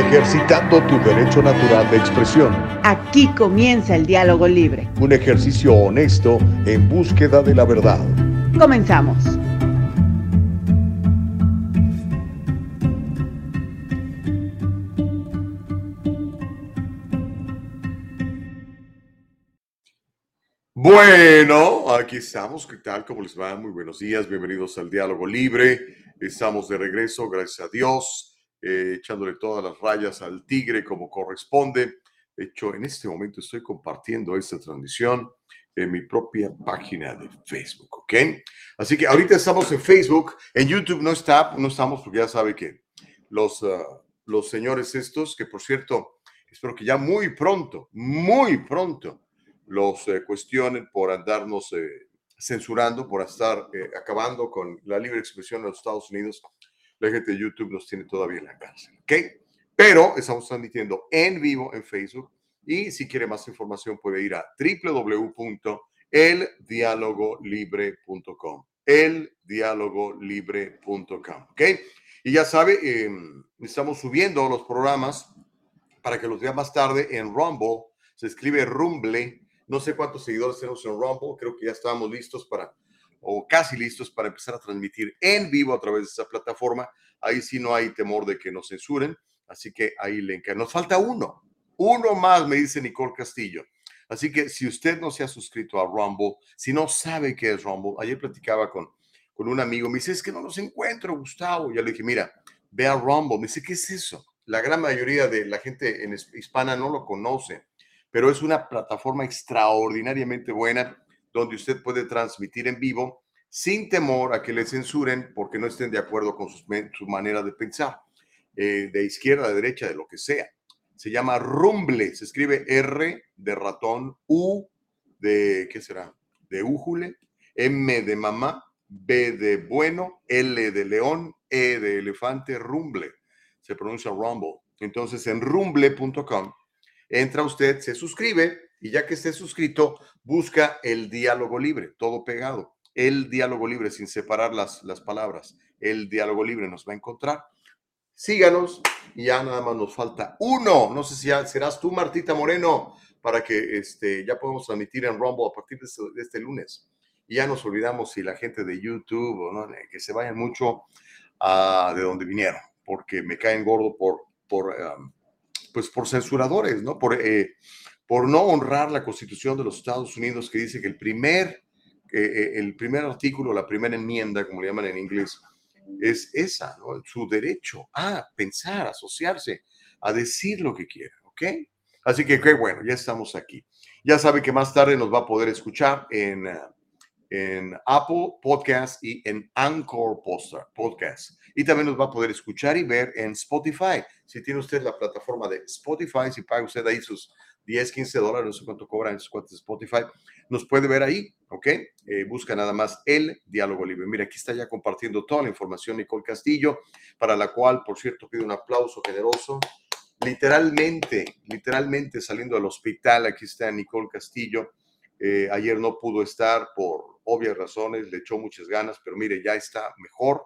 ejercitando tu derecho natural de expresión. Aquí comienza el diálogo libre. Un ejercicio honesto en búsqueda de la verdad. Comenzamos. Bueno, aquí estamos. ¿Qué tal? ¿Cómo les va? Muy buenos días. Bienvenidos al Diálogo Libre. Estamos de regreso, gracias a Dios eh, echándole todas las rayas al tigre como corresponde. De hecho, en este momento estoy compartiendo esta transmisión en mi propia página de Facebook, ¿ok? Así que ahorita estamos en Facebook, en YouTube no está, no estamos porque ya sabe que los, ah, los señores estos, que por cierto, espero que ya muy pronto, muy pronto, los eh, cuestionen por andarnos eh, censurando, por estar acabando con la libre expresión en los Estados Unidos la gente de YouTube nos tiene todavía en la cárcel, ¿ok? Pero estamos transmitiendo en vivo en Facebook y si quiere más información puede ir a www.eldialogolibre.com, eldialogolibre.com, ¿ok? Y ya sabe, em, estamos subiendo los programas para que los vea más tarde en Rumble. Se escribe Rumble. No sé cuántos seguidores tenemos en Rumble. Creo que ya estábamos listos para o casi listos para empezar a transmitir en vivo a través de esa plataforma. Ahí sí no hay temor de que nos censuren, así que ahí le encargo. Nos falta uno, uno más, me dice Nicole Castillo. Así que si usted no se ha suscrito a Rumble, si no sabe qué es Rumble, ayer platicaba con, con un amigo, me dice, es que no los encuentro, Gustavo. Ya le dije, mira, ve a Rumble. Me dice, ¿qué es eso? La gran mayoría de la gente en hispana no lo conoce, pero es una plataforma extraordinariamente buena donde usted puede transmitir en vivo sin temor a que le censuren porque no estén de acuerdo con su manera de pensar, eh, de izquierda, de derecha, de lo que sea. Se llama Rumble, se escribe R de ratón, U de, ¿qué será? De újule, M de mamá, B de bueno, L de león, E de elefante, Rumble. Se pronuncia Rumble. Entonces en rumble.com entra usted, se suscribe y ya que esté suscrito, busca el diálogo libre, todo pegado. El diálogo libre sin separar las, las palabras. El diálogo libre nos va a encontrar. Síganos y ya nada más nos falta uno. No sé si ya serás tú, Martita Moreno, para que este, ya podamos transmitir en Rumble a partir de este, este lunes. Y ya nos olvidamos si la gente de YouTube no, que se vayan mucho de donde vinieron, porque me caen gordo por, por, pues por censuradores, ¿no? Por eh, por no honrar la Constitución de los Estados Unidos que dice que el primer, eh, eh, el primer artículo, la primera enmienda, como le llaman en inglés, es esa, ¿no? su derecho a pensar, a asociarse, a decir lo que quiera, ¿ok? Así que qué bueno, ya estamos aquí. Ya sabe que más tarde nos va a poder escuchar en, en Apple Podcast y en Anchor Podcast. Y también nos va a poder escuchar y ver en Spotify. Si tiene usted la plataforma de Spotify, si paga usted ahí sus 10, 15 dólares, no sé cuánto cobran en Spotify, nos puede ver ahí, ¿ok? Eh, busca nada más el diálogo libre. Mira, aquí está ya compartiendo toda la información Nicole Castillo, para la cual, por cierto, pido un aplauso generoso. Literalmente, literalmente saliendo del hospital, aquí está Nicole Castillo. Eh, ayer no pudo estar por obvias razones, le echó muchas ganas, pero mire, ya está mejor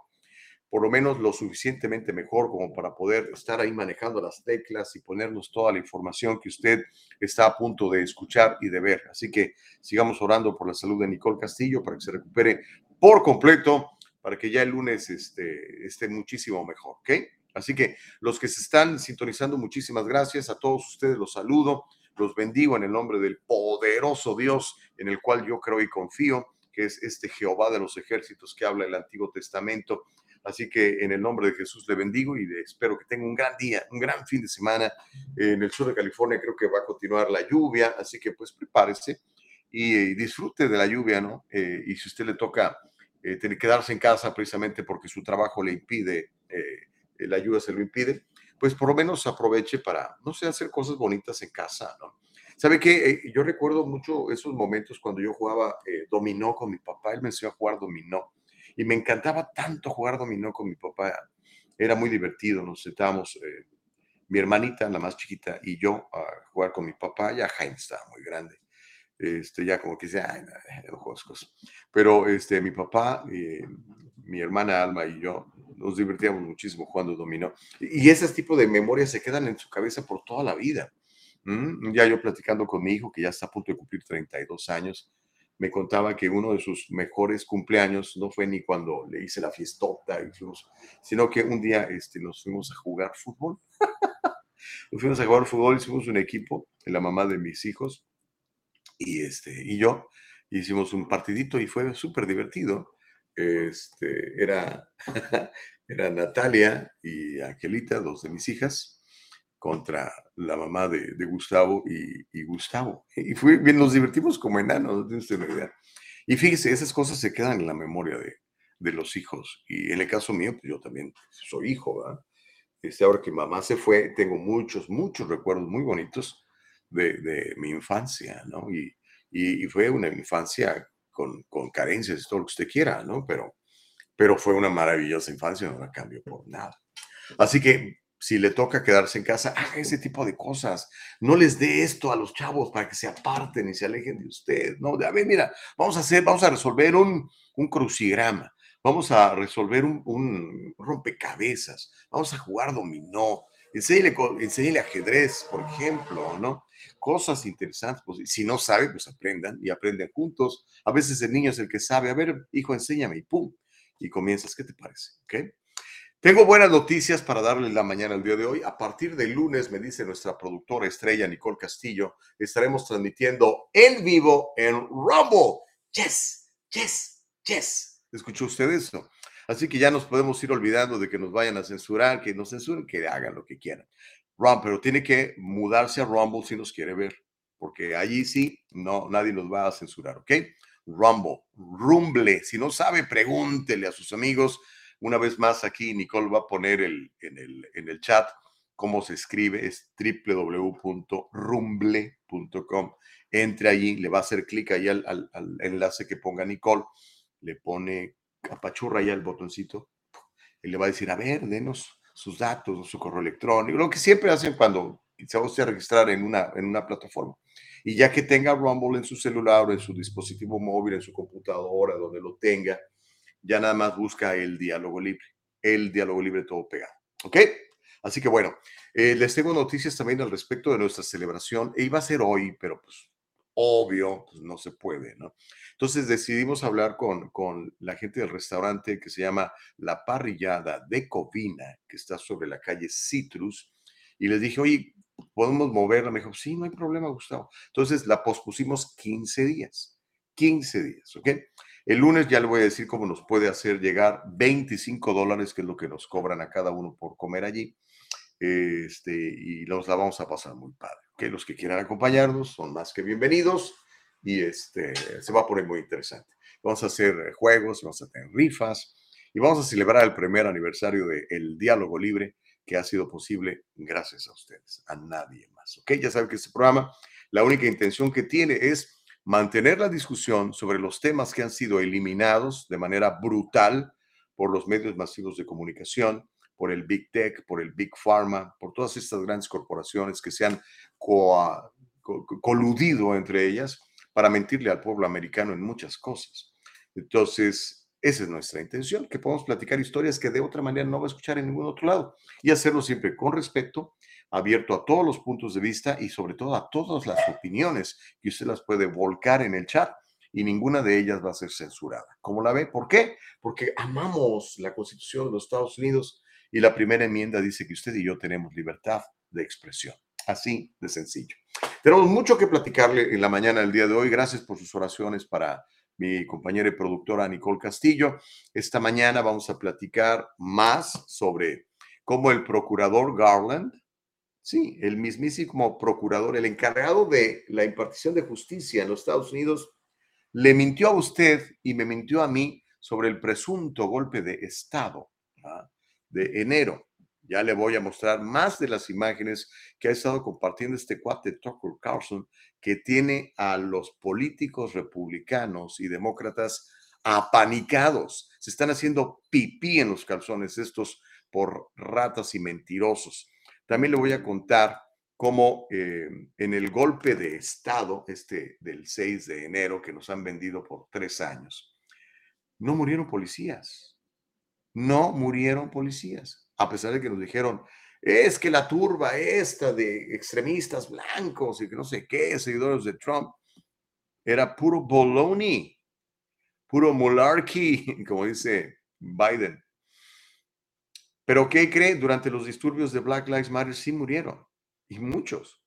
por lo menos lo suficientemente mejor como para poder estar ahí manejando las teclas y ponernos toda la información que usted está a punto de escuchar y de ver. Así que sigamos orando por la salud de Nicole Castillo para que se recupere por completo, para que ya el lunes esté, esté muchísimo mejor, ¿ok? Así que los que se están sintonizando, muchísimas gracias. A todos ustedes los saludo, los bendigo en el nombre del poderoso Dios en el cual yo creo y confío, que es este Jehová de los ejércitos que habla el Antiguo Testamento Así que en el nombre de Jesús le bendigo y espero que tenga un gran día, un gran fin de semana. En el sur de California creo que va a continuar la lluvia, así que pues prepárese y, disfrute de la lluvia, ¿no? Eh, y si usted le toca eh, tener que quedarse en casa precisamente porque su trabajo le impide, eh, la lluvia se lo impide, pues por lo menos aproveche para, no sé, hacer cosas bonitas en casa, ¿no? ¿Sabe qué? yo recuerdo mucho esos momentos cuando yo jugaba dominó con mi papá, él me enseñó a jugar dominó y me encantaba tanto jugar dominó con mi papá. Era muy divertido, nos sentábamos, eh, mi hermanita, la más chiquita, y yo a jugar con mi papá. Ya Jaime estaba muy grande. Este, ya como que dice, ay, no, Pero este, mi papá, eh, mi hermana Alma y yo nos divertíamos muchísimo jugando dominó. Y ese tipo de memorias se quedan en su cabeza por toda la vida. Un día yo platicando con mi hijo, que ya está a punto de cumplir 32 años, me contaba que uno de sus mejores cumpleaños no fue ni cuando le hice la fiestota, sino que un día este, nos fuimos a jugar fútbol. nos fuimos a jugar fútbol, hicimos un equipo, la mamá de mis hijos y, este, y yo, hicimos un partidito y fue súper divertido. Este, era, era Natalia y Angelita, dos de mis hijas, contra la mamá de, Gustavo y, Gustavo. Y fue, nos divertimos como enanos, no tiene una idea. Y fíjese, esas cosas se quedan en la memoria de, de los hijos. Y en el caso mío, pues yo también soy hijo, ¿verdad? Este, ahora que mamá se fue, tengo muchos, muchos recuerdos muy bonitos de, de mi infancia, ¿no? Y, y, fue una infancia con, con carencias, todo lo que usted quiera, ¿no? Pero, pero fue una maravillosa infancia, no la cambio por nada. Así que si le toca quedarse en casa, haga ese tipo de cosas. No les dé esto a los chavos para que se aparten y se alejen de usted. No, a ver, mira, vamos a hacer, vamos a resolver un, un crucigrama, vamos a resolver un, un, rompecabezas, vamos a jugar dominó, enséñale, enséñale ajedrez, por ejemplo, ¿no? Cosas interesantes. Pues, si no sabe, pues aprendan y aprenden juntos. A veces el niño es el que sabe, a ver, hijo, enséñame y pum, y comienzas, ¿qué te parece? ¿Ok? Tengo buenas noticias para darle la mañana el día de hoy. A partir del lunes, me dice nuestra productora estrella Nicole Castillo, estaremos transmitiendo en vivo en Rumble. Yes, yes, yes. ¿Escuchó usted eso? Así que ya nos podemos ir olvidando de que nos vayan a censurar, que nos censuren, que hagan lo que quieran. Rumble, pero tiene que mudarse a Rumble si nos quiere ver, porque allí sí, no, nadie nos va a censurar, ¿ok? Rumble, Rumble. Si no sabe, pregúntele a sus amigos una vez más aquí Nicole va a poner el, en, el, en el chat cómo se escribe, es www.rumble.com. Entre allí, le va a hacer clic ahí al, al, enlace que ponga Nicole, le pone, apachurra ahí el botoncito y le va a decir, a ver, denos sus datos, su correo electrónico, lo que siempre hacen cuando se va a registrar en una, en una plataforma. Y ya que tenga Rumble en su celular o en su dispositivo móvil, en su computadora, donde lo tenga, ya nada más busca el diálogo libre, el diálogo libre todo pegado. ¿Ok? Así que bueno, eh, les tengo noticias también al respecto de nuestra celebración. E iba a ser hoy, pero pues obvio, pues no se puede, ¿no? Entonces decidimos hablar con, con la gente del restaurante que se llama La Parrillada de Covina, que está sobre la calle Citrus, y les dije, oye, ¿podemos moverla? Me dijo, sí, no hay problema, Gustavo. Entonces la pospusimos 15 días, 15 días, ¿ok? El lunes ya le voy a decir cómo nos puede hacer llegar 25 dólares, que es lo que nos cobran a cada uno por comer allí. Este, y nos la vamos a pasar muy padre. Que los que quieran acompañarnos son más que bienvenidos y este, se va a poner muy interesante. Vamos a hacer juegos, vamos a tener rifas y vamos a celebrar el primer aniversario del Diálogo Libre que ha sido posible gracias a ustedes, a nadie más. ¿Ok? Ya saben que este programa, la única intención que tiene es mantener la discusión sobre los temas que han sido eliminados de manera brutal por los medios masivos de comunicación, por el Big Tech, por el Big Pharma, por todas estas grandes corporaciones que se han coludido entre ellas para mentirle al pueblo americano en muchas cosas. Entonces, esa es nuestra intención, que podamos platicar historias que de otra manera no va a escuchar en ningún otro lado y hacerlo siempre con respeto abierto a todos los puntos de vista y sobre todo a todas las opiniones que usted las puede volcar en el chat y ninguna de ellas va a ser censurada. ¿Cómo la ve? ¿Por qué? Porque amamos la Constitución de los Estados Unidos y la primera enmienda dice que usted y yo tenemos libertad de expresión. Así de sencillo. Tenemos mucho que platicarle en la mañana del día de hoy. Gracias por sus oraciones para mi compañera y productora Nicole Castillo. Esta mañana vamos a platicar más sobre cómo el procurador Garland Sí, el mismísimo procurador, el encargado de la impartición de justicia en los Estados Unidos, le mintió a usted y me mintió a mí sobre el presunto golpe de Estado ¿ah? de enero. Ya le voy a mostrar más de las imágenes que ha estado compartiendo este cuate Tucker Carlson, que tiene a los políticos republicanos y demócratas apanicados. Se están haciendo pipí en los calzones estos por ratas y mentirosos. También le voy a contar cómo eh, en el golpe de Estado, este del 6 de enero, que nos han vendido por tres años, no murieron policías, no murieron policías, a pesar de que nos dijeron, es que la turba esta de extremistas blancos y que no sé qué, seguidores de Trump, era puro baloney, puro monarchy, como dice Biden. Pero ¿qué cree? Durante los disturbios de Black Lives Matter sí murieron, y muchos.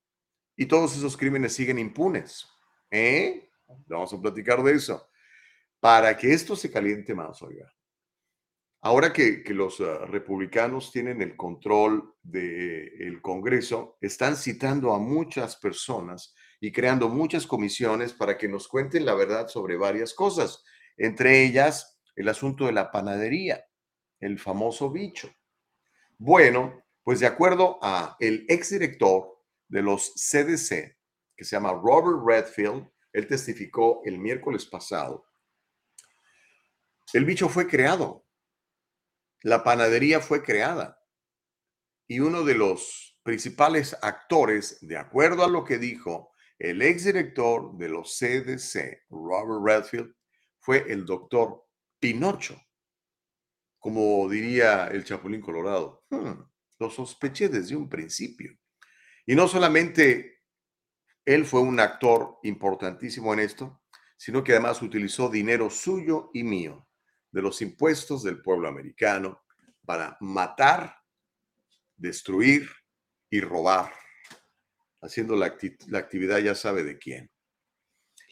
Y todos esos crímenes siguen impunes. ¿Eh? Vamos a platicar de eso. Para que esto se caliente más, oiga. Ahora que, los ah, republicanos tienen el control del Congreso, están citando a muchas personas y creando muchas comisiones para que nos cuenten la verdad sobre varias cosas, entre ellas el asunto de la panadería, el famoso bicho. Bueno, pues de acuerdo a el exdirector de los CDC, que se llama Robert Redfield, él testificó el miércoles pasado, el bicho fue creado, la panadería fue creada y uno de los principales actores, de acuerdo a lo que dijo el exdirector de los CDC, Robert Redfield, fue el doctor Pinocho como diría el Chapulín Colorado, hmm, lo sospeché desde un principio. Y no solamente él fue un actor importantísimo en esto, sino que además utilizó dinero suyo y mío, de los impuestos del pueblo americano, para matar, destruir y robar, haciendo la, la actividad ya sabe de quién.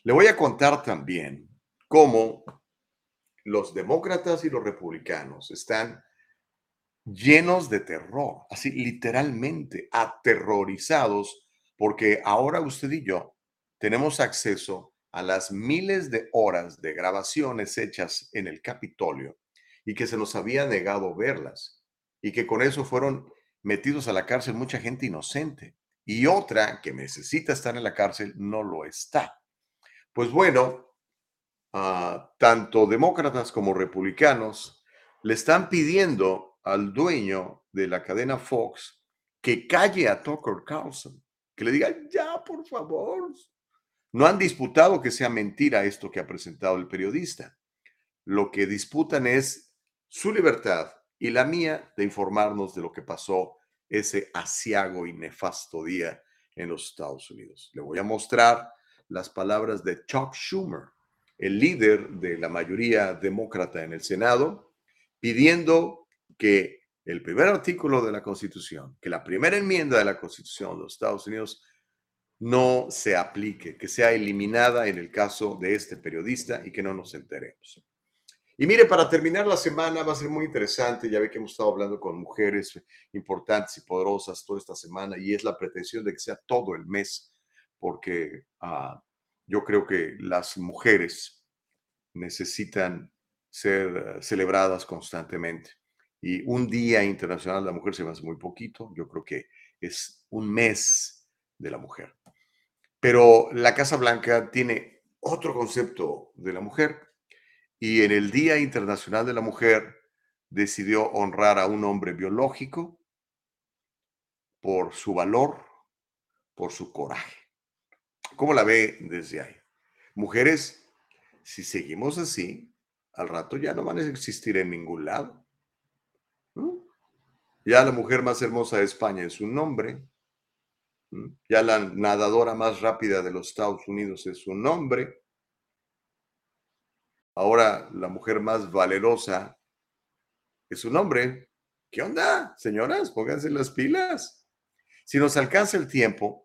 Le voy a contar también cómo los demócratas y los republicanos están llenos de terror, así literalmente aterrorizados, porque ahora usted y yo tenemos acceso a las miles de horas de grabaciones hechas en el Capitolio y que se nos había negado verlas y que con eso fueron metidos a la cárcel mucha gente inocente y otra que necesita estar en la cárcel no lo está. Pues bueno, tanto demócratas como republicanos le están pidiendo al dueño de la cadena Fox que calle a Tucker Carlson, que le diga, ya, por favor. No han disputado que sea mentira esto que ha presentado el periodista. Lo que disputan es su libertad y la mía de informarnos de lo que pasó ese asiago y nefasto día en los Estados Unidos. Le voy a mostrar las palabras de Chuck Schumer, el líder de la mayoría demócrata en el Senado, pidiendo que el primer artículo de la Constitución, que la primera enmienda de la Constitución de los Estados Unidos no se aplique, que sea eliminada en el caso de este periodista y que no nos enteremos. Y mire, para terminar la semana va a ser muy interesante, ya ve que hemos estado hablando con mujeres importantes y poderosas toda esta semana y es la pretensión de que sea todo el mes, porque uh, yo creo que las mujeres necesitan ser eh, celebradas constantemente. Y un Día Internacional de la Mujer se me hace muy poquito. Yo creo que es un mes de la mujer. Pero la Casa Blanca tiene otro concepto de la mujer y en el Día Internacional de la Mujer decidió honrar a un hombre biológico por su valor, por su coraje. ¿Cómo la ve desde ahí? Mujeres, si seguimos así, al rato ya no van a existir en ningún lado. Ya la mujer más hermosa de España es un nombre. Ya la nadadora más rápida de los Estados Unidos es un nombre. Ahora la mujer más valerosa es un hombre. ¿Qué onda, señoras? Pónganse las pilas. Si nos alcanza el tiempo,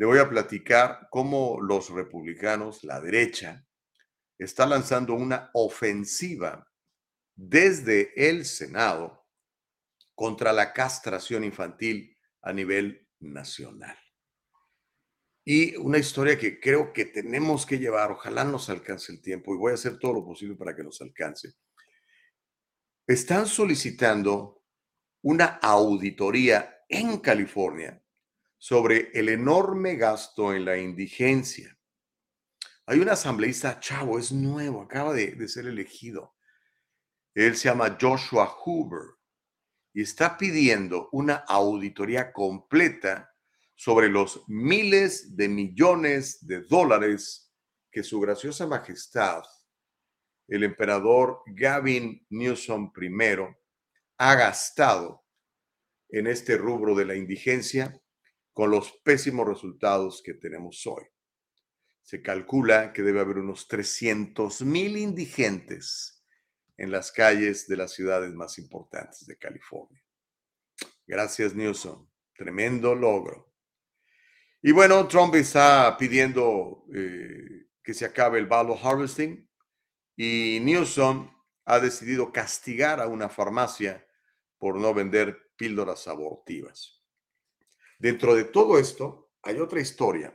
le voy a platicar cómo los republicanos, la derecha, está lanzando una ofensiva desde el Senado contra la castración infantil a nivel nacional. Y una historia que creo que tenemos que llevar, ojalá nos alcance el tiempo y voy a hacer todo lo posible para que nos alcance. Están solicitando una auditoría en California sobre el enorme gasto en la indigencia. Hay un asambleísta chavo, es nuevo, acaba de, ser elegido. Él se llama Joshua Hoover y está pidiendo una auditoría completa sobre los miles de millones de dólares que su graciosa majestad, el emperador Gavin Newsom I, ha gastado en este rubro de la indigencia con los pésimos resultados que tenemos hoy. Se calcula que debe haber unos 300 mil indigentes en las calles de las ciudades más importantes de California. Gracias, Newsom. Tremendo logro. Y bueno, Trump está pidiendo eh, que se acabe el value harvesting y Newsom ha decidido castigar a una farmacia por no vender píldoras abortivas. Dentro de todo esto hay otra historia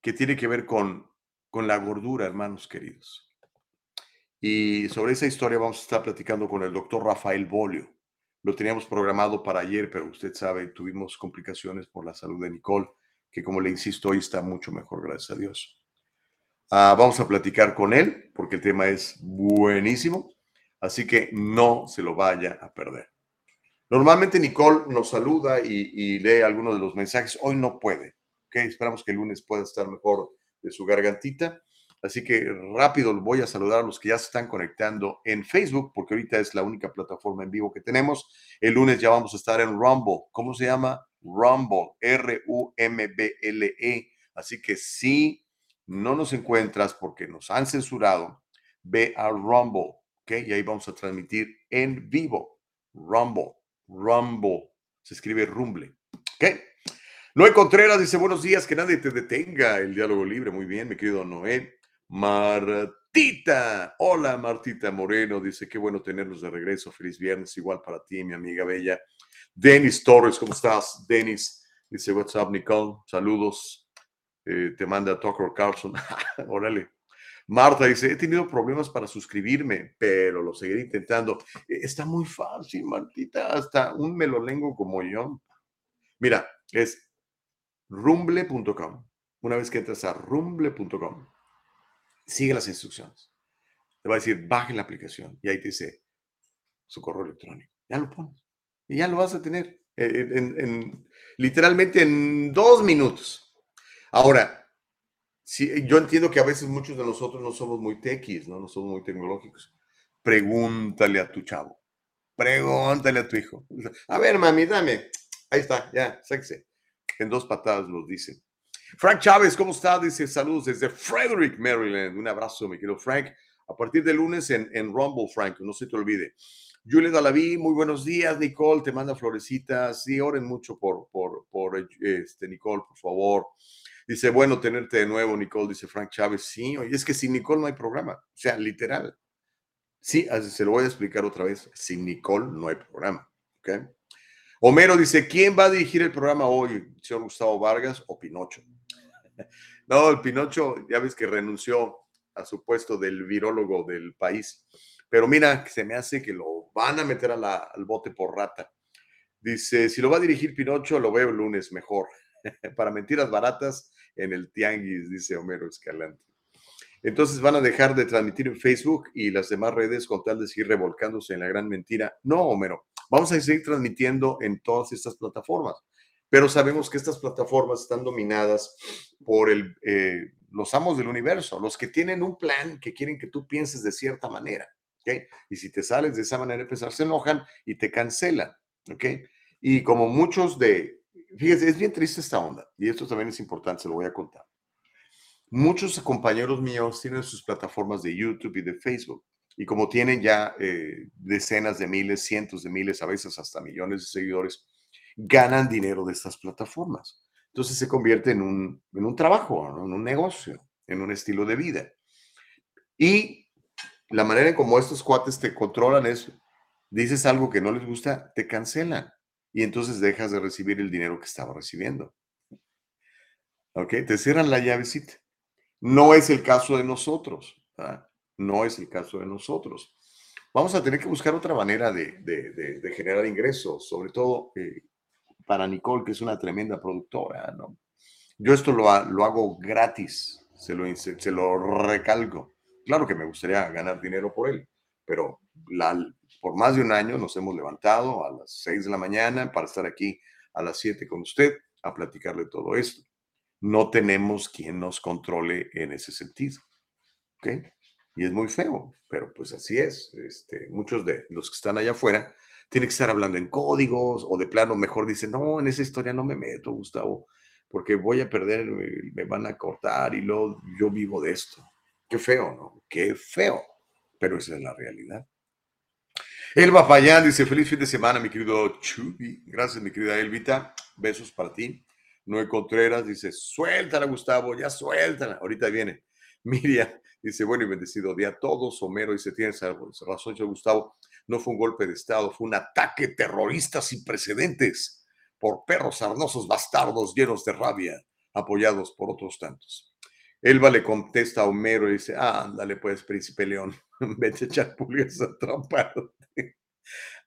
que tiene que ver con, con la gordura, hermanos queridos. Y sobre esa historia vamos a estar platicando con el doctor Rafael Bolio. Lo teníamos programado para ayer, pero usted sabe, tuvimos complicaciones por la salud de Nicole, que como le insisto, hoy está mucho mejor, gracias a Dios. Ah, vamos a platicar con él porque el tema es buenísimo, así que no se lo vaya a perder. Normalmente Nicole nos saluda y, lee algunos de los mensajes. Hoy no puede. Esperamos que el lunes pueda estar mejor de su gargantita. Así que rápido voy a saludar a los que ya se están conectando en Facebook, porque ahorita es la única plataforma en vivo que tenemos. El lunes ya vamos a estar en Rumble. ¿Cómo se llama? Rumble. R-U-M-B-L-E. Así que sí no nos encuentras porque nos han censurado, ve a Rumble, ¿ok? Y ahí vamos a transmitir en vivo. Rumble, Rumble. Se escribe Rumble, ¿ok? Noé Contreras dice, buenos días, que nadie te detenga. El diálogo libre, muy bien, mi querido Noé. Martita, hola Martita Moreno, dice, qué bueno tenerlos de regreso. Feliz viernes, igual para ti, mi amiga bella. Denis Torres, ¿cómo estás? Denis, dice, what's up, Nicole? Saludos. Eh, te manda Tucker Carlson. Órale. Marta dice, he tenido problemas para suscribirme, pero lo seguiré intentando. E, está muy fácil, Martita, hasta un melolengo como yo. Mira, es rumble.com. Una vez que entras a rumble.com, sigue las instrucciones. Te va a decir, baje la aplicación y ahí te dice su correo electrónico. Ya lo pones y ya lo vas a tener eh, literalmente en dos minutos. Ahora, sí, yo entiendo que a veces muchos de nosotros no somos muy tequis, ¿no? No somos muy tecnológicos. Pregúntale a tu chavo. Pregúntale a tu hijo. A ver, mami, dame. Ahí está, ya, sexy. En dos patadas los dicen. Frank Chávez, ¿cómo está? Dice saludos desde Frederick, Maryland. Un abrazo, mi querido Frank. A partir de lunes en, en Rumble, Frank, no se te olvide. Julia Dalaví, muy buenos días. Nicole, te manda florecitas. Sí, oren mucho por, por, por este, Nicole, por favor. Dice, bueno, tenerte de nuevo, Nicole, dice Frank Chávez. Sí, oye, es que sin Nicole no hay programa. O sea, literal. Sí, se lo voy a explicar otra vez. Sin Nicole no hay programa. ¿ok? Homero dice, ¿quién va a dirigir el programa hoy? ¿Señor Gustavo Vargas o Pinocho? No, el Pinocho, ya ves que renunció a su puesto del virólogo del país. Pero mira, se me hace que lo van a meter al bote por rata. Dice, si lo va a dirigir Pinocho, lo veo el lunes mejor. Para mentiras baratas, en el tianguis, dice Homero Escalante. Entonces van a dejar de transmitir en Facebook y las demás redes con tal de seguir revolcándose en la gran mentira. No, Homero, vamos a seguir transmitiendo en todas estas plataformas, pero sabemos que estas plataformas están dominadas por el, eh, los amos del universo, los que tienen un plan que quieren que tú pienses de cierta manera. ¿okay? Y si te sales de esa manera, empezar, se enojan y te cancelan. ¿okay? Y como muchos de, Fíjese, es bien triste esta onda, y esto también es importante, se lo voy a contar. Muchos compañeros míos tienen sus plataformas de YouTube y de Facebook, y como tienen ya eh, decenas de miles, cientos de miles, a veces hasta millones de seguidores, ganan dinero de estas plataformas. Entonces se convierte en un, en un trabajo, en un negocio, en un estilo de vida. Y la manera en como estos cuates te controlan es, dices algo que no les gusta, te cancelan y entonces dejas de recibir el dinero que estaba recibiendo. ¿Ok? Te cierran la llavecita. No es el caso de nosotros. No es el caso de nosotros. Vamos a tener que buscar otra manera de, generar ingresos, sobre todo eh, para Nicole, que es una tremenda productora. ¿no? Yo esto lo, hago gratis, se lo, se lo recalco. Claro que me gustaría ganar dinero por él, pero la, por más de un año nos hemos levantado a las 6 de la mañana para estar aquí a las 7 con usted a platicarle todo esto. No tenemos quien nos controle en ese sentido. ¿Ok? Y es muy feo, pero pues así es. Este, muchos de los que están allá afuera tienen que estar hablando en códigos o de plano mejor dicen, no, en esa historia no me meto, Gustavo, porque voy a perder, me van a cortar y luego yo vivo de esto. Qué feo, ¿no? Qué feo, pero esa es la realidad. Elba Payán dice, feliz fin de semana, mi querido Chubi. Gracias, mi querida Elvita. Besos para ti. Noé Contreras dice, suéltala, Gustavo, ya suéltala. Ahorita viene. Miriam dice, bueno y bendecido día a todos. Homero dice, tienes razón, yo, Gustavo. No fue un golpe de Estado, fue un ataque terrorista sin precedentes por perros arnosos bastardos llenos de rabia, apoyados por otros tantos. Elba le contesta a Homero y dice, ándale pues, príncipe león, vete a echar pulgas a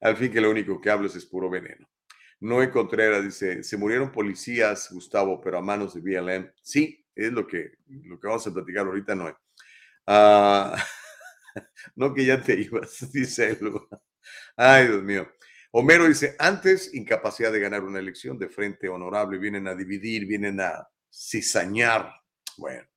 Al fin que lo único que hablas es puro veneno. Noé Contreras dice, se murieron policías, Gustavo, pero a manos de BLM. Sí, es lo que, lo que vamos a platicar ahorita, Noé. Ah, no que ya te ibas, dice él. Ay, Dios mío. Homero dice, antes incapacidad de ganar una elección de frente honorable, vienen a dividir, vienen a cizañar. Bueno,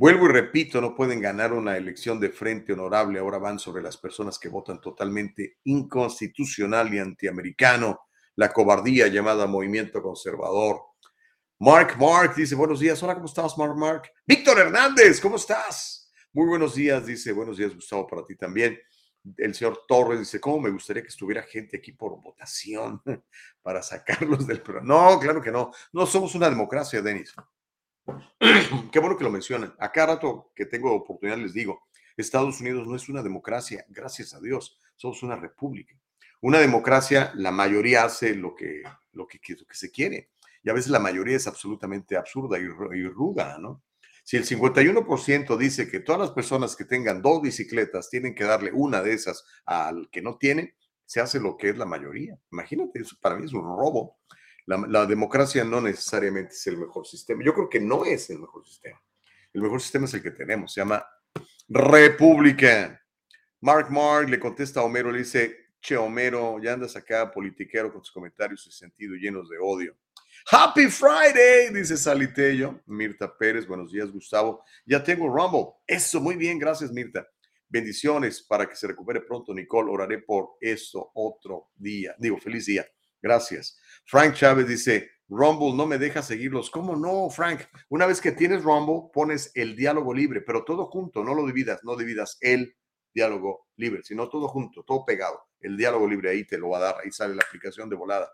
Vuelvo y repito, no pueden ganar una elección de frente honorable, ahora van sobre las personas que votan totalmente inconstitucional y antiamericano, la cobardía llamada movimiento conservador. Mark Mark dice, buenos días, hola, ¿cómo estás, Mark Mark? Víctor Hernández, ¿cómo estás? Muy buenos días, dice, buenos días, Gustavo, para ti también. El señor Torres dice, ¿cómo me gustaría que estuviera gente aquí por votación para sacarlos del programa? No, claro que no, no somos una democracia, Denis. Qué bueno que lo mencionan. A cada rato que tengo oportunidad les digo, Estados Unidos no es una democracia, gracias a Dios, somos una república. Una democracia, la mayoría hace lo que, lo que, que se quiere. Y a veces la mayoría es absolutamente absurda y, ruda, ¿no? Si el 51% dice que todas las personas que tengan dos bicicletas tienen que darle una de esas al que no tiene, se hace lo que es la mayoría. Imagínate, eso para mí es un robo. La, democracia no necesariamente es el mejor sistema. Yo creo que no es el mejor sistema. El mejor sistema es el que tenemos. Se llama República. Mark Mark le contesta a Homero, le dice, che Homero, ya andas acá politiquero con tus comentarios y sentido llenos de odio. Happy Friday, dice Salitello. Mirta Pérez, buenos días, Gustavo. Ya tengo Rumble. Eso, muy bien, gracias, Mirta. Bendiciones para que se recupere pronto, Nicole. Oraré por eso otro día. Digo, feliz día. Gracias. Frank Chávez dice, Rumble no me deja seguirlos. ¿Cómo no, Frank? Una vez que tienes Rumble, pones el diálogo libre, pero todo junto, no lo dividas, no dividas el diálogo libre, sino todo junto, todo pegado. El diálogo libre ahí te lo va a dar, ahí sale la aplicación de volada.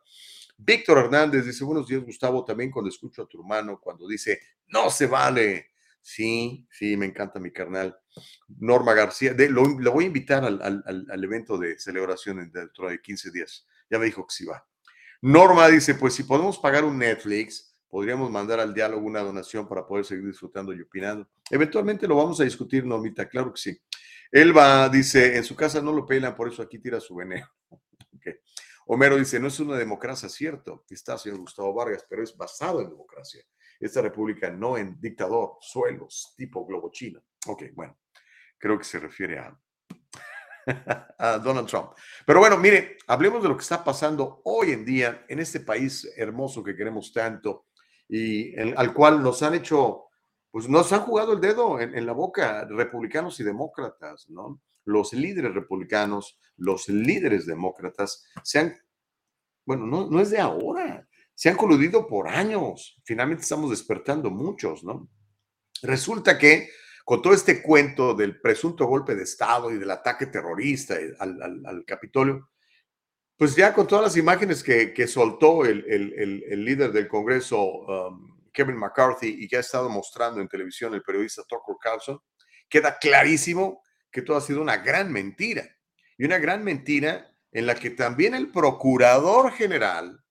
Víctor Hernández dice, buenos días, Gustavo, también cuando escucho a tu hermano, cuando dice, no se vale. Sí, sí, me encanta mi carnal. Norma García, lo, voy a invitar al, al evento de celebración dentro de 15 días. Ya me dijo que sí va. Norma dice, pues si podemos pagar un Netflix, podríamos mandar al diálogo una donación para poder seguir disfrutando y opinando. Eventualmente lo vamos a discutir, Normita, claro que sí. Elba dice, en su casa no lo pelan, por eso aquí tira su veneno. Homero dice, no es una democracia, cierto, está señor Gustavo Vargas, pero es basado en democracia. Esta república no en dictador, suelos, tipo globo chino. Ok, bueno, creo que se refiere a a Donald Trump. Pero bueno, mire, hablemos de lo que está pasando hoy en día en este país hermoso que queremos tanto y al cual nos han hecho, pues nos han jugado el dedo en, la boca republicanos y demócratas, ¿no? Los líderes republicanos, los líderes demócratas se han, bueno, no, no es de ahora, se han coludido por años. Finalmente estamos despertando muchos, ¿no? Resulta que con todo este cuento del presunto golpe de Estado y del ataque terrorista al, Capitolio, pues ya con todas las imágenes que, soltó el, líder del Congreso, um, Kevin McCarthy, y que ha estado mostrando en televisión el periodista Tucker Carlson, queda clarísimo que todo ha sido una gran mentira. Y una gran mentira en la que también el procurador general,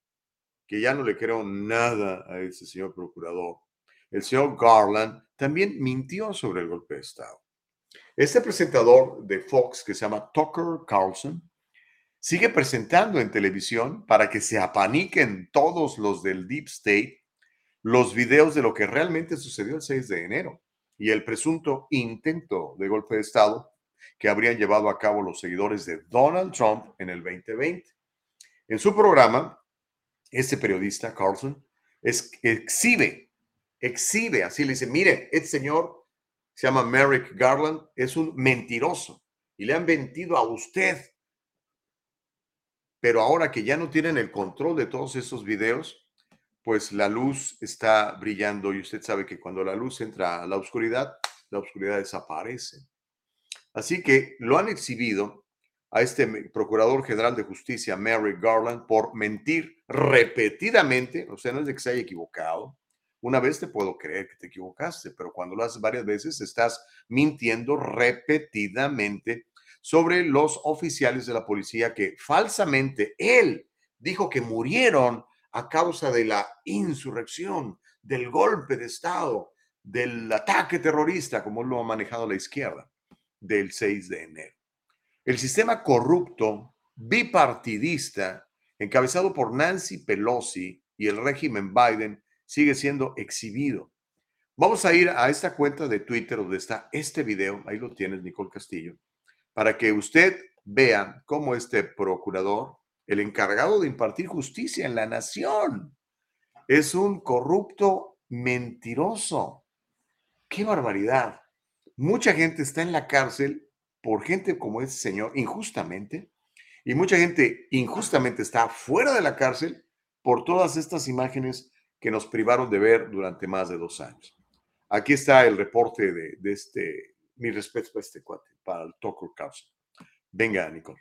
que ya no le creo nada a ese señor procurador, el señor Garland, también mintió sobre el golpe de Estado. Este presentador de Fox, que se llama Tucker Carlson, sigue presentando en televisión para que se apaniquen todos los del Deep State los videos de lo que realmente sucedió el 6 de enero y el presunto intento de golpe de Estado que habrían llevado a cabo los seguidores de Donald Trump en el 2020. En su programa, este periodista, Carlson, exhibe exhibe, así le dice, mire, este señor se llama Merrick Garland, es un mentiroso y le han mentido a usted. Pero ahora que ya no tienen el control de todos esos videos, pues la luz está brillando y usted sabe que cuando la luz entra a la oscuridad, la oscuridad desaparece. Así que lo han exhibido a este procurador general de justicia, Merrick Garland, por mentir repetidamente, o sea, no es de que se haya equivocado, una vez te puedo creer que te equivocaste, pero cuando lo haces varias veces estás mintiendo repetidamente sobre los oficiales de la policía que falsamente él dijo que murieron a causa de la insurrección, del golpe de Estado, del ataque terrorista, como lo ha manejado la izquierda, del 6 de enero. El sistema corrupto, bipartidista, encabezado por Nancy Pelosi y el régimen Biden, sigue siendo exhibido. Vamos a ir a esta cuenta de Twitter donde está este video, ahí lo tienes, Nicole Castillo, para que usted vea cómo este procurador, el encargado de impartir justicia en la nación, es un corrupto mentiroso. ¡Qué barbaridad! Mucha gente está en la cárcel por gente como este señor, injustamente, y mucha gente injustamente está fuera de la cárcel por todas estas imágenes que nos privaron de ver durante más de dos años. Aquí está el reporte de, de este, mi respeto para este cuate, para el Tucker Carlson. Venga, Nicole.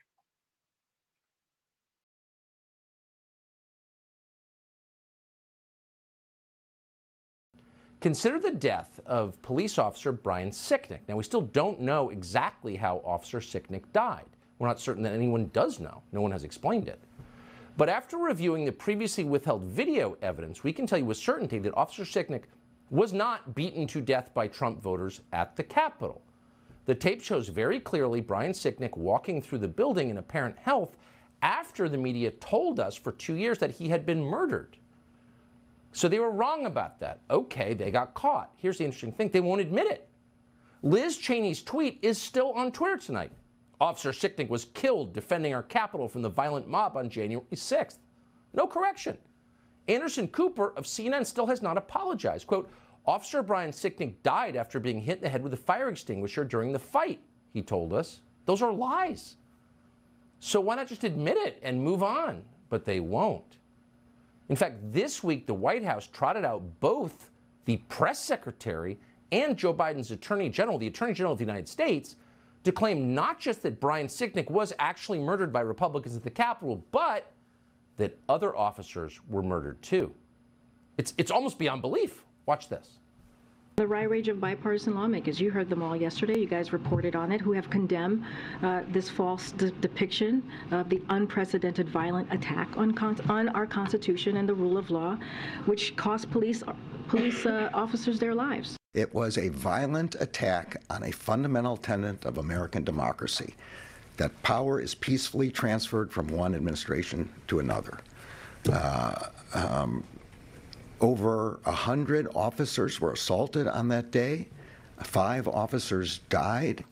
Consider the death of police officer Brian Sicknick. Now, we still don't know exactly how Officer Sicknick died. We're not certain that anyone does know. No one has explained it. But after reviewing the previously withheld video evidence, we can tell you with certainty that Officer Sicknick was not beaten to death by Trump voters at the Capitol. The tape shows very clearly Brian Sicknick walking through the building in apparent health after the media told us for two years that he had been murdered. So they were wrong about that. Okay, they got caught. Here's the interesting thing they won't admit it. Liz Cheney's tweet is still on Twitter tonight. Officer Sicknick was killed defending our capital from the violent mob on January 6th. No correction. Anderson Cooper of CNN still has not apologized. Quote, Officer Brian Sicknick died after being hit in the head with a fire extinguisher during the fight, he told us. Those are lies. So why not just admit it and move on? But they won't. In fact, this week, the White House trotted out both the press secretary and Joe Biden's attorney general, the attorney general of the United States, to claim not just that Brian Sicknick was actually murdered by Republicans at the Capitol, but that other officers were murdered too. It's, it's almost beyond belief. Watch this. The wide range of bipartisan lawmakers, you heard them all yesterday, you guys reported on it, who have condemned uh, this false de depiction of the unprecedented violent attack on, on our Constitution and the rule of law, which cost police, police uh, officers their lives. It was a violent attack on a fundamental tenet of American democracy that power is peacefully transferred from one administration to another. Uh, um, over a hundred officers were assaulted on that day. Five officers died.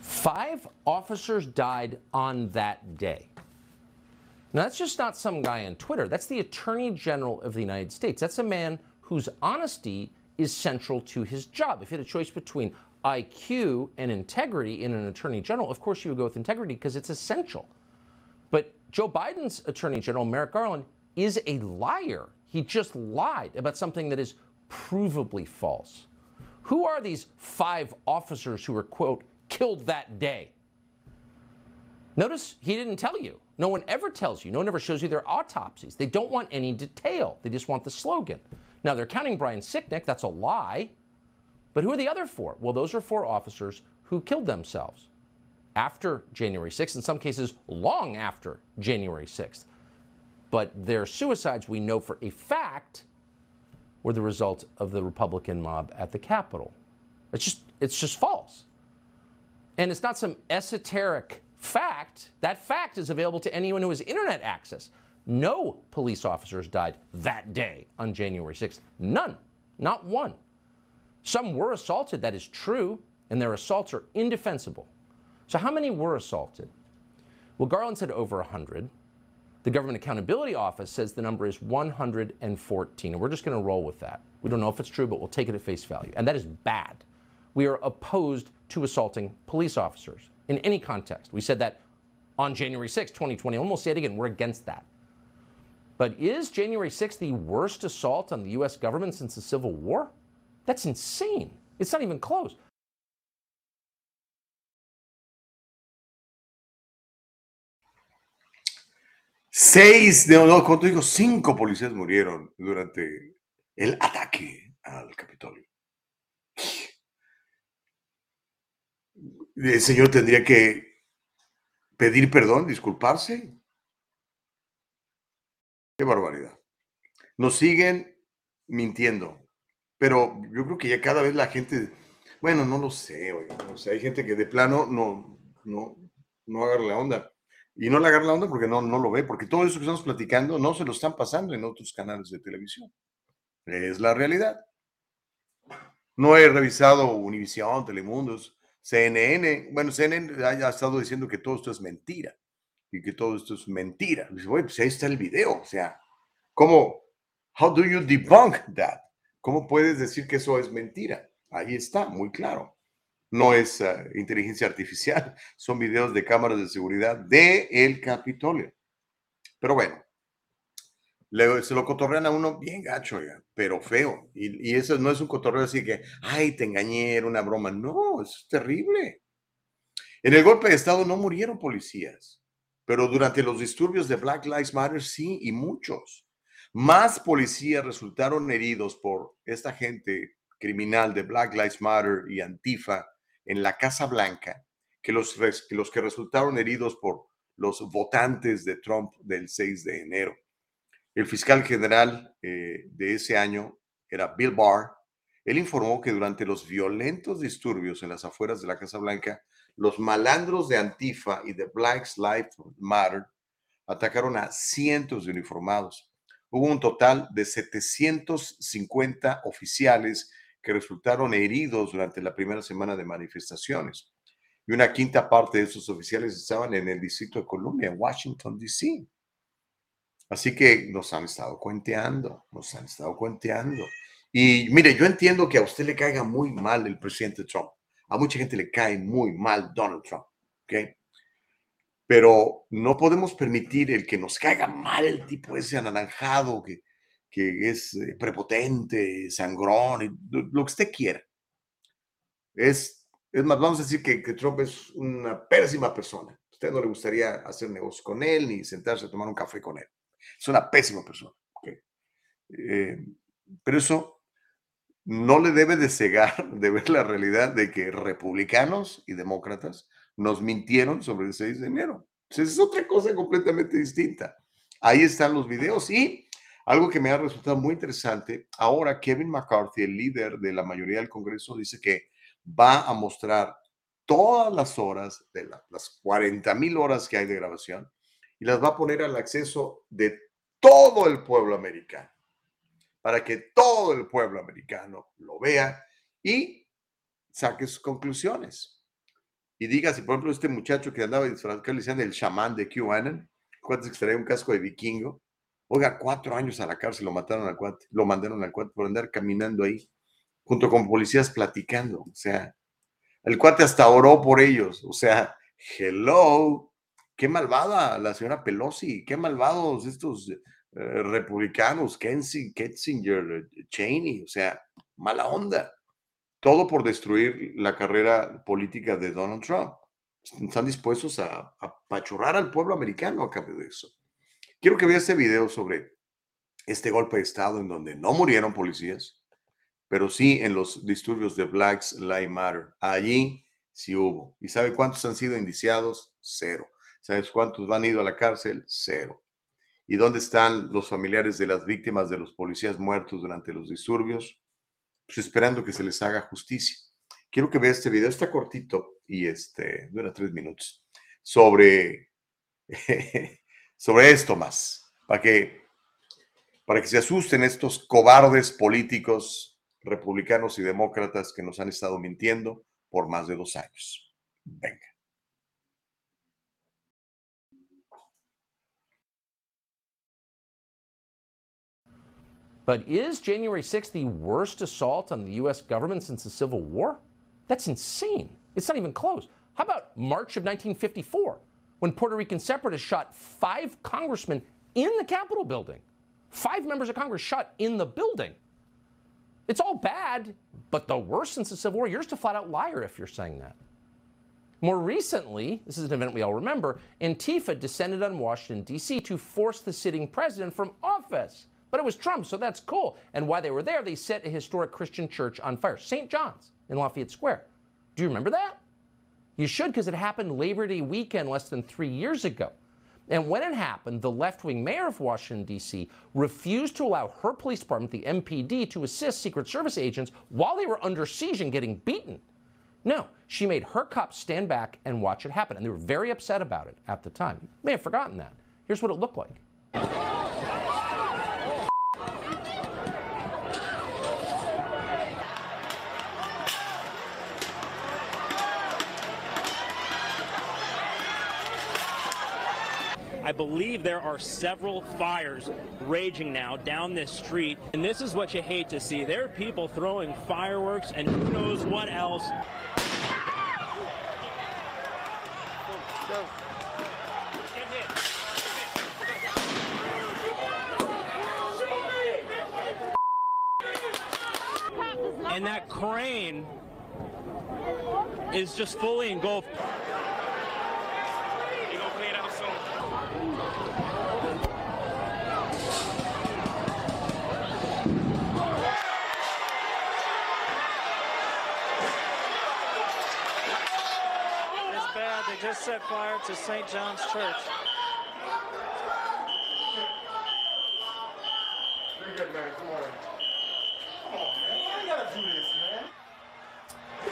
Five officers died on that day. Now, that's just not some guy on Twitter. That's the Attorney General of the United States. That's a man whose honesty is central to his job. If you had a choice between IQ and integrity in an attorney general, of course you would go with integrity because it's essential. But Joe Biden's attorney general, Merrick Garland, is a liar. He just lied about something that is provably false. Who are these five officers who were, quote, killed that day? Notice he didn't tell you. No one ever tells you. No one ever shows you their autopsies. They don't want any detail. They just want the slogan. Now, they're counting Brian Sicknick. That's a lie. But who are the other four? Well, those are four officers who killed themselves after January 6th, in some cases, long after January 6th. But their suicides, we know for a fact, were the result of the Republican mob at the Capitol. It's just, it's just false. And it's not some esoteric fact. That fact is available to anyone who has internet access. No police officers died that day on January 6th. None. Not one. Some were assaulted, that is true, and their assaults are indefensible. So, how many were assaulted? Well, Garland said over 100. The Government Accountability Office says the number is 114, and we're just going to roll with that. We don't know if it's true, but we'll take it at face value. And that is bad. We are opposed to assaulting police officers in any context. We said that on January 6, 2020, and we'll say it again. We're against that. But is January 6 the worst assault on the U.S. government since the Civil War? That's insane. It's not even close. Seis, no, no, ¿cuánto digo? Cinco policías murieron durante el ataque al Capitolio. El señor tendría que pedir perdón, disculparse. Qué barbaridad. Nos siguen mintiendo, pero yo creo que ya cada vez la gente, bueno, no lo sé, oiga, o sea, hay gente que de plano no, no, no agarra la onda. Y no le agarra la onda porque no, no lo ve, porque todo eso que estamos platicando no se lo están pasando en otros canales de televisión. Es la realidad. No he revisado Univisión, Telemundos, CNN. Bueno, CNN ha estado diciendo que todo esto es mentira y que todo esto es mentira. Dice, bueno, pues ahí está el video. O sea, ¿cómo? How do you debunk that? ¿Cómo puedes decir que eso es mentira? Ahí está, muy claro no es uh, inteligencia artificial, son videos de cámaras de seguridad de el Capitolio. Pero bueno, se lo cotorrean a uno bien gacho, ya, pero feo. Y, y, eso no es un cotorreo así que, ay, te engañé, era una broma. No, eso es terrible. En el golpe de Estado no murieron policías, pero durante los disturbios de Black Lives Matter sí, y muchos. Más policías resultaron heridos por esta gente criminal de Black Lives Matter y Antifa en la Casa Blanca que los, que resultaron heridos por los votantes de Trump del 6 de enero. El fiscal general eh, de ese año era Bill Barr. Él informó que durante los violentos disturbios en las afueras de la Casa Blanca, los malandros de Antifa y de Black Lives Matter atacaron a cientos de uniformados. Hubo un total de 750 oficiales que resultaron heridos durante la primera semana de manifestaciones. Y una quinta parte de esos oficiales estaban en el Distrito de Columbia, en Washington, D.C. Así que nos han estado cuenteando, nos han estado cuenteando. Y mire, yo entiendo que a usted le caiga muy mal el presidente Trump. A mucha gente le cae muy mal Donald Trump, ¿ok? Pero no podemos permitir el que nos caiga mal el tipo ese anaranjado que, que es eh, prepotente, sangrón, lo que usted quiera. Es, es más, vamos a decir que, Trump es una pésima persona. A usted no le gustaría hacer negocio con él ni sentarse a tomar un café con él. Es una pésima persona. Eh, pero eso no le debe de cegar de ver la realidad de que republicanos y demócratas nos mintieron sobre el 6 de enero. es otra cosa completamente distinta. Ahí están los videos y algo que me ha resultado muy interesante, ahora Kevin McCarthy, el líder de la mayoría del Congreso, dice que va a mostrar todas las horas, de las 40 mil horas que hay de grabación, y las va a poner al acceso de todo el pueblo americano, para que todo el pueblo americano lo vea y saque sus conclusiones. Y diga si, por ejemplo, este muchacho que andaba disfrazado, que le decían el chamán de QAnon, cuántos que traía un casco de vikingo, Oiga, cuatro años a la cárcel lo mataron al cuate, lo mandaron al cuate por andar caminando ahí, junto con policías platicando. O sea, el cuate hasta oró por ellos. O sea, hello, qué malvada la señora Pelosi, qué malvados estos eh, republicanos, Kensi, Ketzinger, Cheney, o sea, mala onda. Todo por destruir la carrera política de Donald Trump. Están dispuestos a, a pachorrar al pueblo americano a cambio de eso. Quiero que vea este video sobre este golpe de Estado en donde no murieron policías, pero sí en los disturbios de Blacks Lives Matter. Allí sí hubo. ¿Y sabe cuántos han sido indiciados? Cero. ¿Sabes cuántos han ido a la cárcel? Cero. ¿Y dónde están los familiares de las víctimas de los policías muertos durante los disturbios? Pues esperando que se les haga justicia. Quiero que vea este video, está cortito y este dura tres minutos, sobre sobre esto más, para que, para que se asusten estos cobardes políticos republicanos y demócratas que nos han estado mintiendo por más de dos años. Venga. But is January 6th the worst assault on the US government since the Civil War? That's insane. It's not even close. How about March of 1954, when Puerto Rican separatists shot five congressmen in the Capitol building? Five members of Congress shot in the building. It's all bad, but the worst since the Civil War, you're just a flat out liar if you're saying that. More recently, this is an event we all remember, Antifa descended on Washington, D.C. to force the sitting president from office. But it was Trump, so that's cool. And while they were there, they set a historic Christian church on fire, St. John's in Lafayette Square. Do you remember that? You should, because it happened Labor Day weekend less than three years ago. And when it happened, the left wing mayor of Washington, D.C., refused to allow her police department, the MPD, to assist Secret Service agents while they were under siege and getting beaten. No, she made her cops stand back and watch it happen. And they were very upset about it at the time. You may have forgotten that. Here's what it looked like. I believe there are several fires raging now down this street. And this is what you hate to see. There are people throwing fireworks and who knows what else. And that crane is just fully engulfed. It's bad. They just set fire to St. John's Church.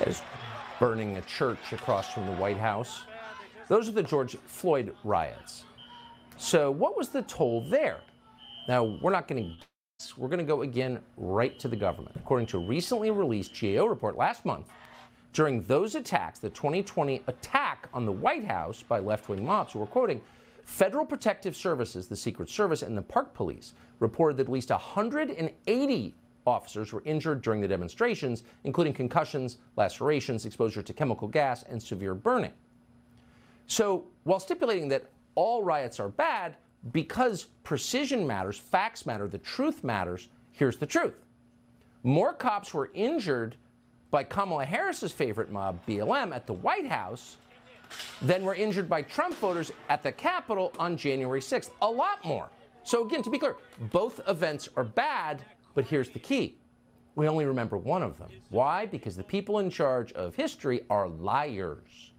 is burning a church across from the White House. Those are the George Floyd riots. So, what was the toll there? Now, we're not going to guess. we're going to go again right to the government. According to a recently released GAO report last month, during those attacks, the 2020 attack on the White House by left wing mobs, who were quoting, Federal Protective Services, the Secret Service, and the Park Police reported that at least 180 officers were injured during the demonstrations, including concussions, lacerations, exposure to chemical gas, and severe burning. So, while stipulating that all riots are bad, because precision matters, facts matter, the truth matters, here's the truth. More cops were injured by Kamala Harris's favorite mob, BLM, at the White House than were injured by Trump voters at the Capitol on January 6th. A lot more. So, again, to be clear, both events are bad, but here's the key. We only remember one of them. Why? Because the people in charge of history are liars.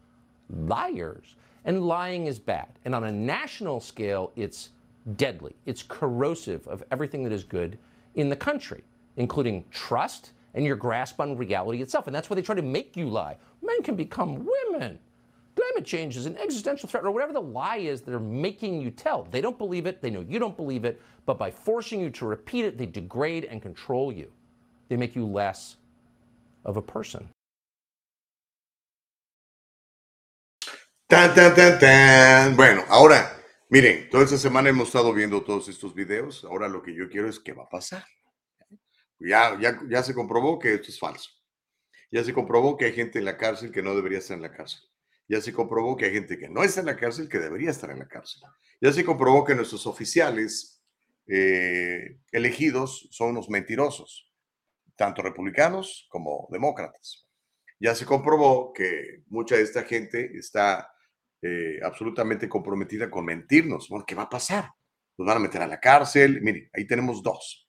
Liars. And lying is bad. And on a national scale, it's deadly. It's corrosive of everything that is good in the country, including trust and your grasp on reality itself. And that's why they try to make you lie. Men can become women. Climate change is an existential threat, or whatever the lie is they're making you tell. They don't believe it, they know you don't believe it, but by forcing you to repeat it, they degrade and control you. They make you less of a person. Tan, tan, tan, tan. Bueno, ahora, miren, toda esta semana hemos estado viendo todos estos videos. Ahora lo que yo quiero es qué va a pasar. Ya, ya, ya se comprobó que esto es falso. Ya se comprobó que hay gente en la cárcel que no debería estar en la cárcel. Ya se comprobó que hay gente que no está en la cárcel que debería estar en la cárcel. Ya se comprobó que nuestros oficiales eh, elegidos son unos mentirosos, tanto republicanos como demócratas. Ya se comprobó que mucha de esta gente está eh, absolutamente comprometida con mentirnos. Bueno, ¿qué va a pasar? Nos van a meter a la cárcel. Miren, ahí tenemos dos.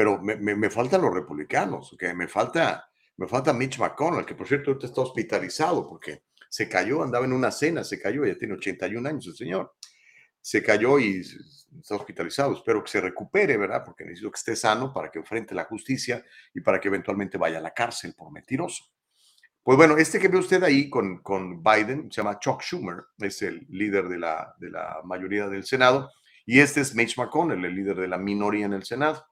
Pero me, me, me faltan los republicanos, que me falta, me falta Mitch McConnell, que por cierto está hospitalizado porque se cayó, andaba en una cena, se cayó, ya tiene 81 años el señor. Se cayó y está hospitalizado. Espero que se recupere, ¿verdad? Porque necesito que esté sano para que enfrente la justicia y para que eventualmente vaya a la cárcel por mentiroso. Pues bueno, este que ve usted ahí con, con Biden se llama Chuck Schumer, es el líder de la, de la mayoría del Senado, y este es Mitch McConnell, el líder de la minoría en el Senado.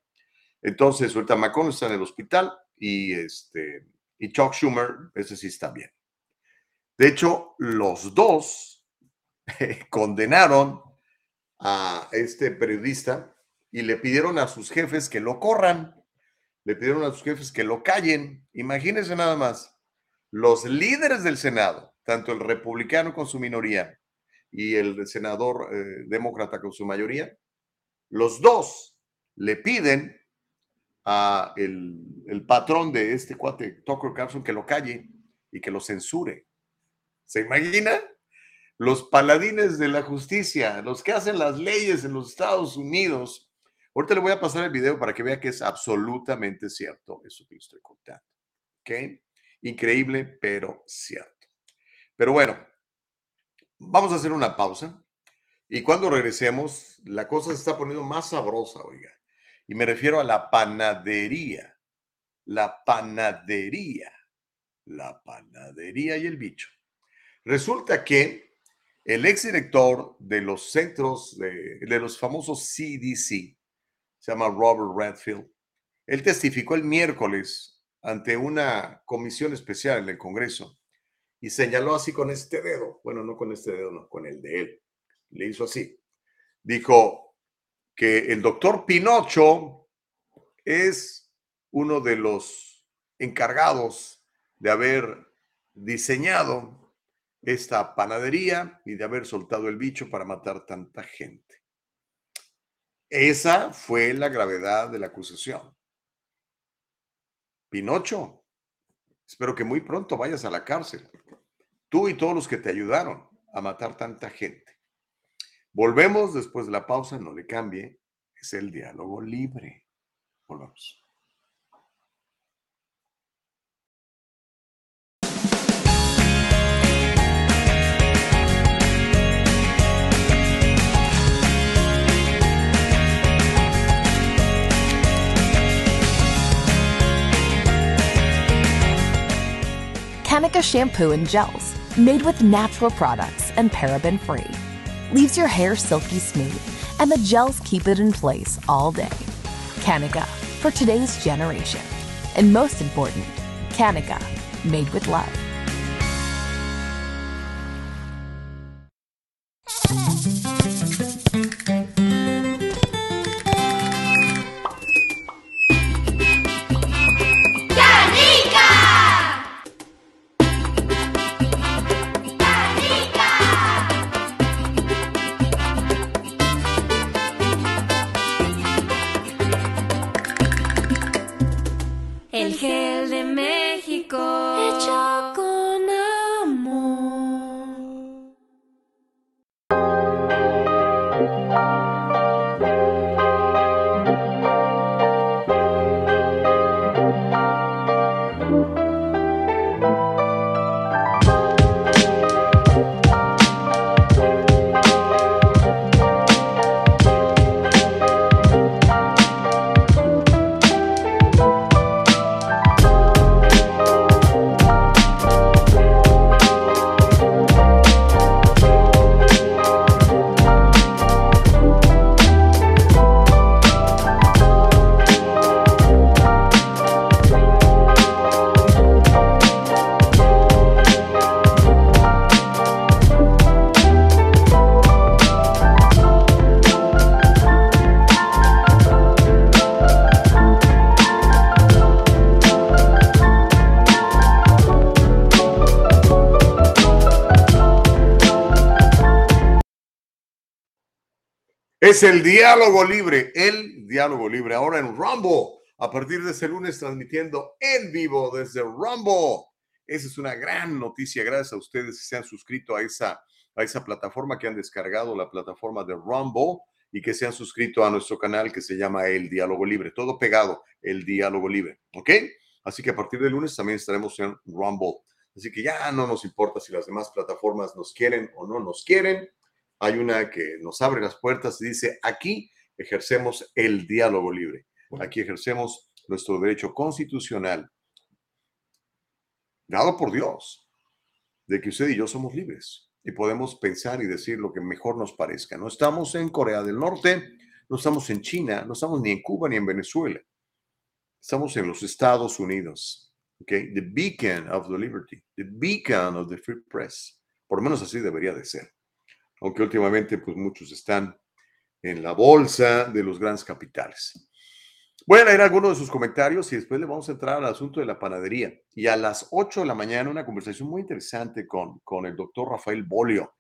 Entonces, ahorita McConnell está en el hospital y, este, y Chuck Schumer, ese sí está bien. De hecho, los dos condenaron a este periodista y le pidieron a sus jefes que lo corran, le pidieron a sus jefes que lo callen. Imagínense nada más, los líderes del Senado, tanto el republicano con su minoría y el senador eh, demócrata con su mayoría, los dos le piden el, patrón de este cuate, Tucker Carlson, que lo calle y que lo censure. ¿Se imagina? Los paladines de la justicia, los que hacen las leyes en los Estados Unidos. Ahorita le voy a pasar el video para que vea que es absolutamente cierto eso que estoy contando. ¿Ok? Increíble, pero cierto. Pero bueno, vamos a hacer una pausa. Y cuando regresemos, la cosa se está poniendo más sabrosa, oiga. Y me refiero a la panadería. La panadería. La panadería y el bicho. Resulta que el exdirector de los centros, de, de los famosos CDC, se llama Robert Redfield, él testificó el miércoles ante una comisión especial en el Congreso y señaló así con este dedo, bueno, no con este dedo, no, con el de él, le hizo así. Dijo que el doctor Pinocho es uno de los encargados de haber diseñado esta panadería y de haber soltado el bicho para matar tanta gente. Esa fue la gravedad de la acusación. Pinocho, espero que muy pronto vayas a la cárcel. Tú y todos los que te ayudaron a matar tanta gente. Volvemos después de la pausa, no le cambie, es el diálogo libre. Volvamos. Kanika shampoo and gels made with natural products and paraben free leaves your hair silky smooth, and the gels keep it in place all day. Kanika, for today's generation. And most important, Kanika, made with love. Es el diálogo libre, el diálogo libre. Ahora en Rumble, a partir de ese lunes transmitiendo en vivo desde Rumble. Esa es una gran noticia. Gracias a ustedes que se han suscrito a esa, a esa plataforma, que han descargado la plataforma de Rumble y que se han suscrito a nuestro canal que se llama El Diálogo Libre. Todo pegado, El Diálogo Libre. ¿Ok? Así que a partir del lunes también estaremos en Rumble. Así que ya no nos importa si las demás plataformas nos quieren o no nos quieren hay una que nos abre las puertas y dice, aquí ejercemos el diálogo libre, aquí ejercemos nuestro derecho constitucional, dado por Dios, de que usted y yo somos libres y podemos pensar y decir lo que mejor nos parezca. No estamos en Corea del Norte, no estamos en China, no estamos ni en Cuba ni en Venezuela. Estamos en los Estados Unidos. Okay? The beacon of the liberty, the beacon of the free press. Por lo menos así debería de ser aunque últimamente pues muchos están en la bolsa de los grandes capitales. Voy a leer algunos de sus comentarios y después le vamos a entrar al asunto de la panadería. Y a las 8 de la mañana una conversación muy interesante con, con el doctor Rafael Bolio.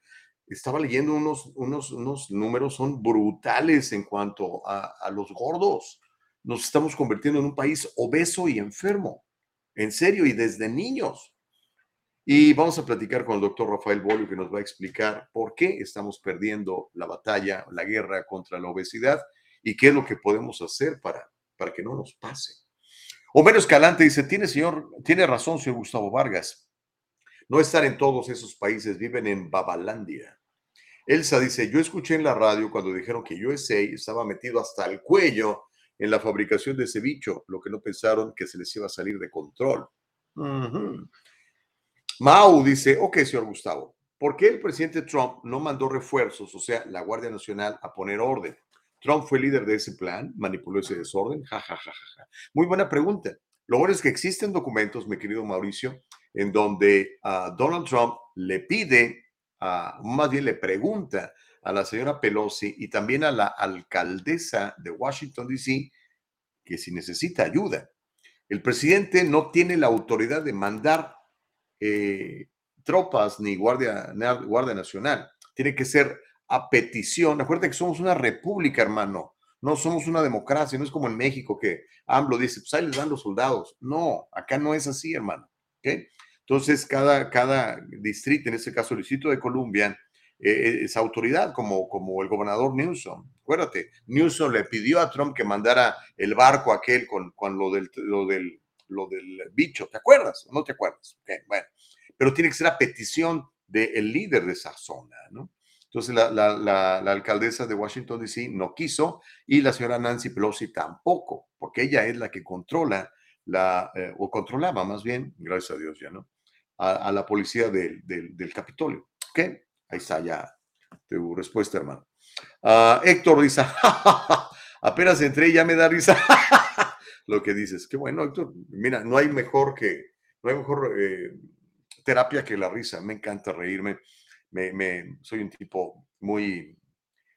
Estaba leyendo unos, unos, unos números, son brutales en cuanto a, a los gordos. Nos estamos convirtiendo en un país obeso y enfermo. En serio, y desde niños. Y vamos a platicar con el doctor Rafael Bolio que nos va a explicar por qué estamos perdiendo la batalla, la guerra contra la obesidad y qué es lo que podemos hacer para para que no nos pase. Homero Escalante dice, tiene, señor, tiene razón, señor Gustavo Vargas. No estar en todos esos países, viven en Babalandia. Elsa dice, yo escuché en la radio cuando dijeron que USA estaba metido hasta el cuello en la fabricación de ese bicho, lo que no pensaron que se les iba a salir de control. Mau dice, ok, señor Gustavo, ¿por qué el presidente Trump no mandó refuerzos, o sea, la Guardia Nacional, a poner orden? Trump fue líder de ese plan, manipuló ese desorden. Ja, ja, ja, ja, Muy buena pregunta. Lo bueno es que existen documentos, mi querido Mauricio, en donde uh, Donald Trump le pide, uh, más bien le pregunta a la señora Pelosi y también a la alcaldesa de Washington, D.C., que si necesita ayuda. El presidente no tiene la autoridad de mandar eh, tropas ni guardia, guardia nacional. Tiene que ser a petición. Acuérdate que somos una república, hermano. No somos una democracia, no es como en México que AMLO dice, pues ahí les dan los soldados. No, acá no es así, hermano. Entonces, cada, cada distrito, en este caso el distrito de Columbia, eh, es autoridad, como, como el gobernador Newsom. Acuérdate, Newsom le pidió a Trump que mandara el barco aquel con, con lo, del, lo, del, lo del bicho. ¿Te acuerdas? ¿No te acuerdas? bueno, pero tiene que ser a petición del líder de esa zona, ¿no? Entonces la, alcaldesa de Washington, D.C. no quiso y la señora Nancy Pelosi tampoco, porque ella es la que controla, la, eh, o controlaba más bien, gracias a Dios ya, ¿no? A, la policía del, del, Capitolio. ¿Ok? Ahí está ya tu respuesta, hermano. Ah, Héctor dice, apenas entré y ya me da risa lo que dices. Qué bueno, Héctor. Mira, no hay mejor que, no hay mejor eh, terapia que la risa. Me encanta reírme me, soy un tipo muy,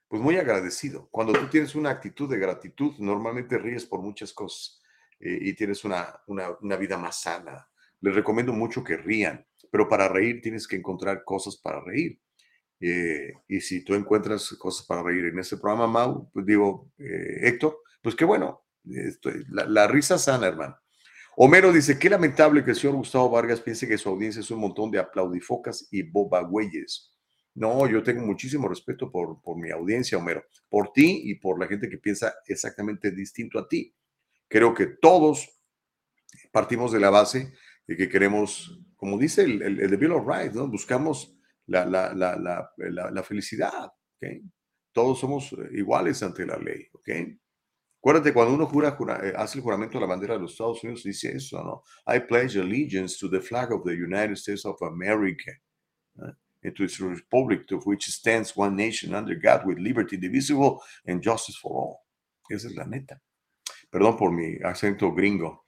pues muy agradecido. Cuando tú tienes una actitud de gratitud, normalmente ríes por muchas cosas eh, y tienes una, una, vida más sana. Les recomiendo mucho que rían, pero para reír tienes que encontrar cosas para reír. Eh, y si tú encuentras cosas para reír en este programa, Mau, pues digo, eh, Héctor, pues qué bueno, la, risa sana, hermano. Homero dice, qué lamentable que el señor Gustavo Vargas piense que su audiencia es un montón de aplaudifocas y bobagüeyes. No, yo tengo muchísimo respeto por, por mi audiencia, Homero, por ti y por la gente que piensa exactamente distinto a ti. Creo que todos partimos de la base de que queremos, como dice el, el, el Bill of ¿no? buscamos la, la, la, la felicidad. ¿okay? Todos somos iguales ante la ley. ¿okay? Acuérdate, cuando uno jura, eh, hace el juramento a la bandera de los Estados Unidos, dice eso, ¿no? I pledge allegiance to the flag of the United States of America and to its republic, to which stands one nation under God with liberty indivisible and justice for all. Esa es la neta. Perdón por mi acento gringo,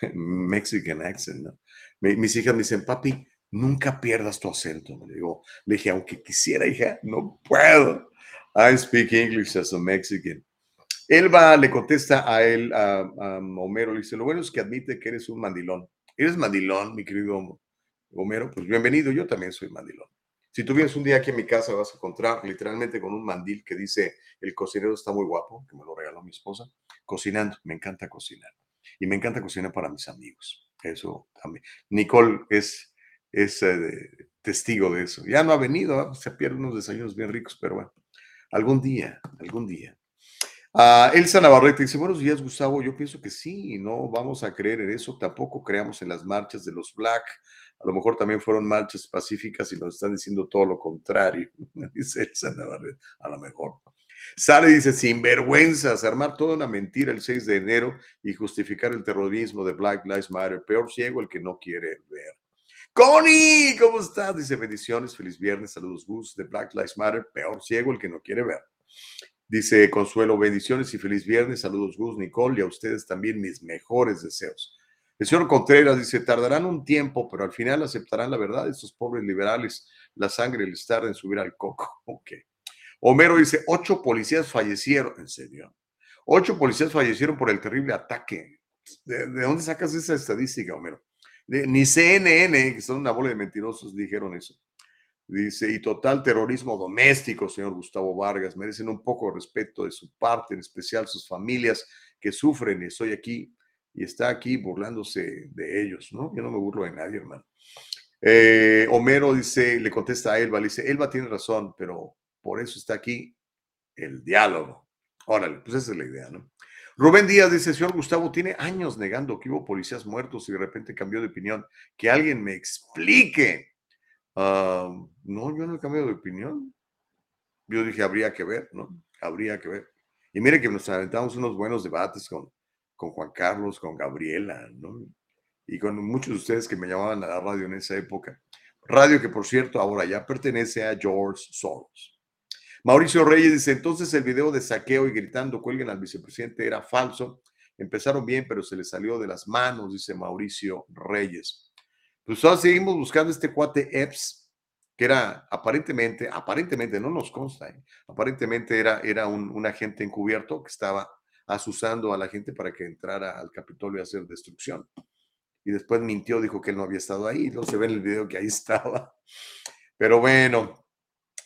Mexican accent, ¿no? mis hijas me dicen, papi, nunca pierdas tu acento. Le digo, le dije, aunque quisiera, hija, no puedo. I speak English as a Mexican. Elba le contesta a él, a, Homero, le dice, lo bueno es que admite que eres un mandilón. ¿Eres mandilón, mi querido Homero? Pues bienvenido, yo también soy mandilón. Si tú vienes un día aquí a mi casa, vas a encontrar literalmente con un mandil que dice, el cocinero está muy guapo, que me lo regaló mi esposa, cocinando. Me encanta cocinar. Y me encanta cocinar para mis amigos. Eso también. Nicole es, es eh, testigo de eso. Ya no ha venido, se pierde unos desayunos bien ricos, pero bueno, algún día, algún día. Elsa Navarrete dice, buenos días Gustavo, yo pienso que sí, no vamos a creer en eso, tampoco creamos en las marchas de los Black, a lo mejor también fueron marchas pacíficas y nos están diciendo todo lo contrario, dice Elsa Navarrete, a lo mejor. Sale y dice, sin vergüenzas, armar toda una mentira el 6 de enero y justificar el terrorismo de Black Lives Matter, peor ciego el que no quiere ver. Connie, ¿cómo estás? Dice, bendiciones, feliz viernes, saludos Gus de Black Lives Matter, peor ciego el que no quiere ver. Dice Consuelo, bendiciones y feliz viernes. Saludos Gus, Nicole y a ustedes también mis mejores deseos. El señor Contreras dice, tardarán un tiempo, pero al final aceptarán la verdad. Estos pobres liberales, la sangre les tarda en subir al coco. Ok. Homero dice, ocho policías fallecieron. ¿En serio? Ocho policías fallecieron por el terrible ataque. ¿De, dónde sacas esa estadística, Homero? ni CNN, que son una bola de mentirosos, dijeron eso. Dice, y total terrorismo doméstico, señor Gustavo Vargas. Merecen un poco de respeto de su parte, en especial sus familias que sufren. Y estoy aquí y está aquí burlándose de ellos, ¿no? Yo no me burlo de nadie, hermano. Eh, Homero dice, le contesta a Elba, le dice, Elba tiene razón, pero por eso está aquí el diálogo. Órale, pues esa es la idea, ¿no? Rubén Díaz dice, señor Gustavo, tiene años negando que hubo policías muertos y de repente cambió de opinión. Que alguien me explique. Ah, no, yo no he cambiado de opinión. Yo dije, habría que ver, ¿no? Habría que ver. Y mire que nos aventamos unos buenos debates con, con Juan Carlos, con Gabriela, ¿no? Y con muchos de ustedes que me llamaban a la radio en esa época. Radio que, por cierto, ahora ya pertenece a George Soros. Mauricio Reyes dice, entonces el video de saqueo y gritando cuelguen al vicepresidente era falso. Empezaron bien, pero se les salió de las manos, dice Mauricio Reyes. Pues ahora seguimos buscando este cuate Epps, que era aparentemente, aparentemente, no nos consta, ¿eh? aparentemente era, era un, un, agente encubierto que estaba asusando a la gente para que entrara al Capitolio a hacer destrucción. Y después mintió, dijo que él no había estado ahí, no se ve en el video que ahí estaba. Pero bueno,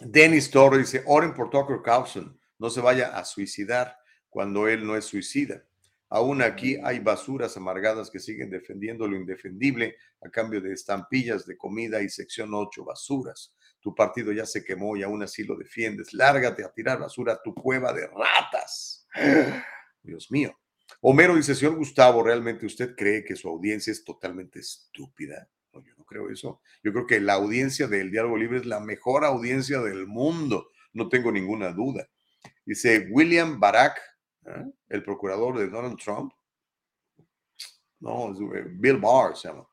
Dennis Torres dice, oren por Tucker Carlson, no se vaya a suicidar cuando él no es suicida. Aún aquí hay basuras amargadas que siguen defendiendo lo indefendible a cambio de estampillas de comida y sección 8 basuras. Tu partido ya se quemó y aún así lo defiendes. Lárgate a tirar basura a tu cueva de ratas. Dios mío. Homero dice, señor Gustavo, ¿realmente usted cree que su audiencia es totalmente estúpida? yo no creo eso. Yo creo que la audiencia del Diálogo Libre es la mejor audiencia del mundo, no tengo ninguna duda. Dice William Barack, ¿eh? el procurador de Donald Trump. No, eh, Bill Barr se llama.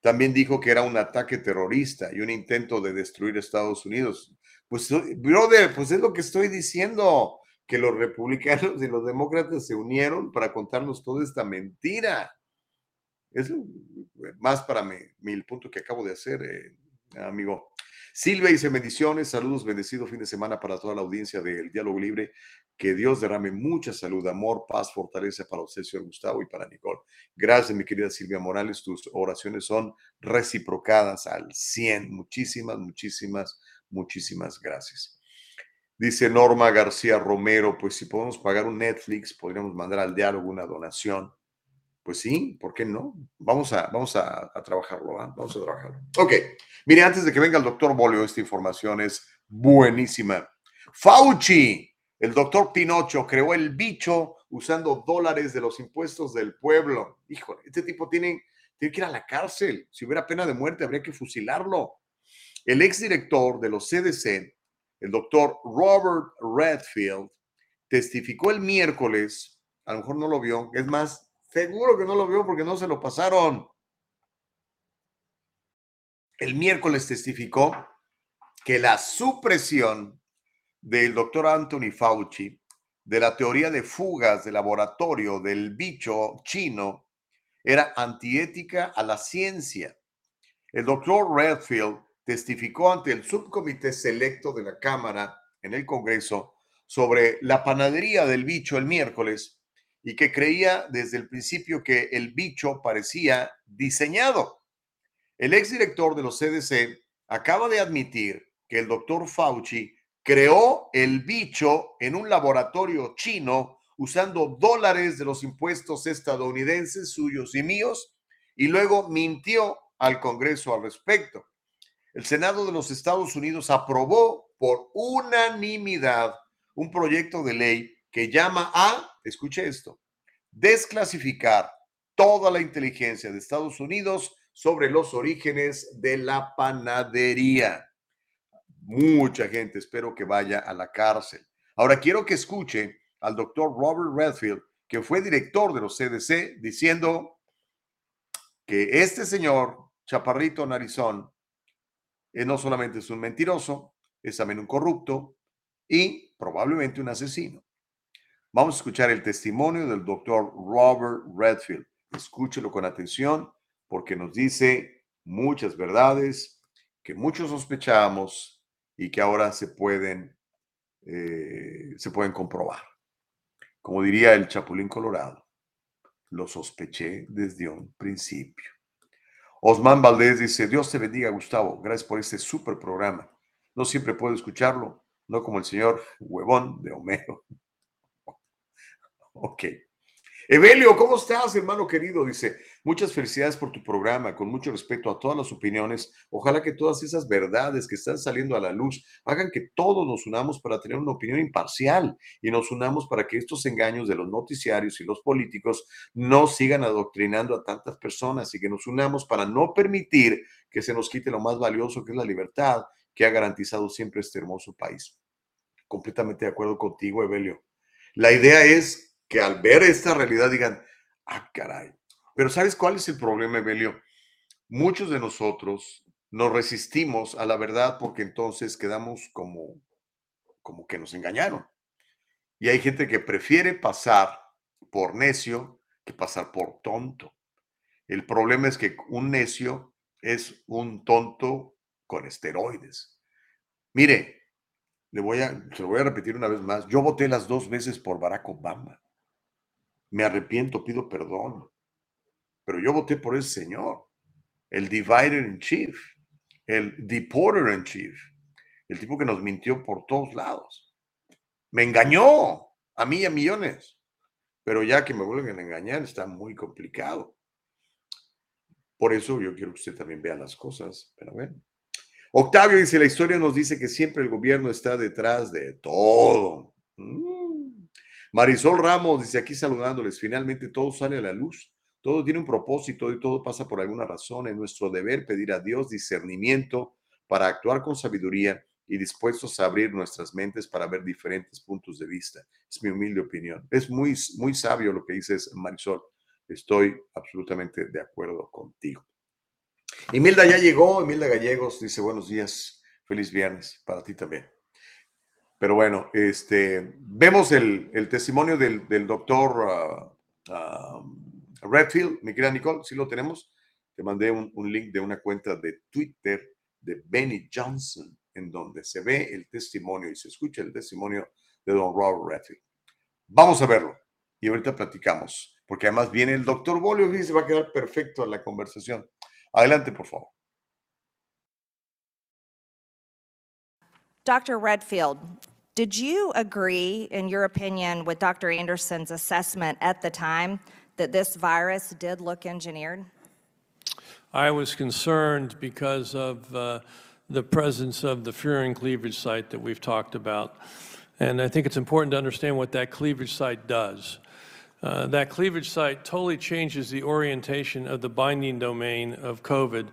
También dijo que era un ataque terrorista y un intento de destruir Estados Unidos. Pues, brother, pues es lo que estoy diciendo, que los republicanos y los demócratas se unieron para contarnos toda esta mentira. Es más para mí, el punto que acabo de hacer, eh, amigo. Silvia dice bendiciones, saludos, bendecido fin de semana para toda la audiencia del Diálogo Libre. Que Dios derrame mucha salud, amor, paz, fortaleza para usted, señor Gustavo, y para Nicole. Gracias, mi querida Silvia Morales. Tus oraciones son reciprocadas al 100. Muchísimas, muchísimas, muchísimas gracias. Dice Norma García Romero, pues si podemos pagar un Netflix, podríamos mandar al diálogo una donación pues sí, ¿por qué no? Vamos a, vamos a, trabajarlo, vamos a trabajarlo. Ok, mire, antes de que venga el doctor Bolio, esta información es buenísima. Fauci, el doctor Pinocho, creó el bicho usando dólares de los impuestos del pueblo. Híjole, este tipo tiene, tiene que ir a la cárcel. Si hubiera pena de muerte, habría que fusilarlo. El exdirector de los CDC, el doctor Robert Redfield, testificó el miércoles, a lo mejor no lo vio, es más, Seguro que no lo vio porque no se lo pasaron. El miércoles testificó que la supresión del doctor Anthony Fauci de la teoría de fugas de laboratorio del bicho chino era antiética a la ciencia. El doctor Redfield testificó ante el subcomité selecto de la Cámara en el Congreso sobre la panadería del bicho el miércoles y que creía desde el principio que el bicho parecía diseñado. El exdirector de los CDC acaba de admitir que el doctor Fauci creó el bicho en un laboratorio chino usando dólares de los impuestos estadounidenses suyos y míos y luego mintió al Congreso al respecto. El Senado de los Estados Unidos aprobó por unanimidad un proyecto de ley que llama a, escuche esto, desclasificar toda la inteligencia de Estados Unidos sobre los orígenes de la panadería. Mucha gente espero que vaya a la cárcel. Ahora quiero que escuche al doctor Robert Redfield, que fue director de los CDC, diciendo que este señor, Chaparrito Narizón, eh, no solamente es un mentiroso, es también un corrupto y probablemente un asesino. Vamos a escuchar el testimonio del doctor Robert Redfield. Escúchelo con atención porque nos dice muchas verdades que muchos sospechamos y que ahora se pueden eh, se pueden comprobar. Como diría el Chapulín Colorado, lo sospeché desde un principio. Osman Valdés dice, Dios te bendiga, Gustavo. Gracias por este súper programa. No siempre puedo escucharlo, no como el señor huevón de Homero. ok. Evelio, ¿cómo estás, hermano querido? Dice, muchas felicidades por tu programa, con mucho respeto a todas las opiniones. Ojalá que todas esas verdades que están saliendo a la luz hagan que todos nos unamos para tener una opinión imparcial y nos unamos para que estos engaños de los noticiarios y los políticos no sigan adoctrinando a tantas personas y que nos unamos para no permitir que se nos quite lo más valioso que es la libertad que ha garantizado siempre este hermoso país. Completamente de acuerdo contigo, Evelio. La idea es que al ver esta realidad digan, ah, caray. Pero ¿sabes cuál es el problema, Evelio? Muchos de nosotros nos resistimos a la verdad porque entonces quedamos como, como que nos engañaron. Y hay gente que prefiere pasar por necio que pasar por tonto. El problema es que un necio es un tonto con esteroides. Mire, le voy a, se lo voy a repetir una vez más. Yo voté las dos veces por Barack Obama me arrepiento, pido perdón. Pero yo voté por ese señor, el divider in chief, el deporter in chief, el tipo que nos mintió por todos lados. Me engañó a mí y a millones. Pero ya que me vuelven a engañar está muy complicado. Por eso yo quiero que usted también vea las cosas. Pero bueno. Octavio dice, la historia nos dice que siempre el gobierno está detrás de todo. Mm. Marisol Ramos dice aquí saludándoles, finalmente todo sale a la luz, todo tiene un propósito y todo pasa por alguna razón. Es nuestro deber pedir a Dios discernimiento para actuar con sabiduría y dispuestos a abrir nuestras mentes para ver diferentes puntos de vista. Es mi humilde opinión. Es muy, muy sabio lo que dices, Marisol. Estoy absolutamente de acuerdo contigo. Emilda ya llegó, Emilda Gallegos dice buenos días, feliz viernes para ti también. Pero bueno, este, vemos el, testimonio del, doctor ah, ah, Redfield, mi querida Nicole, si lo tenemos. Te mandé un, link de una cuenta de Twitter de Benny Johnson, en donde se ve el testimonio y se escucha el testimonio de don Robert Redfield. Vamos a verlo y ahorita platicamos, porque además viene el doctor Bolio y se va a quedar perfecto en la conversación. Adelante, por favor. Dr. Redfield, did you agree, in your opinion, with Dr. Anderson's assessment at the time that this virus did look engineered? I was concerned because of uh, the presence of the furin cleavage site that we've talked about. And I think it's important to understand what that cleavage site does. Uh, that cleavage site totally changes the orientation of the binding domain of COVID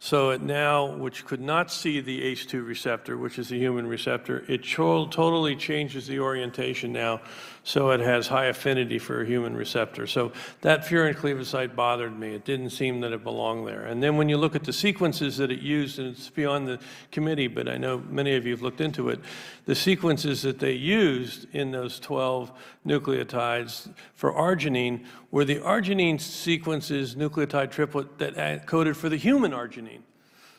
so it now, which could not see the ACE2 receptor, which is the human receptor, it totally changes the orientation now so it has high affinity for a human receptor. So that furin cleavage site bothered me. It didn't seem that it belonged there. And then when you look at the sequences that it used, and it's beyond the committee, but I know many of you have looked into it, the sequences that they used in those 12 nucleotides for arginine were the arginine sequences, nucleotide triplet, that coded for the human arginine.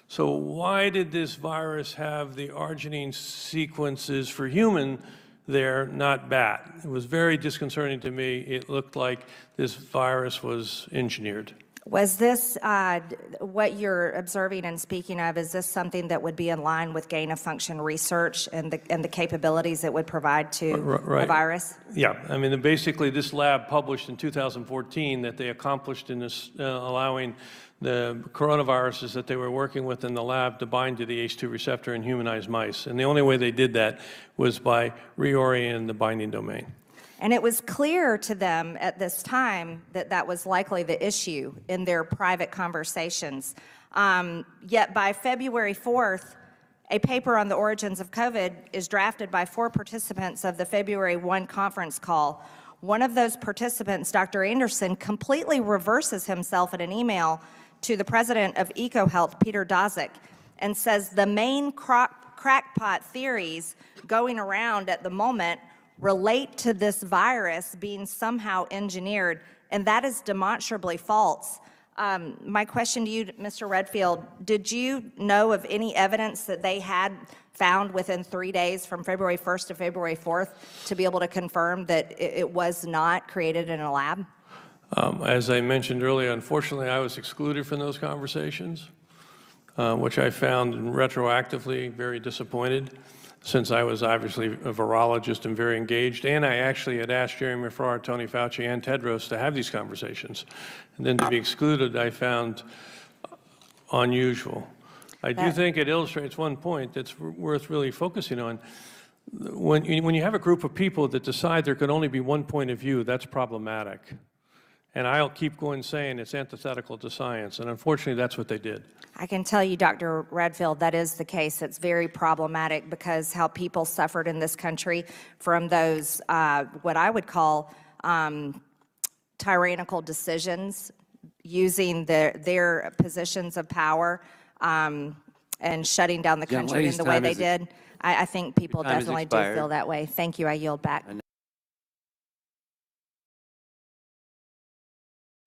So why did this virus have the arginine sequences for human there, not bat. It was very disconcerting to me. It looked like this virus was engineered. Was this uh, what you're observing and speaking of? Is this something that would be in line with gain of function research and the, and the capabilities it would provide to right. the virus? Yeah, I mean, basically, this lab published in 2014 that they accomplished in this, uh, allowing the coronaviruses that they were working with in the lab to bind to the ACE2 receptor in humanized mice. And the only way they did that was by reorienting the binding domain. And it was clear to them at this time that that was likely the issue in their private conversations. Um, yet by February 4th, a paper on the origins of COVID is drafted by four participants of the February 1 conference call. One of those participants, Dr. Anderson, completely reverses himself in an email to the president of EcoHealth, Peter Daszak, and says the main crackpot theories going around at the moment relate to this virus being somehow engineered, and that is demonstrably false. Um, My question to you, Mr. Redfield, did you know of any evidence that they had found within three days from February 1st to February 4th to be able to confirm that it it was not created in a lab? Um, As I mentioned earlier, unfortunately, I was excluded from those conversations, uh, which I found retroactively very disappointed, since I was obviously a virologist and very engaged, and I actually had asked Jeremy Farrar, Tony Fauci, and Tedros to have these conversations. And then to be excluded, I found unusual. I do That- think it illustrates one point that's w- worth really focusing on. When you, when you have a group of people that decide there can only be one point of view, that's problematic. And I'll keep going saying it's antithetical to science, and unfortunately, that's what they did. I can tell you, Dr. Redfield, that is the case. It's very problematic because how people suffered in this country from those, uh, what I would call um, tyrannical decisions, using their, their positions of power um, and shutting down the Young country in lady's the way time they is- did. I, I think people time is definitely do expired. feel that way. Thank you. I yield back.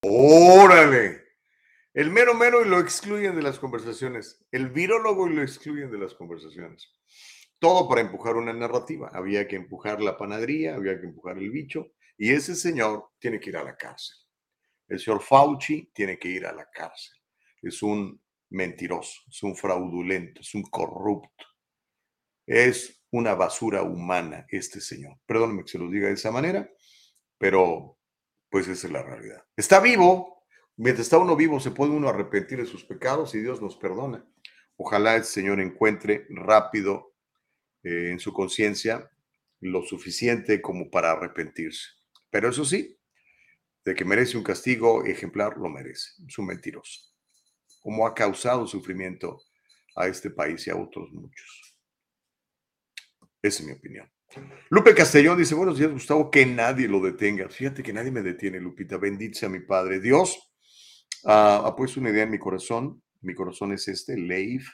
Órale. El mero mero y lo excluyen de las conversaciones. El virólogo y lo excluyen de las conversaciones. Todo para empujar una narrativa. Había que empujar la panadería, había que empujar el bicho. Y ese señor tiene que ir a la cárcel. El señor Fauci tiene que ir a la cárcel. Es un mentiroso, es un fraudulento, es un corrupto. Es una basura humana este señor. Perdónenme que se lo diga de esa manera, pero pues esa es la realidad. Está vivo. Mientras está uno vivo, se puede uno arrepentir de sus pecados y Dios nos perdona. Ojalá el Señor encuentre rápido eh, en su conciencia lo suficiente como para arrepentirse. Pero eso sí, de que merece un castigo ejemplar, lo merece. Es un mentiroso. Como ha causado sufrimiento a este país y a otros muchos. Esa es mi opinión. Lupe Castellón dice, buenos días, Gustavo, que nadie lo detenga. Fíjate que nadie me detiene, Lupita. Bendito sea mi Padre. Dios ha puesto una idea en mi corazón. Mi corazón es este, Leif,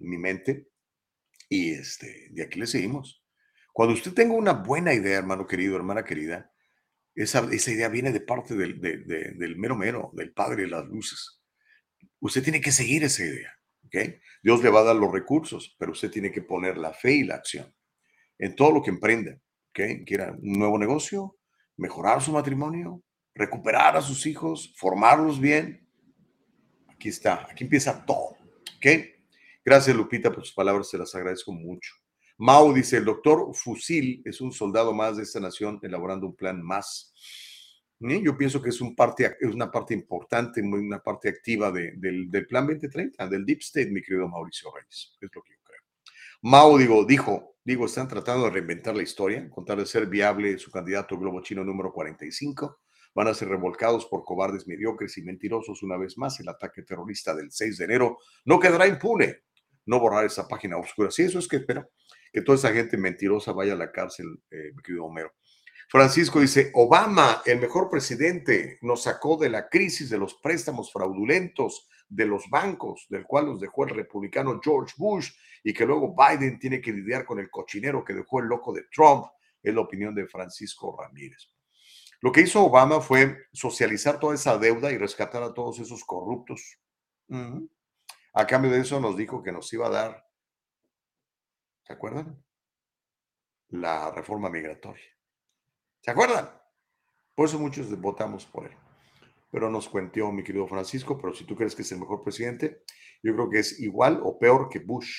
mi mente. Y este, de aquí le seguimos. Cuando usted tenga una buena idea, hermano querido, hermana querida, esa, idea viene de parte del, de- de- del mero mero, del Padre de las Luces. Usted tiene que seguir esa idea. ¿ok? Dios le va a dar los recursos, pero usted tiene que poner la fe y la acción en todo lo que emprenda. ¿ok? Quiera un nuevo negocio, mejorar su matrimonio, recuperar a sus hijos, formarlos bien. Aquí está, aquí empieza todo. ¿ok? Gracias, Lupita, por sus palabras, se las agradezco mucho. Mao dice, el doctor Fusil es un soldado más de esta nación elaborando un plan más. Yo pienso que es, una parte importante, una parte activa de- del, del plan 2030, del Deep State, mi querido Mauricio Reyes. Es lo que. Mao, digo, dijo, digo, están tratando de reinventar la historia, con tal de ser viable su candidato globo chino número 45. Van a ser revolcados por cobardes mediocres y mentirosos una vez más. El ataque terrorista del 6 de enero no quedará impune. No borrar esa página oscura. Sí, eso es que espero. Que toda esa gente mentirosa vaya a la cárcel, eh, querido Homero. Francisco dice, Obama, el mejor presidente, nos sacó de la crisis de los préstamos fraudulentos de los bancos, del cual los dejó el republicano George Bush, y que luego Biden tiene que lidiar con el cochinero que dejó el loco de Trump, es la opinión de Francisco Ramírez. Lo que hizo Obama fue socializar toda esa deuda y rescatar a todos esos corruptos. A cambio de eso nos dijo que nos iba a dar, ¿se acuerdan? La reforma migratoria. ¿Se acuerdan? Por eso muchos votamos por él. Pero nos cuenteó mi querido Francisco, pero si tú crees que es el mejor presidente, yo creo que es igual o peor que Bush.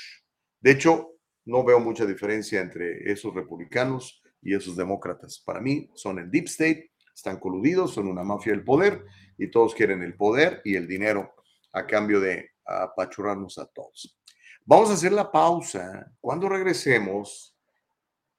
De hecho, no veo mucha diferencia entre esos republicanos y esos demócratas. Para mí son el deep state, están coludidos, son una mafia del poder y todos quieren el poder y el dinero a cambio de apachurrarnos a todos. Vamos a hacer la pausa. Cuando regresemos,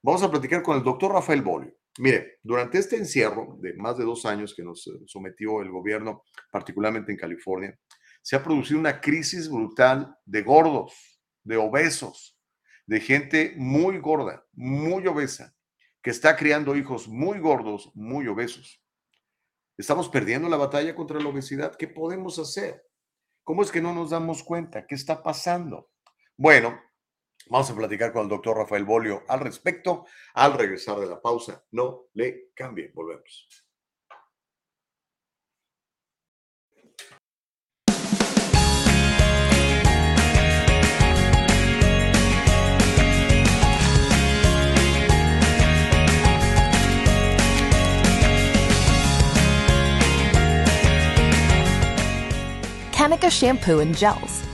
vamos a platicar con el doctor Rafael Bolio. Mire, durante este encierro de más de dos años que nos eh, sometió el gobierno, particularmente en California, se ha producido una crisis brutal de gordos, de obesos, de gente muy gorda, muy obesa, que está criando hijos muy gordos, muy obesos. Estamos perdiendo la batalla contra la obesidad. ¿Qué podemos hacer? ¿Cómo es que no nos damos cuenta? ¿Qué está pasando? Bueno, Vamos a platicar con el doctor Rafael Bolio al respecto al regresar de la pausa. No le cambie, volvemos. Kanika shampoo and gels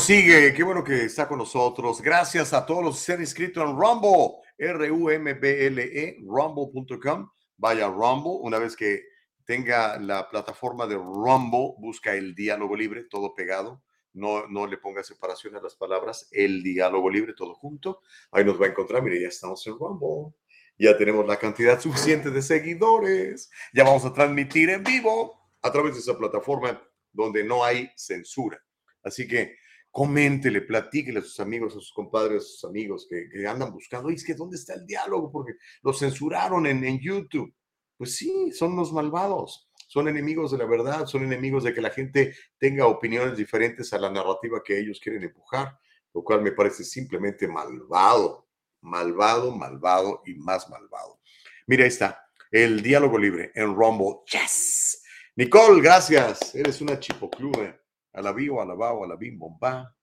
Sigue, qué bueno que está con nosotros. Gracias a todos los que se han inscrito en Rumble, R-U-M-B-L-E, rumble.com. Vaya Rumble, una vez que tenga la plataforma de Rumble, busca el diálogo libre, todo pegado. No, no le ponga separación a las palabras, el diálogo libre, todo junto. Ahí nos va a encontrar. Mire, ya estamos en Rumble. Ya tenemos la cantidad suficiente de seguidores. Ya vamos a transmitir en vivo a través de esa plataforma donde no hay censura. Así que coméntele, platíquele a sus amigos, a sus compadres, a sus amigos que, andan buscando. Oye, es que ¿dónde está el diálogo? Porque lo censuraron en, en YouTube. Pues sí, son los malvados. Son enemigos de la verdad, son enemigos de que la gente tenga opiniones diferentes a la narrativa que ellos quieren empujar, lo cual me parece simplemente malvado, malvado, malvado y más malvado. Mira, ahí está, el diálogo libre en Rumble. Yes. Nicole, gracias. Eres una chipocluda. A la bio, a la bao, a la bim, bomba.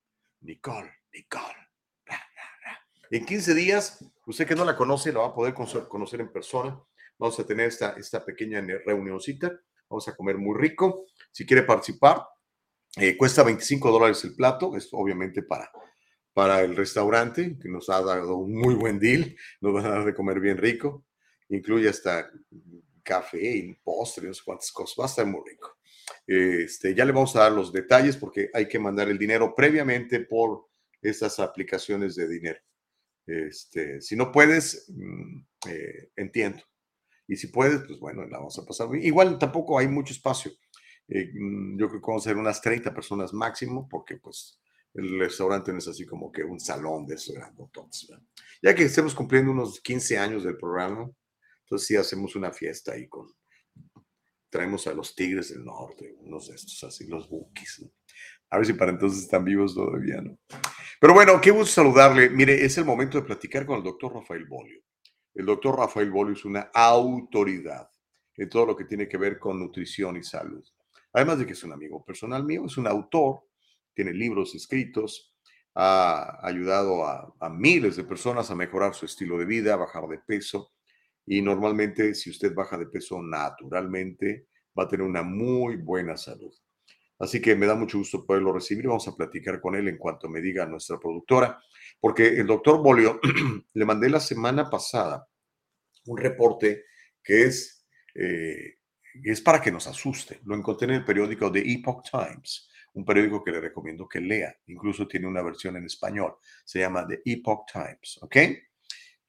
Nicole, Nicole. En 15 días, usted que no la conoce, la va a poder conocer- en persona. Vamos a tener esta, esta pequeña reunioncita. Vamos a comer muy rico. Si quiere participar, eh, cuesta 25 dólares el plato. Es obviamente para, para el restaurante, que nos ha dado un muy buen deal. Nos van a dar de comer bien rico. Incluye hasta café y postre, no sé cuántas cosas. Va a estar muy rico. Este, ya le vamos a dar los detalles porque hay que mandar el dinero previamente por estas aplicaciones de dinero. Este, si no puedes, mm, eh, entiendo. Y si puedes, pues bueno, la vamos a pasar. Igual tampoco hay mucho espacio. Eh, mm, yo creo que vamos a ser unas 30 personas máximo porque pues el restaurante no es así como que un salón de esos. Ya que estemos cumpliendo unos 15 años del programa, entonces sí hacemos una fiesta ahí con, traemos a los Tigres del Norte, unos de estos así, los Bookies. A ver si para entonces están vivos todavía, ¿no? Pero bueno, qué gusto saludarle. Mire, es el momento de platicar con el doctor Rafael Bolio. El doctor Rafael Bolio es una autoridad en todo lo que tiene que ver con nutrición y salud. Además de que es un amigo personal mío, es un autor, tiene libros escritos, ha ayudado a miles de personas a mejorar su estilo de vida, a bajar de peso. Y normalmente, si usted baja de peso naturalmente, va a tener una muy buena salud. Así que me da mucho gusto poderlo recibir. Vamos a platicar con él en cuanto me diga nuestra productora, porque el doctor Bolio le mandé la semana pasada un reporte que es, eh, es para que nos asuste. Lo encontré en el periódico The Epoch Times, un periódico que le recomiendo que lea. Incluso tiene una versión en español. Se llama The Epoch Times, ¿ok?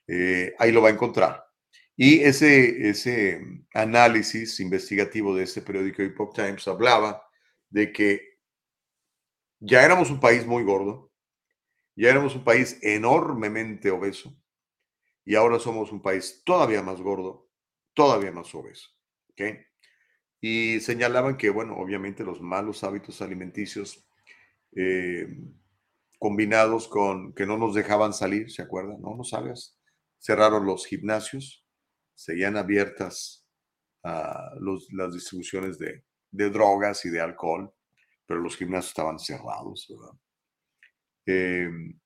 Eh, ahí lo va a encontrar. Y ese, ese análisis investigativo de este periódico Epoch Times hablaba de que Ya éramos un país muy gordo, ya éramos un país enormemente obeso y ahora somos un país todavía más gordo, todavía más obeso. ¿ok? Y señalaban que, bueno, obviamente los malos hábitos alimenticios eh, combinados con que no nos dejaban salir, ¿se acuerdan? No, no salgas. Cerraron los gimnasios, seguían abiertas las distribuciones de, drogas y de alcohol, pero los gimnasios estaban cerrados. Em,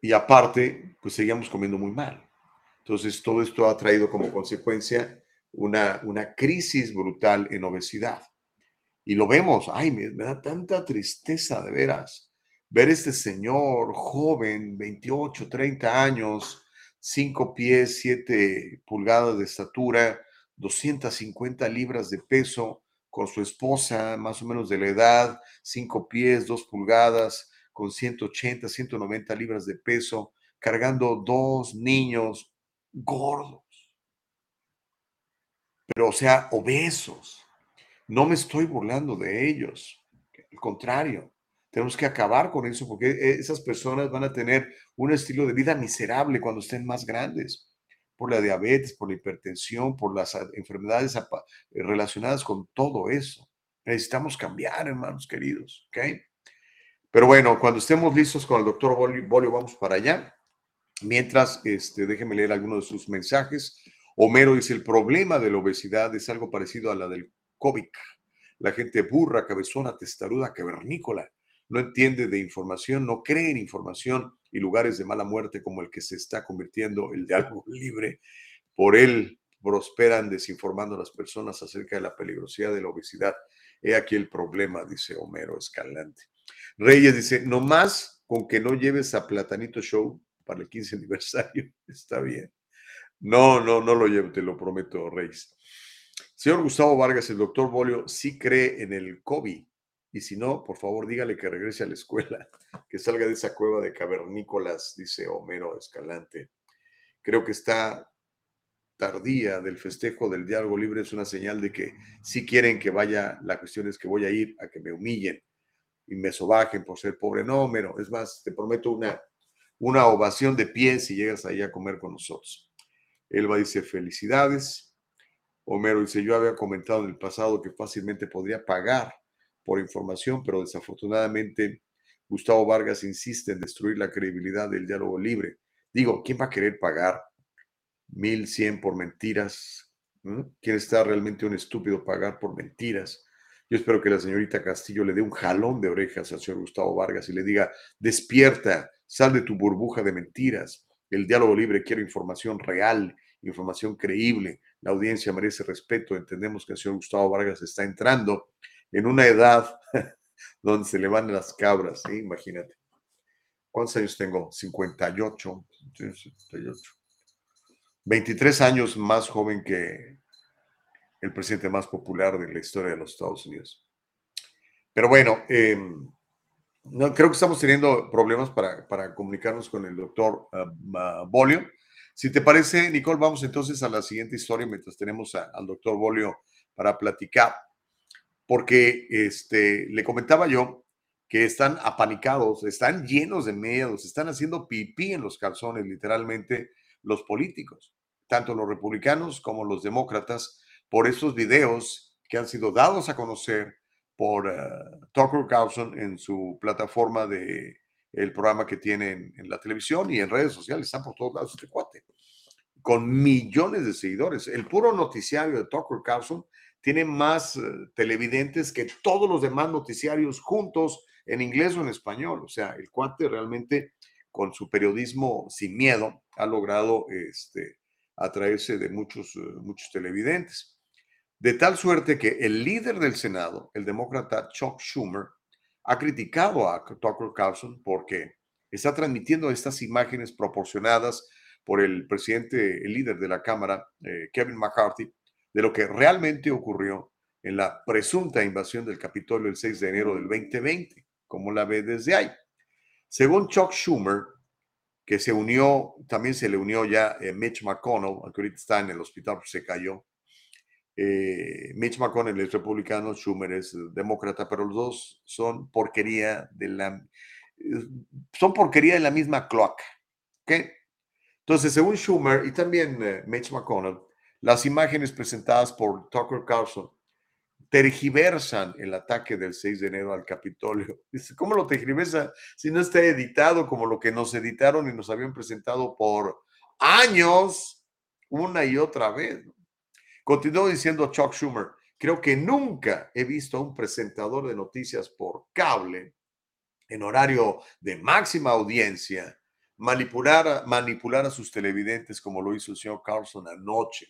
y aparte, pues seguíamos comiendo muy mal. Entonces, todo esto ha traído como consecuencia una, una crisis brutal en obesidad. Y lo vemos, ay, me, me da tanta tristeza de veras ver este señor joven, 28, 30 años, 5 pies, 7 pulgadas de estatura, 250 libras de peso, con su esposa más o menos de la edad, 5 pies, 2 pulgadas, con 180, 190 libras de peso, cargando dos niños gordos, pero o sea, obesos. No me estoy burlando de ellos, al contrario, tenemos que acabar con eso porque esas personas van a tener un estilo de vida miserable cuando estén más grandes por la diabetes, por la hipertensión, por las enfermedades relacionadas con todo eso. Necesitamos cambiar, hermanos queridos, ¿ok? Pero bueno, cuando estemos listos con el doctor Bolio, vamos para allá. Mientras, este, déjenme leer algunos de sus mensajes. Homero dice, el problema de la obesidad es algo parecido a la del COVID. La gente burra, cabezona, testaruda, cavernícola, no entiende de información, no cree en información y lugares de mala muerte como el que se está convirtiendo el de algo libre. Por él prosperan desinformando a las personas acerca de la peligrosidad de la obesidad. He aquí el problema, dice Homero Escalante. Reyes dice, no más con que no lleves a Platanito Show para el 15 aniversario, está bien. No, no, no lo llevo, te lo prometo, Reyes. Señor Gustavo Vargas, el doctor Bolio sí cree en el COVID y si no, por favor, dígale que regrese a la escuela, que salga de esa cueva de cavernícolas, dice Homero Escalante. Creo que está tardía del festejo del diálogo libre es una señal de que si quieren que vaya, la cuestión es que voy a ir a que me humillen y me sobajen por ser pobre. No, Homero, es más, te prometo una, una ovación de pie si llegas ahí a comer con nosotros. Elba dice, felicidades. Homero dice, yo había comentado en el pasado que fácilmente podría pagar por información, pero desafortunadamente Gustavo Vargas insiste en destruir la credibilidad del diálogo libre. Digo, ¿quién va a querer pagar 1100 por mentiras? ¿Mm? ¿Quién está realmente un estúpido pagar por mentiras? Yo espero que la señorita Castillo le dé un jalón de orejas al señor Gustavo Vargas y le diga, despierta, sal de tu burbuja de mentiras. El diálogo libre quiere información real, información creíble. La audiencia merece respeto. Entendemos que el señor Gustavo Vargas está entrando en una edad donde se le van las cabras, ¿sí? imagínate. ¿Cuántos años tengo? 58, 58. 23 años más joven que el presidente más popular de la historia de los Estados Unidos. Pero bueno, em, no, creo que estamos teniendo problemas para, comunicarnos con el doctor uh, Bolio. Si te parece, Nicole, vamos entonces a la siguiente historia mientras tenemos al doctor Bolio para platicar porque este, le comentaba yo que están apanicados, están llenos de miedos, están haciendo pipí en los calzones, literalmente, los políticos, tanto los republicanos como los demócratas, por estos videos que han sido dados a conocer por uh, Tucker Carlson en su plataforma de el programa que tiene en, la televisión y en redes sociales, están por todos lados este cuate, con millones de seguidores. El puro noticiario de Tucker Carlson tiene más eh, televidentes que todos los demás noticiarios juntos en inglés o en español. O sea, el cuate realmente con su periodismo sin miedo ha logrado este, atraerse de muchos, eh, muchos televidentes. De tal suerte que el líder del Senado, el demócrata Chuck Schumer, ha criticado a Tucker Carlson porque está transmitiendo estas imágenes proporcionadas por el presidente, el líder de la Cámara, eh, Kevin McCarthy, de lo que realmente ocurrió en la presunta invasión del Capitolio el 6 de enero del 2020, como la ve desde ahí. Según Chuck Schumer, que se unió, también se le unió ya eh, Mitch McConnell, que ahorita está en el hospital, se cayó, Eh, Mitch McConnell es republicano, Schumer es demócrata, pero los dos son porquería de la, son porquería de la misma cloaca. Entonces, según Schumer y también eh, Mitch McConnell, las imágenes presentadas por Tucker Carlson tergiversan el ataque del 6 de enero al Capitolio. ¿cómo lo tergiversa si no está editado como lo que nos editaron y nos habían presentado por años, una y otra vez? Continuó diciendo Chuck Schumer, creo que nunca he visto a un presentador de noticias por cable en horario de máxima audiencia manipular, manipular a sus televidentes como lo hizo el señor Carlson anoche.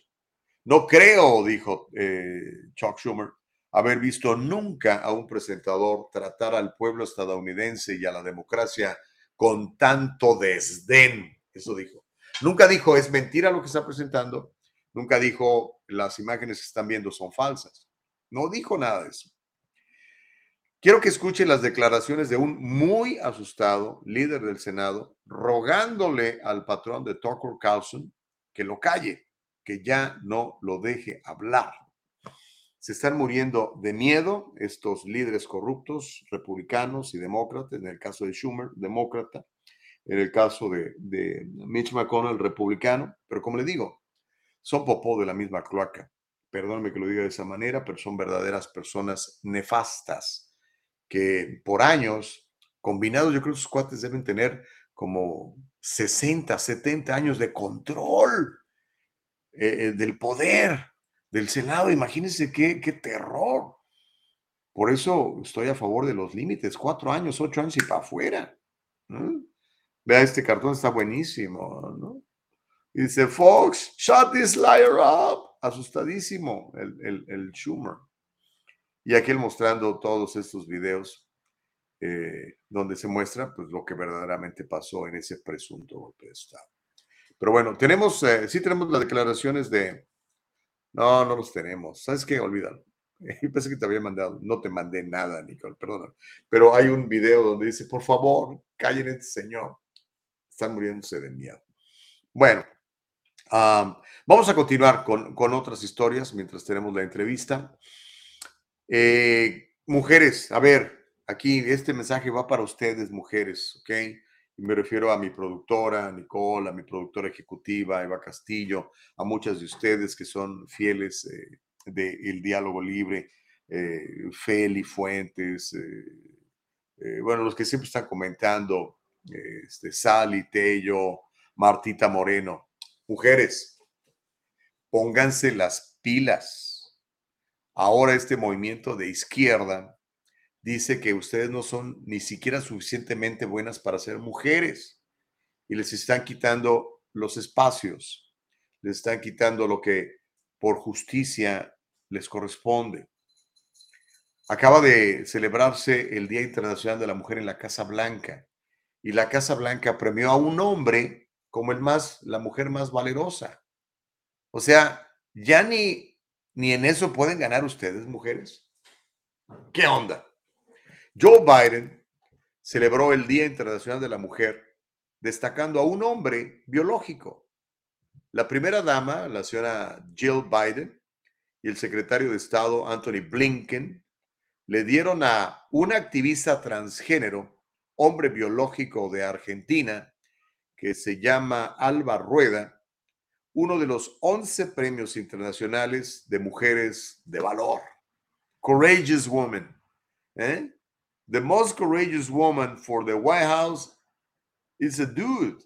No creo, dijo eh, Chuck Schumer, haber visto nunca a un presentador tratar al pueblo estadounidense y a la democracia con tanto desdén. Eso dijo. Nunca dijo, es mentira lo que está presentando. Nunca dijo, las imágenes que están viendo son falsas. No dijo nada de eso. Quiero que escuchen las declaraciones de un muy asustado líder del Senado rogándole al patrón de Tucker Carlson que lo calle, que ya no lo deje hablar. Se están muriendo de miedo estos líderes corruptos, republicanos y demócratas, en el caso de Schumer, demócrata, en el caso de, Mitch McConnell, republicano, pero como le digo, son popó de la misma cloaca. Perdónme que lo diga de esa manera, pero son verdaderas personas nefastas que por años, combinados, yo creo que sus cuates deben tener como 60, 70 años de control eh, eh, del poder del Senado. Imagínense qué, qué terror. Por eso estoy a favor de los límites, cuatro años, ocho años y para afuera. Vea, este cartón está buenísimo, ¿no? dice, Fox, shut this liar up. Asustadísimo el, el, Schumer. Y aquí mostrando todos estos videos eh, donde se muestra pues, lo que verdaderamente pasó en ese presunto golpe de Estado. Pero bueno, tenemos, eh, sí tenemos las declaraciones de... No, no los tenemos. ¿Sabes qué? Olvídalo. Pensé que te había mandado. No te mandé nada, Nicole, perdona. Pero hay un video donde dice, por favor, callen este señor. Están muriéndose de miedo. Bueno, vamos a continuar con, con otras historias mientras tenemos la entrevista. Eh, mujeres, a ver, aquí este mensaje va para ustedes, mujeres, ¿ok? Me refiero a mi productora, Nicole, a mi productora ejecutiva, Eva Castillo, a muchas de ustedes que son fieles eh, del diálogo libre, eh, Feli Fuentes, bueno, los que siempre están comentando, este, Sally, Tello, Martita Moreno. Mujeres, pónganse las pilas Ahora este movimiento de izquierda dice que ustedes no son ni siquiera suficientemente buenas para ser mujeres y les están quitando los espacios, les están quitando lo que por justicia les corresponde. Acaba de celebrarse el Día Internacional de la Mujer en la Casa Blanca y la Casa Blanca premió a un hombre como el más la mujer más valerosa. O sea, ya ni ni en eso pueden ganar ustedes, mujeres. ¿Qué onda? Joe Biden celebró el Día Internacional de la Mujer destacando a un hombre biológico. La primera dama, la señora Jill Biden, y el secretario de Estado Anthony Blinken le dieron a un activista transgénero, hombre biológico de Argentina, que se llama Alba Rueda, uno de los 11 premios internacionales de mujeres de valor. Courageous Woman. ¿eh? The most courageous woman for the White House is a dude.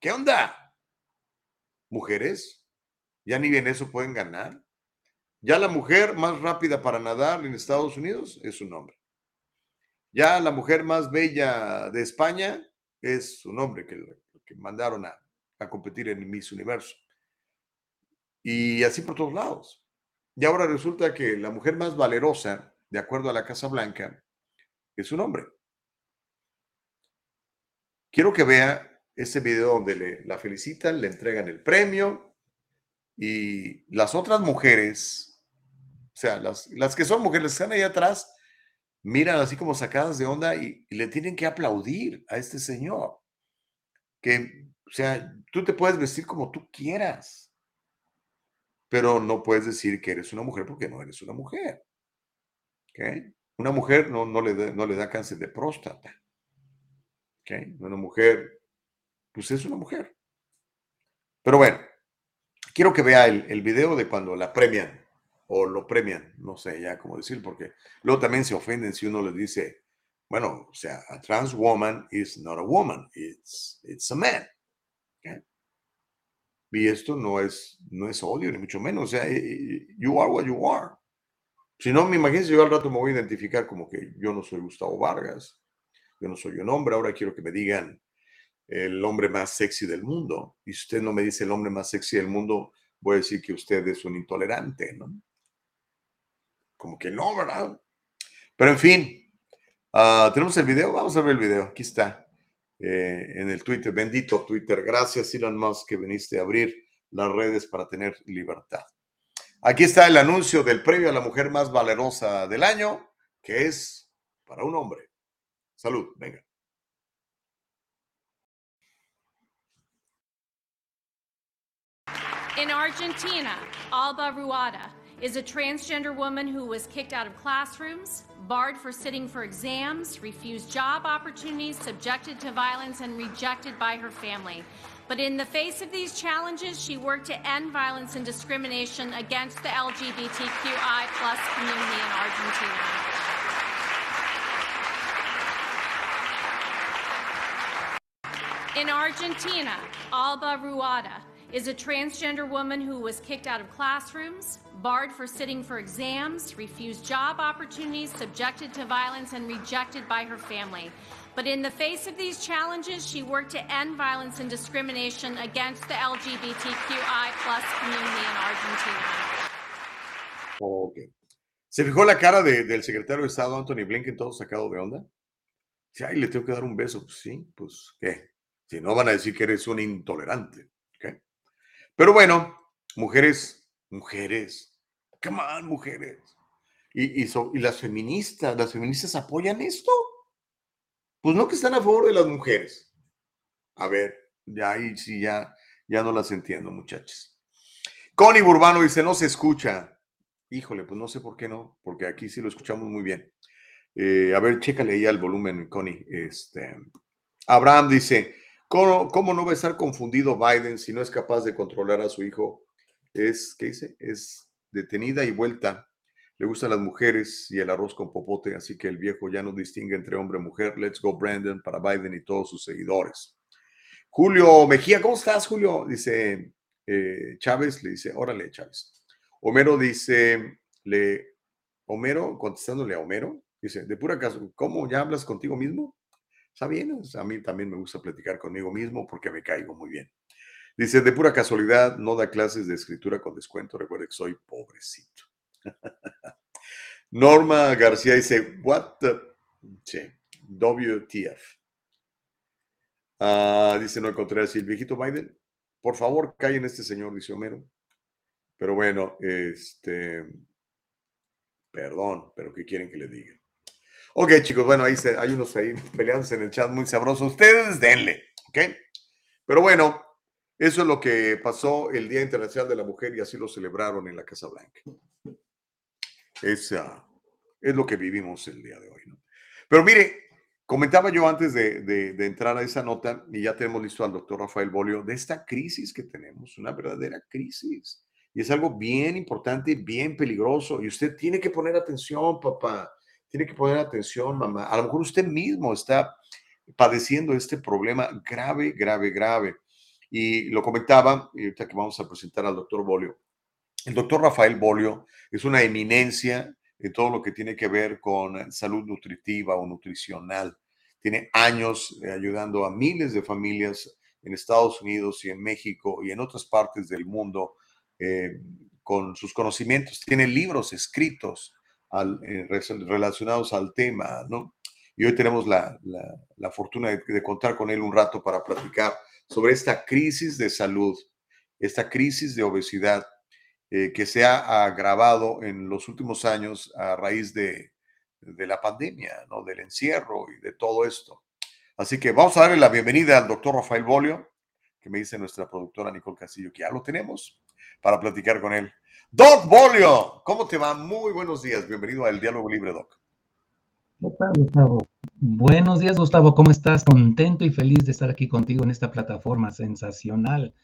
¿Qué onda? Mujeres, ya ni bien eso pueden ganar. Ya la mujer más rápida para nadar en Estados Unidos es un hombre. Ya la mujer más bella de España es un hombre que, que mandaron a, a competir en Miss Universo. Y así por todos lados. Y ahora resulta que la mujer más valerosa, de acuerdo a la Casa Blanca, es un hombre. Quiero que vea ese video donde le, la felicitan, le entregan el premio y las otras mujeres, o sea, las, las que son mujeres, están ahí atrás, miran así como sacadas de onda y, y le tienen que aplaudir a este señor. Que, o sea, tú te puedes vestir como tú quieras pero no puedes decir que eres una mujer porque no eres una mujer. ¿ok? Una mujer no, no, le da, no le da cáncer de próstata. ¿ok? Una mujer, pues es una mujer. Pero bueno, quiero que vea el, el video de cuando la premian o lo premian, no sé ya cómo decir, porque luego también se ofenden si uno les dice, bueno, o sea, a trans woman is not a woman, it's, it's a man. Y esto no es, no es odio, ni mucho menos. O sea, eh, eh, you are what you are. Si no, me imagino yo al rato me voy a identificar como que yo no soy Gustavo Vargas, yo no soy un hombre, ahora quiero que me digan el hombre más sexy del mundo. Y si usted no me dice el hombre más sexy del mundo, voy a decir que usted es un intolerante, ¿no? Como que no, ¿verdad? Pero en fin, ah, tenemos el video, vamos a ver el video, aquí está. Eh, en el Twitter. Bendito Twitter. Gracias, Elon Musk, que viniste a abrir las redes para tener libertad. Aquí está el anuncio del premio a la mujer más valerosa del año, que es para un hombre. Salud, venga. In Argentina, Alba Ruada is a transgender woman who was kicked out of classrooms, barred for sitting for exams, refused job opportunities, subjected to violence, and rejected by her family. But in the face of these challenges, she worked to end violence and discrimination against the LGBTQI plus community in Argentina. In Argentina, Alba Ruada is a transgender woman who was kicked out of classrooms, barred for sitting for exams, refused job opportunities, subjected to violence, and rejected by her family. But in the face of these challenges, she worked to end violence and discrimination against the LGBTQI plus community in Argentina. Ok. ¿Se fijó la cara de- del secretario de Estado, Anthony Blinken, todo sacado de onda? Sí, ay, le tengo que dar un beso. Pues sí, pues, ¿qué? Si no van a decir que eres un intolerante. ¿ok? Pero bueno, mujeres, mujeres, come on, mujeres. Y, y, so- y las feministas, las feministas apoyan esto. Pues no que están a favor de las mujeres. A ver, ya ahí sí, ya, ya no las entiendo, muchachos. Connie Burbano dice, no se escucha. Híjole, pues no sé por qué no, porque aquí sí lo escuchamos muy bien. Eh, a ver, chécale ahí al volumen, Connie. Este, Abraham dice, ¿cómo, ¿cómo no va a estar confundido Biden si no es capaz de controlar a su hijo? Es, ¿qué dice? Es detenida y vuelta. Le gustan las mujeres y el arroz con popote, así que el viejo ya no distingue entre hombre y mujer. Let's go, Brandon, para Biden y todos sus seguidores. Julio Mejía, ¿cómo estás, Julio? Dice eh, Chávez, le dice, órale, Chávez. Homero dice, le, Homero, contestándole a Homero, dice, de pura caso, ¿cómo ya hablas contigo mismo? Está bien, a mí también me gusta platicar conmigo mismo porque me caigo muy bien. Dice, de pura casualidad, no da clases de escritura con descuento, recuerde que soy pobrecito. Norma García dice, what the... Sí, WTF. Ah, dice, no encontré así el viejito Biden. Por favor, callen este señor, dice Homero. Pero bueno, este... Perdón, pero ¿qué quieren que le diga? Ok, chicos, bueno, ahí se- hay unos ahí peleándose en el chat muy sabrosos. Ustedes denle, ¿ok? Pero bueno, eso es lo que pasó el Día Internacional de la Mujer y así lo celebraron en la Casa Blanca. Es, es lo que vivimos el día de hoy, ¿no? Pero mire, comentaba yo antes de, de- de entrar a esa nota, y ya tenemos listo al doctor Rafael Bolio, de esta crisis que tenemos, una verdadera crisis. Y es algo bien importante, bien peligroso. Y usted tiene que poner atención, papá. Tiene que poner atención, mamá. A lo mejor usted mismo está padeciendo este problema grave, grave, grave. Y lo comentaba, y ahorita que vamos a presentar al doctor Bolio. El doctor Rafael Bolio es una eminencia en todo lo que tiene que ver con salud nutritiva o nutricional. Tiene años eh, ayudando a miles de familias en Estados Unidos y en México y en otras partes del mundo eh, con sus conocimientos. Tiene libros escritos al- eh, relacionados al tema, ¿no? Y hoy tenemos la, la- la fortuna de, de contar con él un rato para platicar sobre esta crisis de salud, esta crisis de obesidad eh, que se ha agravado en los últimos años a raíz de, de la pandemia, ¿no? del encierro y de todo esto. Así que vamos a darle la bienvenida al doctor Rafael Bolio. que me dice nuestra productora Nicole Castillo, que ya lo tenemos para platicar con él. Doc Bolio, ¿cómo te va? Muy buenos días, bienvenido al Diálogo Libre, Doc. Gustavo? Buenos días, Gustavo, ¿cómo estás? Contento y feliz de estar aquí contigo en esta plataforma sensacional.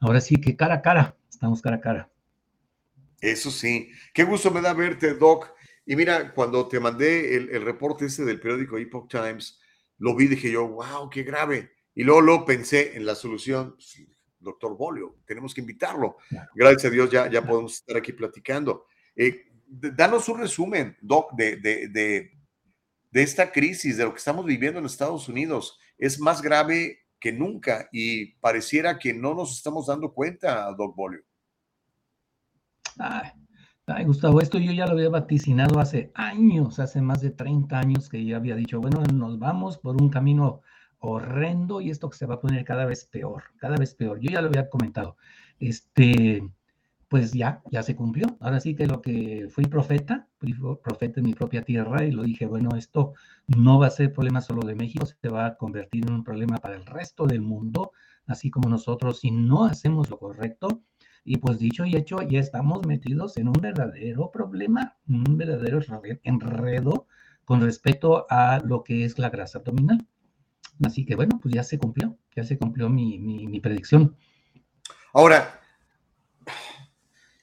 Ahora sí que cara a cara, estamos cara a cara. Eso sí, qué gusto me da verte, Doc. Y mira, cuando te mandé el, reporte este del periódico Epoch Times, lo vi, dije yo, wow, qué grave. Y luego, lo pensé en la solución, pues, doctor Bolio, tenemos que invitarlo. Gracias a Dios ya, ya podemos estar aquí platicando. Eh, danos un resumen, Doc, de, de, de, de, esta crisis, de lo que estamos viviendo en Estados Unidos. Es más grave que nunca y pareciera que no nos estamos dando cuenta, Doc Bolio. Ay, Gustavo, esto yo ya lo había vaticinado hace años, hace más de 30 años que ya había dicho, bueno, nos vamos por un camino horrendo y esto que se va a poner cada vez peor, cada vez peor. Yo ya lo había comentado. Este, pues ya, ya se cumplió. Ahora sí que lo que fui profeta, fui profeta en mi propia tierra y lo dije, bueno, esto no va a ser problema solo de México, se va a convertir en un problema para el resto del mundo, así como nosotros, si no hacemos lo correcto, y pues dicho y hecho, ya estamos metidos en un verdadero problema, un verdadero enredo con respecto a lo que es la grasa abdominal. Así que bueno, pues ya se cumplió, ya se cumplió mi, mi, predicción. Ahora,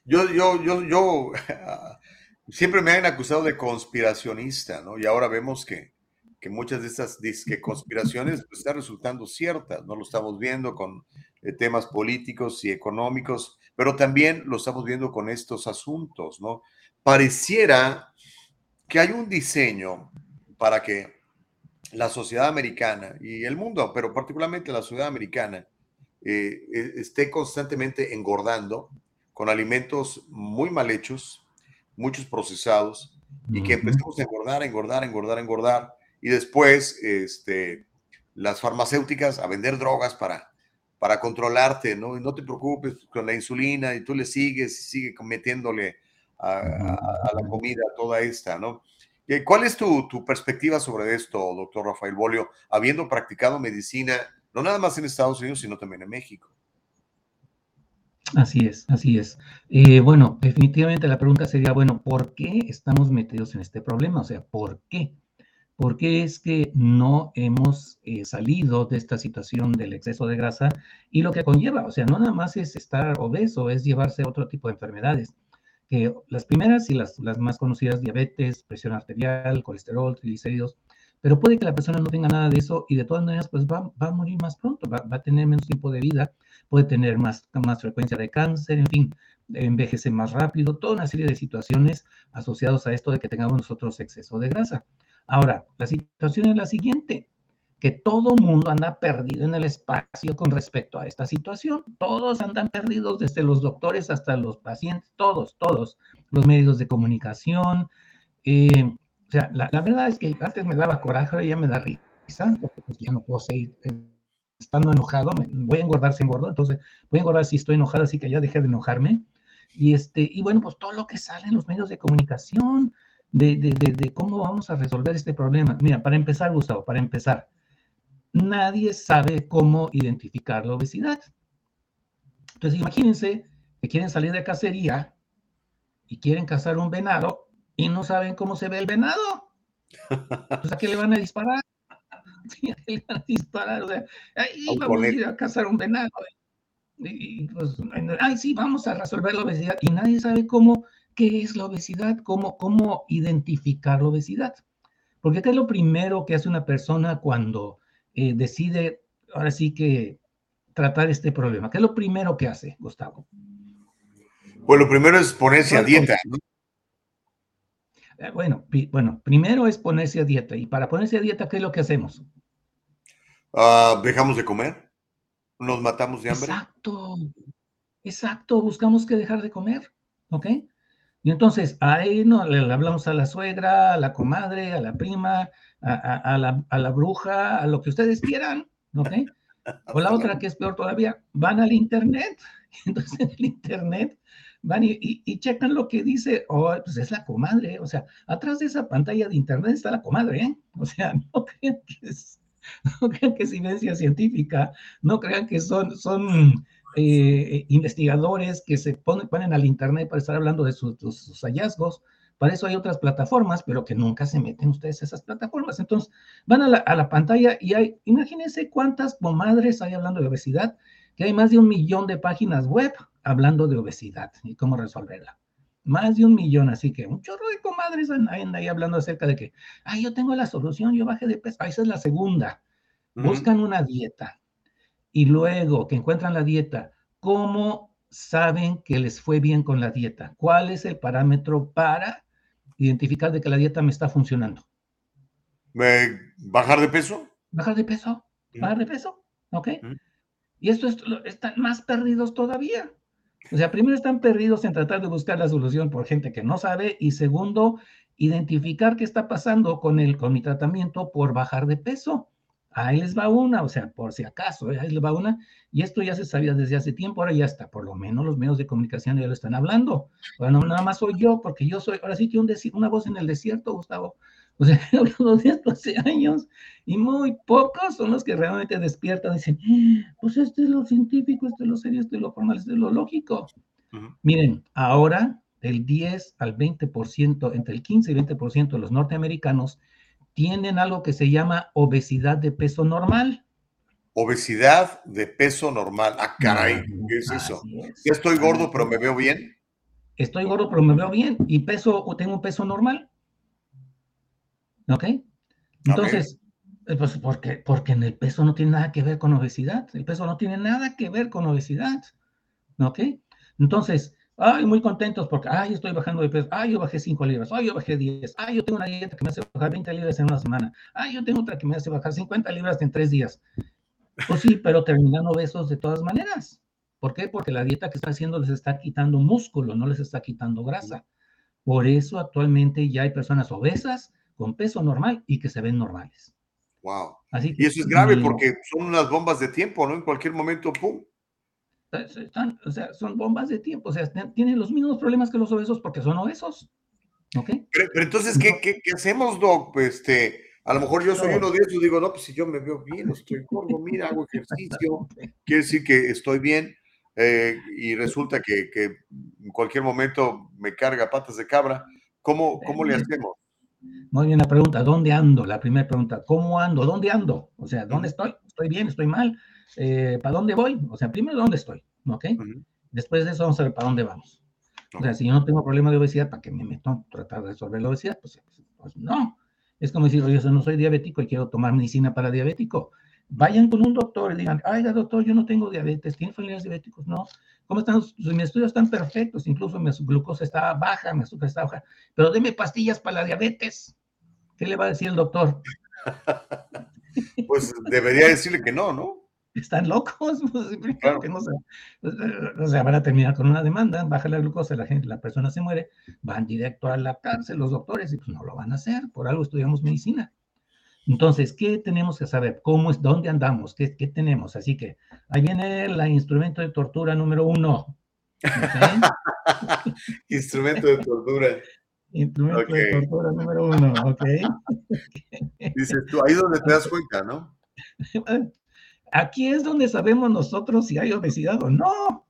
yo, yo, yo, yo, siempre me han acusado de conspiracionista, ¿no? Y ahora vemos que, que muchas de estas que conspiraciones pues, están resultando ciertas, ¿no? Lo estamos viendo con eh, temas políticos y económicos pero también lo estamos viendo con estos asuntos, ¿no? Pareciera que hay un diseño para que la sociedad americana y el mundo, pero particularmente la sociedad americana, eh, e, esté constantemente engordando con alimentos muy mal hechos, muchos procesados, y que empecemos a engordar, engordar, engordar, engordar, y después este, las farmacéuticas a vender drogas para para controlarte, ¿no? Y no te preocupes con la insulina y tú le sigues, sigue metiéndole a, la comida toda esta, ¿no? ¿Cuál es tu, perspectiva sobre esto, doctor Rafael Bolio, habiendo practicado medicina, no nada más en Estados Unidos, sino también en México? Así es, así es. Eh, bueno, definitivamente la pregunta sería, bueno, ¿por qué estamos metidos en este problema? O sea, ¿por qué? ¿Por qué es que no hemos eh, salido de esta situación del exceso de grasa y lo que conlleva? O sea, no nada más es estar obeso, es llevarse otro tipo de enfermedades. Que las primeras y las, más conocidas, diabetes, presión arterial, colesterol, triglicéridos, pero puede que la persona no tenga nada de eso y de todas maneras pues va, va a morir más pronto, va, va, a tener menos tiempo de vida, puede tener más, más frecuencia de cáncer, en fin, envejece más rápido, toda una serie de situaciones asociadas a esto de que tengamos nosotros exceso de grasa. Ahora, la situación es la siguiente, que todo mundo anda perdido en el espacio con respecto a esta situación. Todos andan perdidos, desde los doctores hasta los pacientes, todos, todos, los medios de comunicación. Eh, o sea, la, verdad es que antes me daba coraje, ahora ya me da risa, porque pues ya no puedo seguir eh, estando enojado, voy a engordar si engordo, entonces voy a engordar si estoy enojado, así que ya dejé de enojarme. Y, este, y bueno, pues todo lo que sale en los medios de comunicación, de, cómo vamos a resolver este problema. Mira, para empezar, Gustavo, para empezar, nadie sabe cómo identificar la obesidad. Entonces, imagínense que quieren salir de cacería y quieren cazar un venado y no saben cómo se ve el venado. Pues, ¿a qué le van a disparar? le van a disparar? O sea, ahí vamos a ir a cazar un venado. Y, pues, ay, sí, vamos a resolver la obesidad. Y nadie sabe cómo ¿Qué es la obesidad? ¿Cómo, cómo identificar la obesidad? Porque ¿qué es lo primero que hace una persona cuando eh, decide, ahora sí que, tratar este problema? ¿Qué es lo primero que hace, Gustavo? Pues lo primero es ponerse a dieta. Eh, bueno, bueno, primero es ponerse a dieta. Y para ponerse a dieta, ¿qué es lo que hacemos? Ah, dejamos de comer. Nos matamos de hambre. Exacto. Exacto. Buscamos que dejar de comer. ¿Ok? Y entonces ahí no, le, hablamos a la suegra, a la comadre, a la prima, a, la, bruja, a lo que ustedes quieran, ¿ok? O la otra que es peor todavía, van al internet, entonces en el internet van y, checan lo que dice, oh, pues es la comadre, o sea, atrás de esa pantalla de internet está la comadre, ¿eh? O sea, no crean que es, no crean que es ciencia científica, no crean que son, son eh, investigadores que se ponen, ponen al internet para estar hablando de sus, sus, hallazgos. Para eso hay otras plataformas, pero que nunca se meten ustedes a esas plataformas. Entonces, van a la, a la pantalla y hay, imagínense cuántas comadres hay hablando de obesidad, que hay más de un millón de páginas web hablando de obesidad y cómo resolverla. Más de un millón, así que un chorro de comadres andan ahí hablando acerca de que, ay, yo tengo la solución, yo bajé de peso. Ah, esa es la segunda. Buscan una dieta y luego que encuentran la dieta, ¿cómo saben que les fue bien con la dieta? ¿Cuál es el parámetro para identificar de que la dieta me está funcionando? ¿Bajar de peso? Bajar de peso, bajar de peso, ¿ok? Y esto están más perdidos todavía. O sea, primero están perdidos en tratar de buscar la solución por gente que no sabe y segundo, identificar qué está pasando con, el, con mi tratamiento por bajar de peso. Ahí les va una, o sea, por si acaso, ¿eh? ahí les va una. Y esto ya se sabía desde hace tiempo, ahora ya está, por lo menos los medios de comunicación ya lo están hablando. Bueno, nada más soy yo, porque yo soy, ahora sí que un una voz en el desierto, Gustavo. O sea, hablando de esto hace años y muy pocos son los que realmente despiertan y dicen, pues esto es lo científico, esto es lo serio, esto es lo formal, esto es lo lógico. Miren, ahora del 10 al 20%, entre el 15 y 20% de los norteamericanos tienen algo que se llama obesidad de peso normal. Obesidad de peso normal. Ah, caray, ¿qué es eso? Ya estoy gordo, pero me veo bien. Estoy gordo, pero me veo bien. Y peso, o tengo peso normal. ¿Ok? Entonces, eh, pues porque, porque en el peso no tiene nada que ver con obesidad. El peso no tiene nada que ver con obesidad. ¿Ok? Entonces, ay, muy contentos porque, ay, estoy bajando de peso, ay, yo bajé 5 libras, ay, yo bajé 10, ay, yo tengo una dieta que me hace bajar 20 libras en una semana, ay, yo tengo otra que me hace bajar 50 libras en 3 días. Pues sí, pero terminando obesos de todas maneras. ¿Por qué? Porque la dieta que está haciendo les está quitando músculo, no les está quitando grasa. Por eso actualmente ya hay personas obesas con peso normal y que se ven normales. Wow. Así y eso es grave porque son unas bombas de tiempo, ¿no? En cualquier momento, ¡pum! Están, o sea, son bombas de tiempo, o sea, tienen los mismos problemas que los obesos porque son obesos. ¿Ok? Pero, entonces, ¿qué, ¿qué, qué, hacemos, Doc? Este, a lo mejor yo soy uno de esos, digo, no, pues si yo me veo bien, estoy gordo, mira, hago ejercicio, quiere decir que estoy bien, eh, y resulta que, que, en cualquier momento me carga patas de cabra. ¿Cómo, cómo le hacemos? Muy bien la pregunta, ¿dónde ando? La primera pregunta, ¿cómo ando? ¿Dónde ando? O sea, ¿dónde estoy? ¿Estoy bien? ¿Estoy mal? Eh, ¿Para dónde voy? O sea, primero, ¿dónde estoy? ¿Ok? Después de eso vamos a ver para dónde vamos. O sea, si yo no tengo problema de obesidad, ¿para qué me meto a tratar de resolver la obesidad? Pues, pues no. Es como decir, yo no soy diabético y quiero tomar medicina para diabético. Vayan con un doctor y digan, ay, doctor, yo no tengo diabetes, ¿tiene familiares diabéticos? No. ¿Cómo están? Mis estudios están perfectos, incluso mi glucosa está baja, mi azúcar está baja, pero deme pastillas para la diabetes. ¿Qué le va a decir el doctor? pues debería decirle que no, ¿no? Están locos, pues, que no se, o sea, van a terminar con una demanda, baja la glucosa, la gente, la persona se muere, van directo a la cárcel los doctores y pues no lo van a hacer, por algo estudiamos medicina. Entonces, ¿qué tenemos que saber? ¿Cómo es? ¿Dónde andamos? ¿Qué, qué tenemos? Así que ahí viene el instrumento de tortura número uno. instrumento de tortura. Instrumento de tortura número uno, ¿ok? Dices tú, ahí es donde te das cuenta, ¿no? Aquí es donde sabemos nosotros si hay obesidad o no.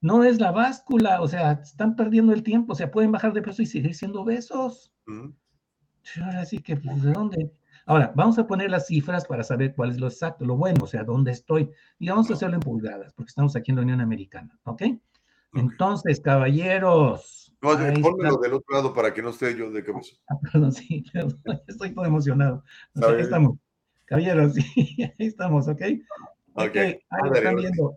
No es la báscula, o sea, están perdiendo el tiempo, o sea, pueden bajar de peso y seguir siendo obesos. Ahora sí que, pues, ¿de dónde? Ahora, vamos a poner las cifras para saber cuál es lo exacto, lo bueno, o sea, dónde estoy. Y vamos a hacerlo en pulgadas, porque estamos aquí en la Unión Americana, ¿ok? Entonces, caballeros. No, pónmelo del otro lado para que no esté yo de cabeza. Ah, perdón, sí, estoy todo emocionado. ahí estamos. Caballeros, sí, ahí estamos, ¿ok? Ok, okay. ahí están viendo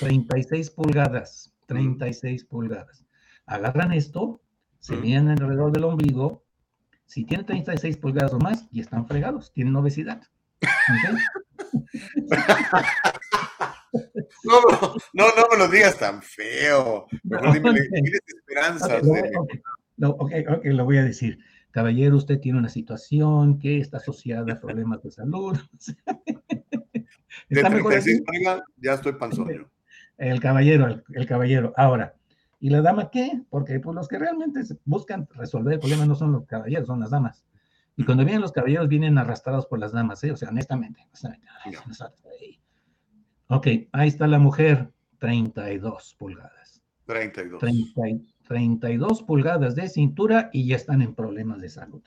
36 pulgadas, 36 pulgadas. Agarran esto, se vienen alrededor del ombligo, si tienen 36 pulgadas o más, y están fregados, tienen obesidad. No, no, no, me lo digas tan feo. Mejor dime, tienes esperanzas. Ok, ok, lo voy a decir. Caballero, usted tiene una situación que está asociada a problemas de salud. de 36 pulgadas, ya estoy panzón. El caballero, el, el caballero. Ahora, ¿Y la dama qué? Porque pues, los que realmente buscan resolver el problema no son los caballeros, son las damas. Y cuando vienen los caballeros, vienen arrastrados por las damas, ¿eh? O sea, honestamente. honestamente. Ay, ay. Ok, ahí está la mujer, 32 pulgadas. 32. 30 32 pulgadas de cintura y ya están en problemas de salud.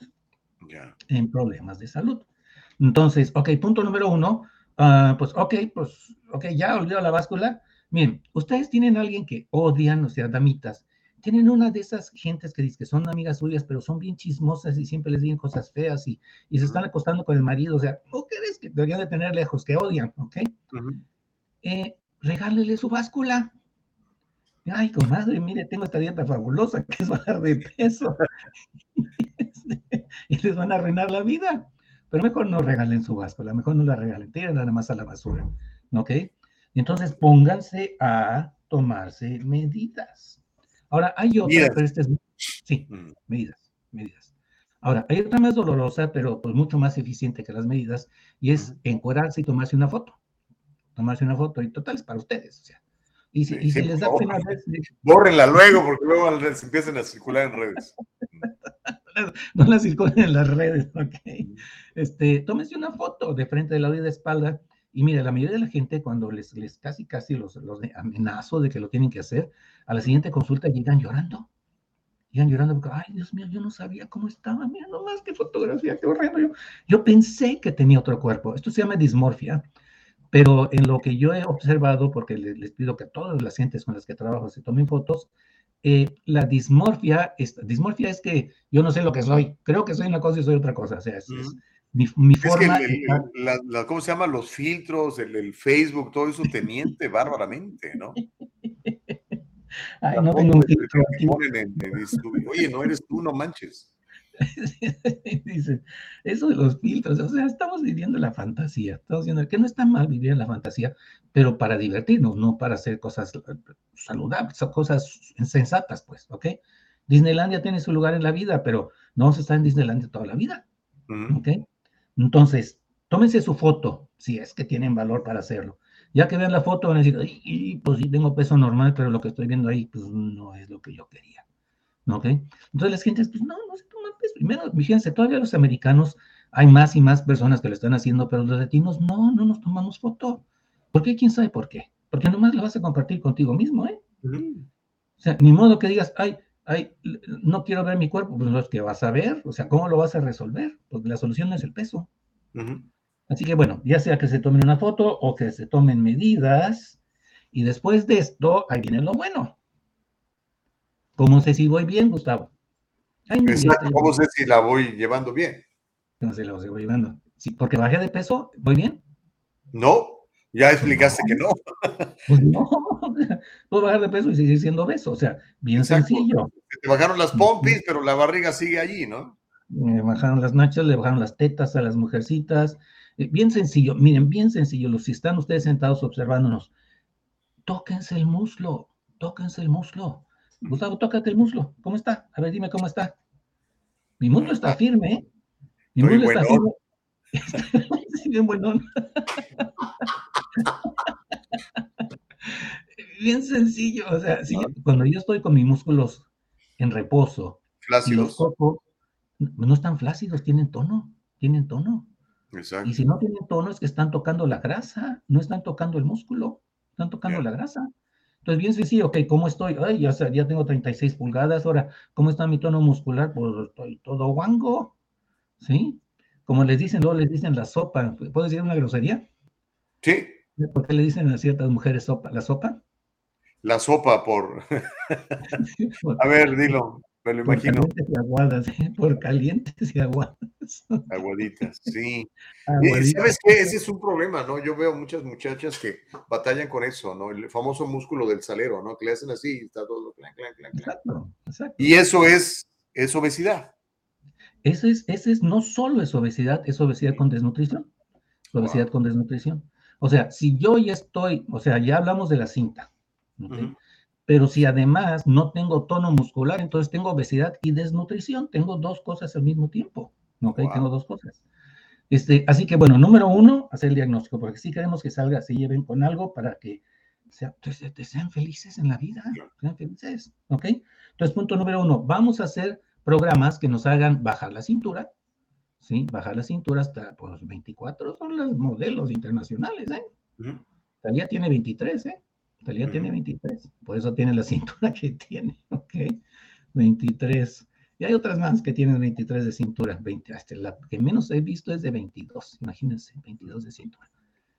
Ya. En problemas de salud. Entonces, ok, punto número uno, ah, pues ok, pues ok, ya olvidó la báscula. Miren, ustedes tienen a alguien que odian, o sea, damitas, tienen una de esas gentes que dicen que son amigas suyas, pero son bien chismosas y siempre les dicen cosas feas y, y se están acostando con el marido, o sea, ¿no crees que deberían de tener lejos, que odian, ok? eh, regálele su báscula. Ay, comadre, mire, tengo esta dieta fabulosa que es bajar de peso. y les van a arruinar la vida. Pero mejor no regalen su báscula, mejor no la regalen, tiren nada más a la basura. ¿Ok? Entonces pónganse a tomarse medidas. Ahora, hay otra, pero esta es. Sí, medidas, medidas. Ahora, hay otra más dolorosa, pero pues mucho más eficiente que las medidas, y es encuadrarse y tomarse una foto. Tomarse una foto, y total es para ustedes, o sea. Y si, y si les da pena. Bórrenla luego, porque luego se empiezan a circular en redes. no la circulen en las redes, ok. Este, tómense una foto de frente de la y de espalda. Y mire, la mayoría de la gente, cuando les, les casi, casi los, los amenazo de que lo tienen que hacer, a la siguiente consulta llegan llorando. Llegan llorando porque, ay, Dios mío, yo no sabía cómo estaba. Mira nomás qué fotografía, qué horrendo. Yo, yo pensé que tenía otro cuerpo. Esto se llama dismorfia. Pero en lo que yo he observado, porque les, les pido que todas las gentes con las que trabajo se tomen fotos, eh, la dismorfia, es, dismorfia es que yo no sé lo que soy, creo que soy una cosa y soy otra cosa, o sea, es, es mi, mi es forma... Que el, el, la, la, ¿Cómo se llama? Los filtros, el, el, Facebook, todo eso te miente bárbaramente, ¿no? Ay, no tengo un filtro aquí. En, en, Oye, no eres tú, no manches. Dicen, eso de los filtros, o sea, estamos viviendo la fantasía, estamos viendo que no está mal vivir en la fantasía, pero para divertirnos, no para hacer cosas saludables, cosas sensatas, pues, ¿ok? Disneylandia tiene su lugar en la vida, pero no vamos a estar en Disneylandia toda la vida, ¿ok? Entonces, tómense su foto, si es que tienen valor para hacerlo. Ya que vean la foto, van a decir, Ay, pues sí, tengo peso normal, pero lo que estoy viendo ahí, pues no es lo que yo quería. ¿Ok? Entonces las gentes, pues no, no se Primero, fíjense, todavía los americanos hay más y más personas que lo están haciendo, pero los latinos no, no nos tomamos foto. ¿Por qué? ¿Quién sabe por qué? Porque nomás lo vas a compartir contigo mismo, ¿eh? Uh -huh. O sea, ni modo que digas, ay, ay, no quiero ver mi cuerpo, pues los que vas a ver, o sea, ¿cómo lo vas a resolver? Porque la solución no es el peso. Uh -huh. Así que bueno, ya sea que se tomen una foto o que se tomen medidas, y después de esto, ahí viene lo bueno. ¿Cómo sé si voy bien, Gustavo? Ay, ¿cómo sé si la voy llevando bien? No sé, la voy llevando. Sí, porque bajé de peso, ¿voy bien? No, ya explicaste no. que no. Pues no, puedo bajar de peso y seguir siendo obeso, o sea, bien Exacto. sencillo. Te bajaron las pompis, pero la barriga sigue allí, ¿no? Me bajaron las nachas, le bajaron las tetas a las mujercitas. Eh, bien sencillo, miren, bien sencillo, los si están ustedes sentados observándonos, tóquense el muslo, tóquense el muslo. Gustavo, tócate el muslo. ¿Cómo está? A ver, dime cómo está. Mi muslo está firme, ¿eh? Mi Estoy muslo está firme. sí, bien buenón. bien sencillo. O sea, sí, cuando yo estoy con mis músculos en reposo y los Flácidos. toco, no están flácidos, tienen tono, tienen tono. Exacto. Y si no tienen tono es que están tocando la grasa, no están tocando el músculo, están tocando la grasa. Entonces, bien sencillo, ok, ¿cómo estoy? Ay, ya, ya tengo 36 pulgadas, ahora, ¿cómo está mi tono muscular? Pues estoy todo guango, ¿sí? Como les dicen, luego les dicen la sopa, ¿puedo decir una grosería? Sí, ¿Por qué le dicen a ciertas mujeres sopa? ¿La sopa? la sopa por. A ver, dilo, me lo Por imagino. calientes y aguadas, ¿eh? por calientes y aguadas. Aguaditas, sí. Aguaditas. ¿Sabes qué? Ese es un problema, ¿no? Yo veo muchas muchachas que batallan con eso, ¿no? El famoso músculo del salero, ¿no? Que le hacen así y está todo clan, clan, clan, clan. Exacto, exacto. Y eso es, es obesidad. Eso es, ese es, no solo es obesidad, es obesidad con desnutrición. Obesidad con desnutrición. O sea, si yo ya estoy, o sea, ya hablamos de la cinta, ¿ok? Ujú. Pero si además no tengo tono muscular, entonces tengo obesidad y desnutrición, tengo dos cosas al mismo tiempo, ¿ok? Wow. Tengo dos cosas. Este, así que bueno, número uno, hacer el diagnóstico, porque sí queremos que salga, se lleven con algo para que sea- pues, te- sean felices en la vida, sean felices, ¿ok? Entonces, punto número uno, vamos a hacer programas que nos hagan bajar la cintura, ¿sí? Bajar la cintura hasta pues 24 son los modelos internacionales, ¿eh? Talía tiene 23, ¿eh? Talía tiene 23, por eso tiene la cintura que tiene, ¿ok? 23. Y hay otras más que tienen 23 de cintura, 20, hasta la que menos he visto es de 22, imagínense, 22 de cintura.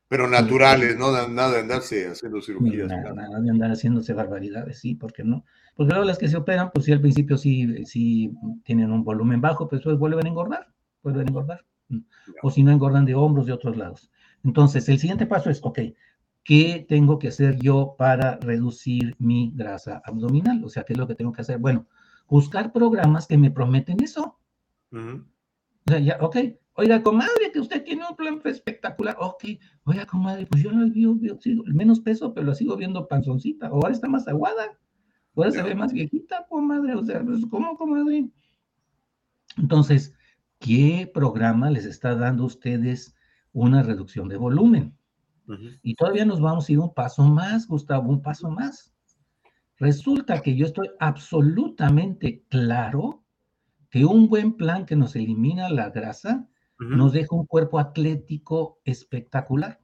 Pero naturales, no nada de andarse haciendo cirugías. Nada, nada, de andar haciéndose barbaridades, sí, ¿por qué no? Porque luego las que se operan, pues sí, al principio sí, sí tienen un volumen bajo, pero después vuelven a engordar, vuelven a engordar. O si no, engordan de hombros de otros lados. Entonces, el siguiente paso es, ok, ¿qué tengo que hacer yo para reducir mi grasa abdominal? O sea, ¿qué es lo que tengo que hacer? Bueno, buscar programas que me prometen eso. O sea, ya, ok, oiga, comadre, que usted tiene un plan espectacular. Ok, oiga, comadre, pues yo lo veo, el menos peso, pero lo sigo viendo panzoncita. O ahora está más aguada. Ahora se ve más viejita, comadre. O sea, pues, ¿cómo, comadre? Entonces, ¿qué programa les está dando a ustedes una reducción de volumen? Y todavía nos vamos a ir un paso más, Gustavo, un paso más. Resulta que yo estoy absolutamente claro que un buen plan que nos elimina la grasa nos deja un cuerpo atlético espectacular.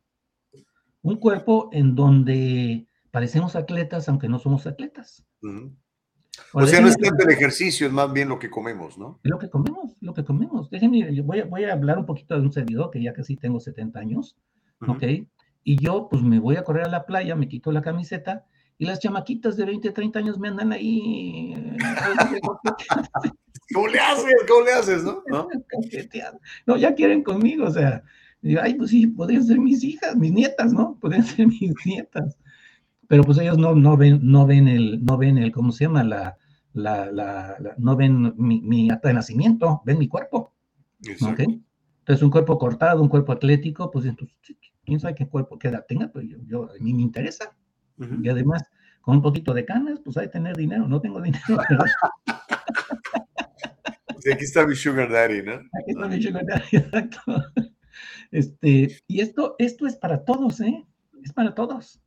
Un cuerpo en donde parecemos atletas aunque no somos atletas. O sea, no es tanto el ejercicio, es más bien lo que comemos, ¿no? Lo que comemos, lo que comemos. Déjenme, voy a, voy a hablar un poquito de un servidor que ya casi tengo 70 años, ¿ok? Y yo, pues me voy a correr a la playa, me quito la camiseta y las chamaquitas de 20, 30 años me andan ahí. Eh, ¿Cómo le haces? ¿Cómo le haces, no? ¿No? ya quieren conmigo, o sea, ay, pues sí, podrían ser mis hijas, mis nietas, ¿no? Podrían ser mis nietas. Pero pues ellos no, no ven, no ven el, no ven el, ¿cómo se llama? La, la, la, no ven mi, mi, acta de nacimiento, ven mi cuerpo. Entonces, un cuerpo cortado, un cuerpo atlético, pues entonces, quién sabe qué cuerpo, qué edad tenga, pues yo, yo a mí me interesa. Y además, con un poquito de canas, pues hay que tener dinero. No tengo dinero, aquí está mi sugar daddy, ¿no? Aquí está mi sugar daddy, exacto. Este, y esto, esto es para todos, ¿eh? Es para todos.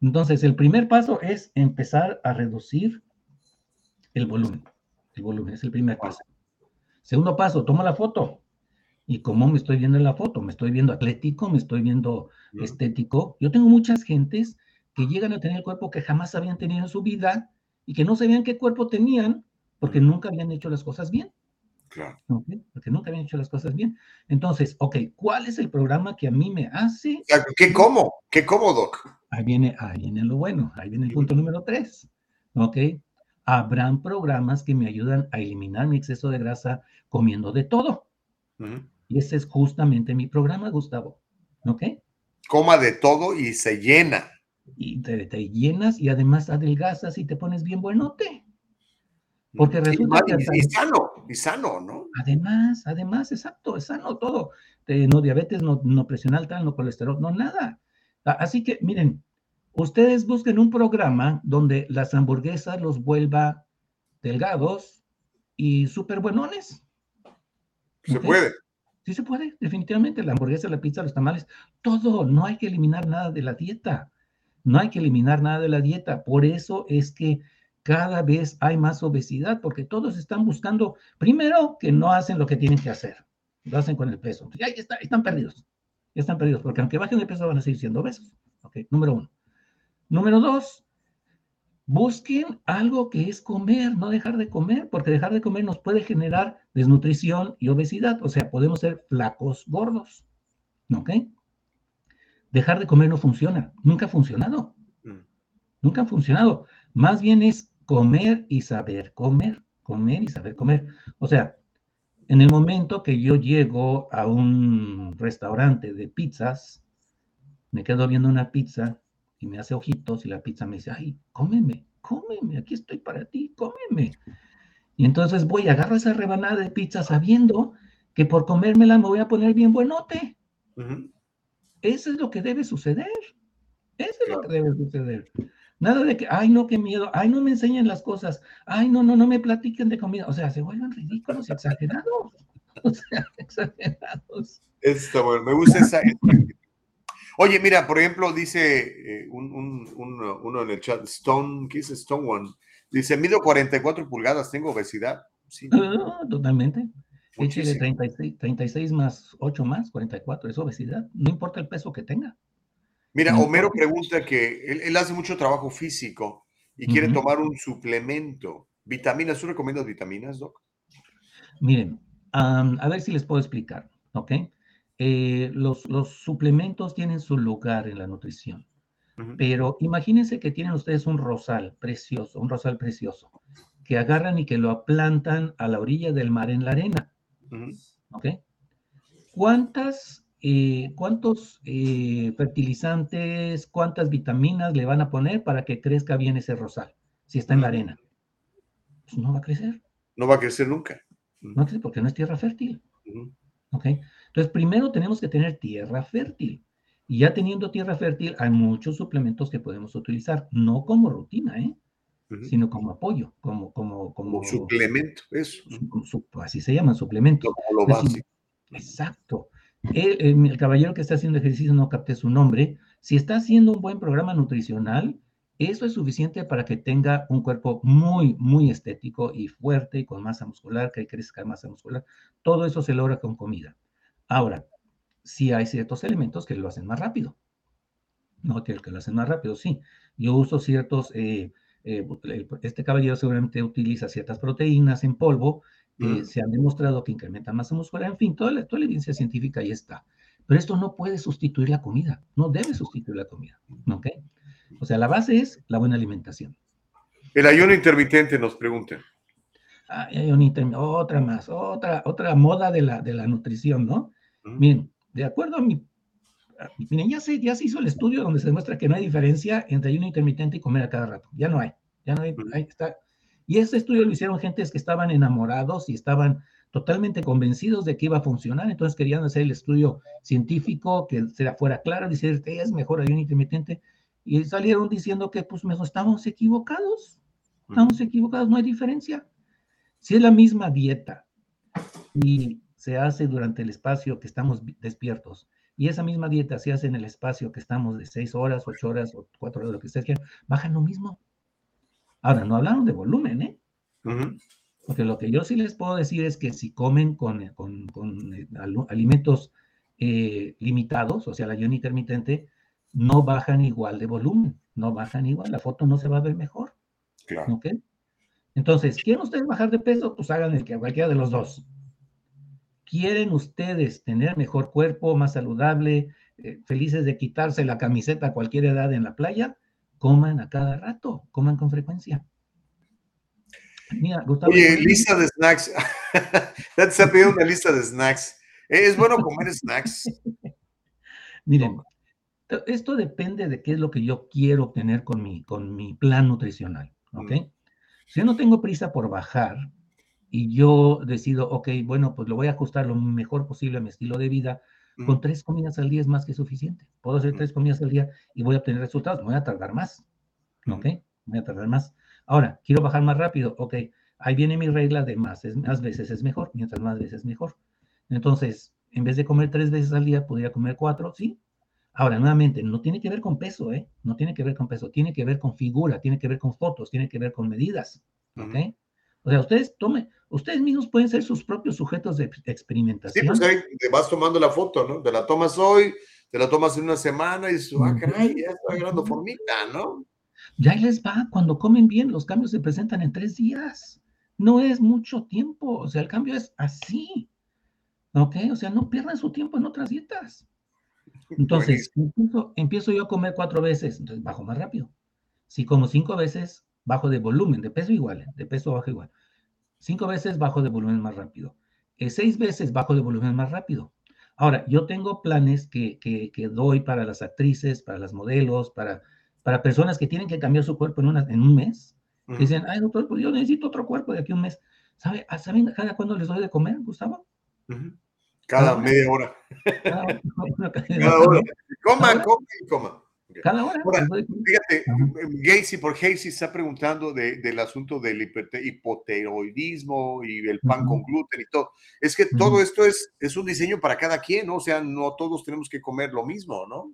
Entonces, el primer paso es empezar a reducir el volumen. El volumen es el primer paso. Segundo paso, toma la foto. ¿Y cómo me estoy viendo en la foto? ¿Me estoy viendo atlético? ¿Me estoy viendo estético? Yo tengo muchas gentes que llegan a tener el cuerpo que jamás habían tenido en su vida y que no sabían qué cuerpo tenían porque nunca habían hecho las cosas bien. Claro. Porque nunca habían hecho las cosas bien. Entonces, ok, ¿cuál es el programa que a mí me hace? ¿Qué cómo? ¿Qué cómo, Doc? Ahí viene, ahí viene lo bueno, ahí viene el punto número tres. Ok, habrán programas que me ayudan a eliminar mi exceso de grasa comiendo de todo. Y ese es justamente mi programa, Gustavo. ¿Ok? Coma de todo y se llena y te, llenas y además adelgazas y te pones bien buenote. Porque resulta que... Y, sano, y sano, ¿no? Además, además, exacto, es sano todo. no diabetes, no, no presión alta, no colesterol, no nada. Así que, miren, ustedes busquen un programa donde las hamburguesas los vuelva delgados y súper buenones. Se puede. Sí se puede, definitivamente. La hamburguesa, la pizza, los tamales, todo. No hay que eliminar nada de la dieta. No hay que eliminar nada de la dieta. Por eso es que cada vez hay más obesidad, porque todos están buscando, primero, que no hacen lo que tienen que hacer. Lo hacen con el peso. Ya está, están perdidos. Están perdidos, porque aunque bajen de peso van a seguir siendo obesos. Ok, número uno. Número dos, busquen algo que es comer, no dejar de comer, porque dejar de comer nos puede generar desnutrición y obesidad. O sea, podemos ser flacos, gordos. ¿Ok? dejar de comer no funciona, nunca ha funcionado. Mm. Nunca ha funcionado. Más bien es comer y saber comer, comer y saber comer. O sea, en el momento que yo llego a un restaurante de pizzas, me quedo viendo una pizza y me hace ojitos y la pizza me dice, ay, cómeme, cómeme, aquí estoy para ti, cómeme. Y entonces voy agarro esa rebanada de pizza sabiendo que por comérmela me voy a poner bien buenote. Eso es lo que debe suceder. Eso es lo que debe suceder. Nada de que, ay, no, qué miedo, ay, no me enseñen las cosas, ay, no, no, no me platiquen de comida. O sea, se vuelven ridículos y exagerados. O sea, exagerados. Está bueno, me gusta esa. Oye, mira, por ejemplo, dice eh, un, uno en el chat, Stone, ¿qué dice Stone One? Dice, mido 44 pulgadas, tengo obesidad. Sí. Ah, totalmente. Échele 36, 36 más 8 más, 44, es obesidad. No importa el peso que tenga. Mira, No Homero importa. pregunta que él, él hace mucho trabajo físico y quiere tomar un suplemento. Vitaminas, ¿tú recomiendas vitaminas, Doc? Miren, am, a ver si les puedo explicar, ¿ok? Eh, los, los suplementos tienen su lugar en la nutrición, pero imagínense que tienen ustedes un rosal precioso, un rosal precioso, que agarran y que lo plantan a la orilla del mar en la arena, ¿ok? ¿Cuántas, eh, ¿Cuántos eh, fertilizantes, cuántas vitaminas le van a poner para que crezca bien ese rosal, si está en la arena? Pues no va a crecer. No va a crecer nunca. No porque no es tierra fértil. ¿ok? Entonces, primero tenemos que tener tierra fértil. Y ya teniendo tierra fértil, hay muchos suplementos que podemos utilizar, no como rutina, ¿eh? sino como apoyo, como, como, como, Como suplemento, eso. como así se llaman. Como lo básico. Exacto. El, el- el caballero que está haciendo ejercicio, no capté su nombre, si está haciendo un buen programa nutricional, eso es suficiente para que tenga un cuerpo muy, muy estético y fuerte y con masa muscular, que crezca masa muscular. Todo eso se logra con comida. Ahora, sí hay ciertos elementos que lo hacen más rápido. No, que, que lo hacen más rápido, sí. Yo uso ciertos, eh, eh, este caballero seguramente utiliza ciertas proteínas en polvo, que Mm. se han demostrado que incrementan masa muscular, en fin, toda la, toda la evidencia científica ahí está. Pero esto no puede sustituir la comida, no debe sustituir la comida, ¿ok? O sea, la base es la buena alimentación. El ayuno intermitente nos pregunta. Ah, un interme- otra más, otra, otra moda de la, de la nutrición, ¿no? Miren, de acuerdo a mi... Miren, ya se, ya se hizo el estudio donde se demuestra que no hay diferencia entre ayuno intermitente y comer a cada rato. Ya no hay. Ya no hay. está. Y ese estudio lo hicieron gentes que estaban enamorados y estaban totalmente convencidos de que iba a funcionar. Entonces querían hacer el estudio científico, que se fuera claro, decir que es mejor ayuno intermitente. Y salieron diciendo que, pues, mejor estamos equivocados. Estamos equivocados, no hay diferencia. Si es la misma dieta y se hace durante el espacio que estamos despiertos, y esa misma dieta se hace en el espacio que estamos de seis horas, ocho horas o cuatro horas, lo que ustedes quieran, bajan lo mismo. Ahora, no hablaron de volumen, ¿eh? Porque lo que yo sí les puedo decir es que si comen con, con- con, eh, alimentos eh, limitados, o sea, el ayuno intermitente, no bajan igual de volumen, no bajan igual, la foto no se va a ver mejor. Claro. Entonces, ¿quieren ustedes bajar de peso? Pues hagan el que cualquiera de los dos. ¿Quieren ustedes tener mejor cuerpo, más saludable, eh, felices de quitarse la camiseta a cualquier edad en la playa? Coman a cada rato, coman con frecuencia. Mira, Gustavo. Oye, ¿puedes- lista de snacks. Te está pidiendo una lista de snacks. ¿Es bueno comer snacks? Miren, to- esto depende de qué es lo que yo quiero obtener con mi, con mi plan nutricional, ¿ok? Si yo no tengo prisa por bajar y yo decido, ok, bueno, pues lo voy a ajustar lo mejor posible a mi estilo de vida, con tres comidas al día es más que suficiente. Puedo hacer tres comidas al día y voy a obtener resultados, voy a tardar más, ¿ok? Me voy a tardar más. Ahora, quiero bajar más rápido, ok, ahí viene mi regla de más, es, más veces es mejor, mientras más veces mejor. Entonces, en vez de comer tres veces al día, podría comer cuatro, ¿sí? Ahora, nuevamente, no tiene que ver con peso, ¿eh? No tiene que ver con peso, tiene que ver con figura, tiene que ver con fotos, tiene que ver con medidas, ¿ok? O sea, ustedes tomen, ustedes mismos pueden ser sus propios sujetos de ex- Sí, experimentación. pues ahí te vas tomando la foto, ¿no? Te la tomas hoy, te la tomas en una semana y dices, ah, caray, ya está agarrando formita, ¿no? Ya ahí les va, cuando comen bien, los cambios se presentan en tres días. No es mucho tiempo, o sea, el cambio es así. ¿Ok? O sea, no pierdan su tiempo en otras dietas. Entonces, empiezo, empiezo yo a comer cuatro veces, entonces bajo más rápido. Si como cinco veces, bajo de volumen, de peso igual, ¿eh? de peso bajo igual. Cinco veces bajo de volumen más rápido. Eh, seis veces bajo de volumen más rápido. Ahora, yo tengo planes que, que, que doy para las actrices, para las modelos, para, para personas que tienen que cambiar su cuerpo en, una, en un mes. Que dicen, ay, doctor, pues yo necesito otro cuerpo de aquí a un mes. ¿Sabe, ah, ¿Saben cada cuándo les doy de comer, Gustavo? Cada media hora. Cada hora. Cada hora. Coma, coma y coma. Cada hora. Ahora, fíjate, Gacy, por Gacy está preguntando de- del asunto del hipote- hipotiroidismo y el pan con gluten y todo. Es que todo esto es, es un diseño para cada quien, ¿no? O sea, no todos tenemos que comer lo mismo, ¿no?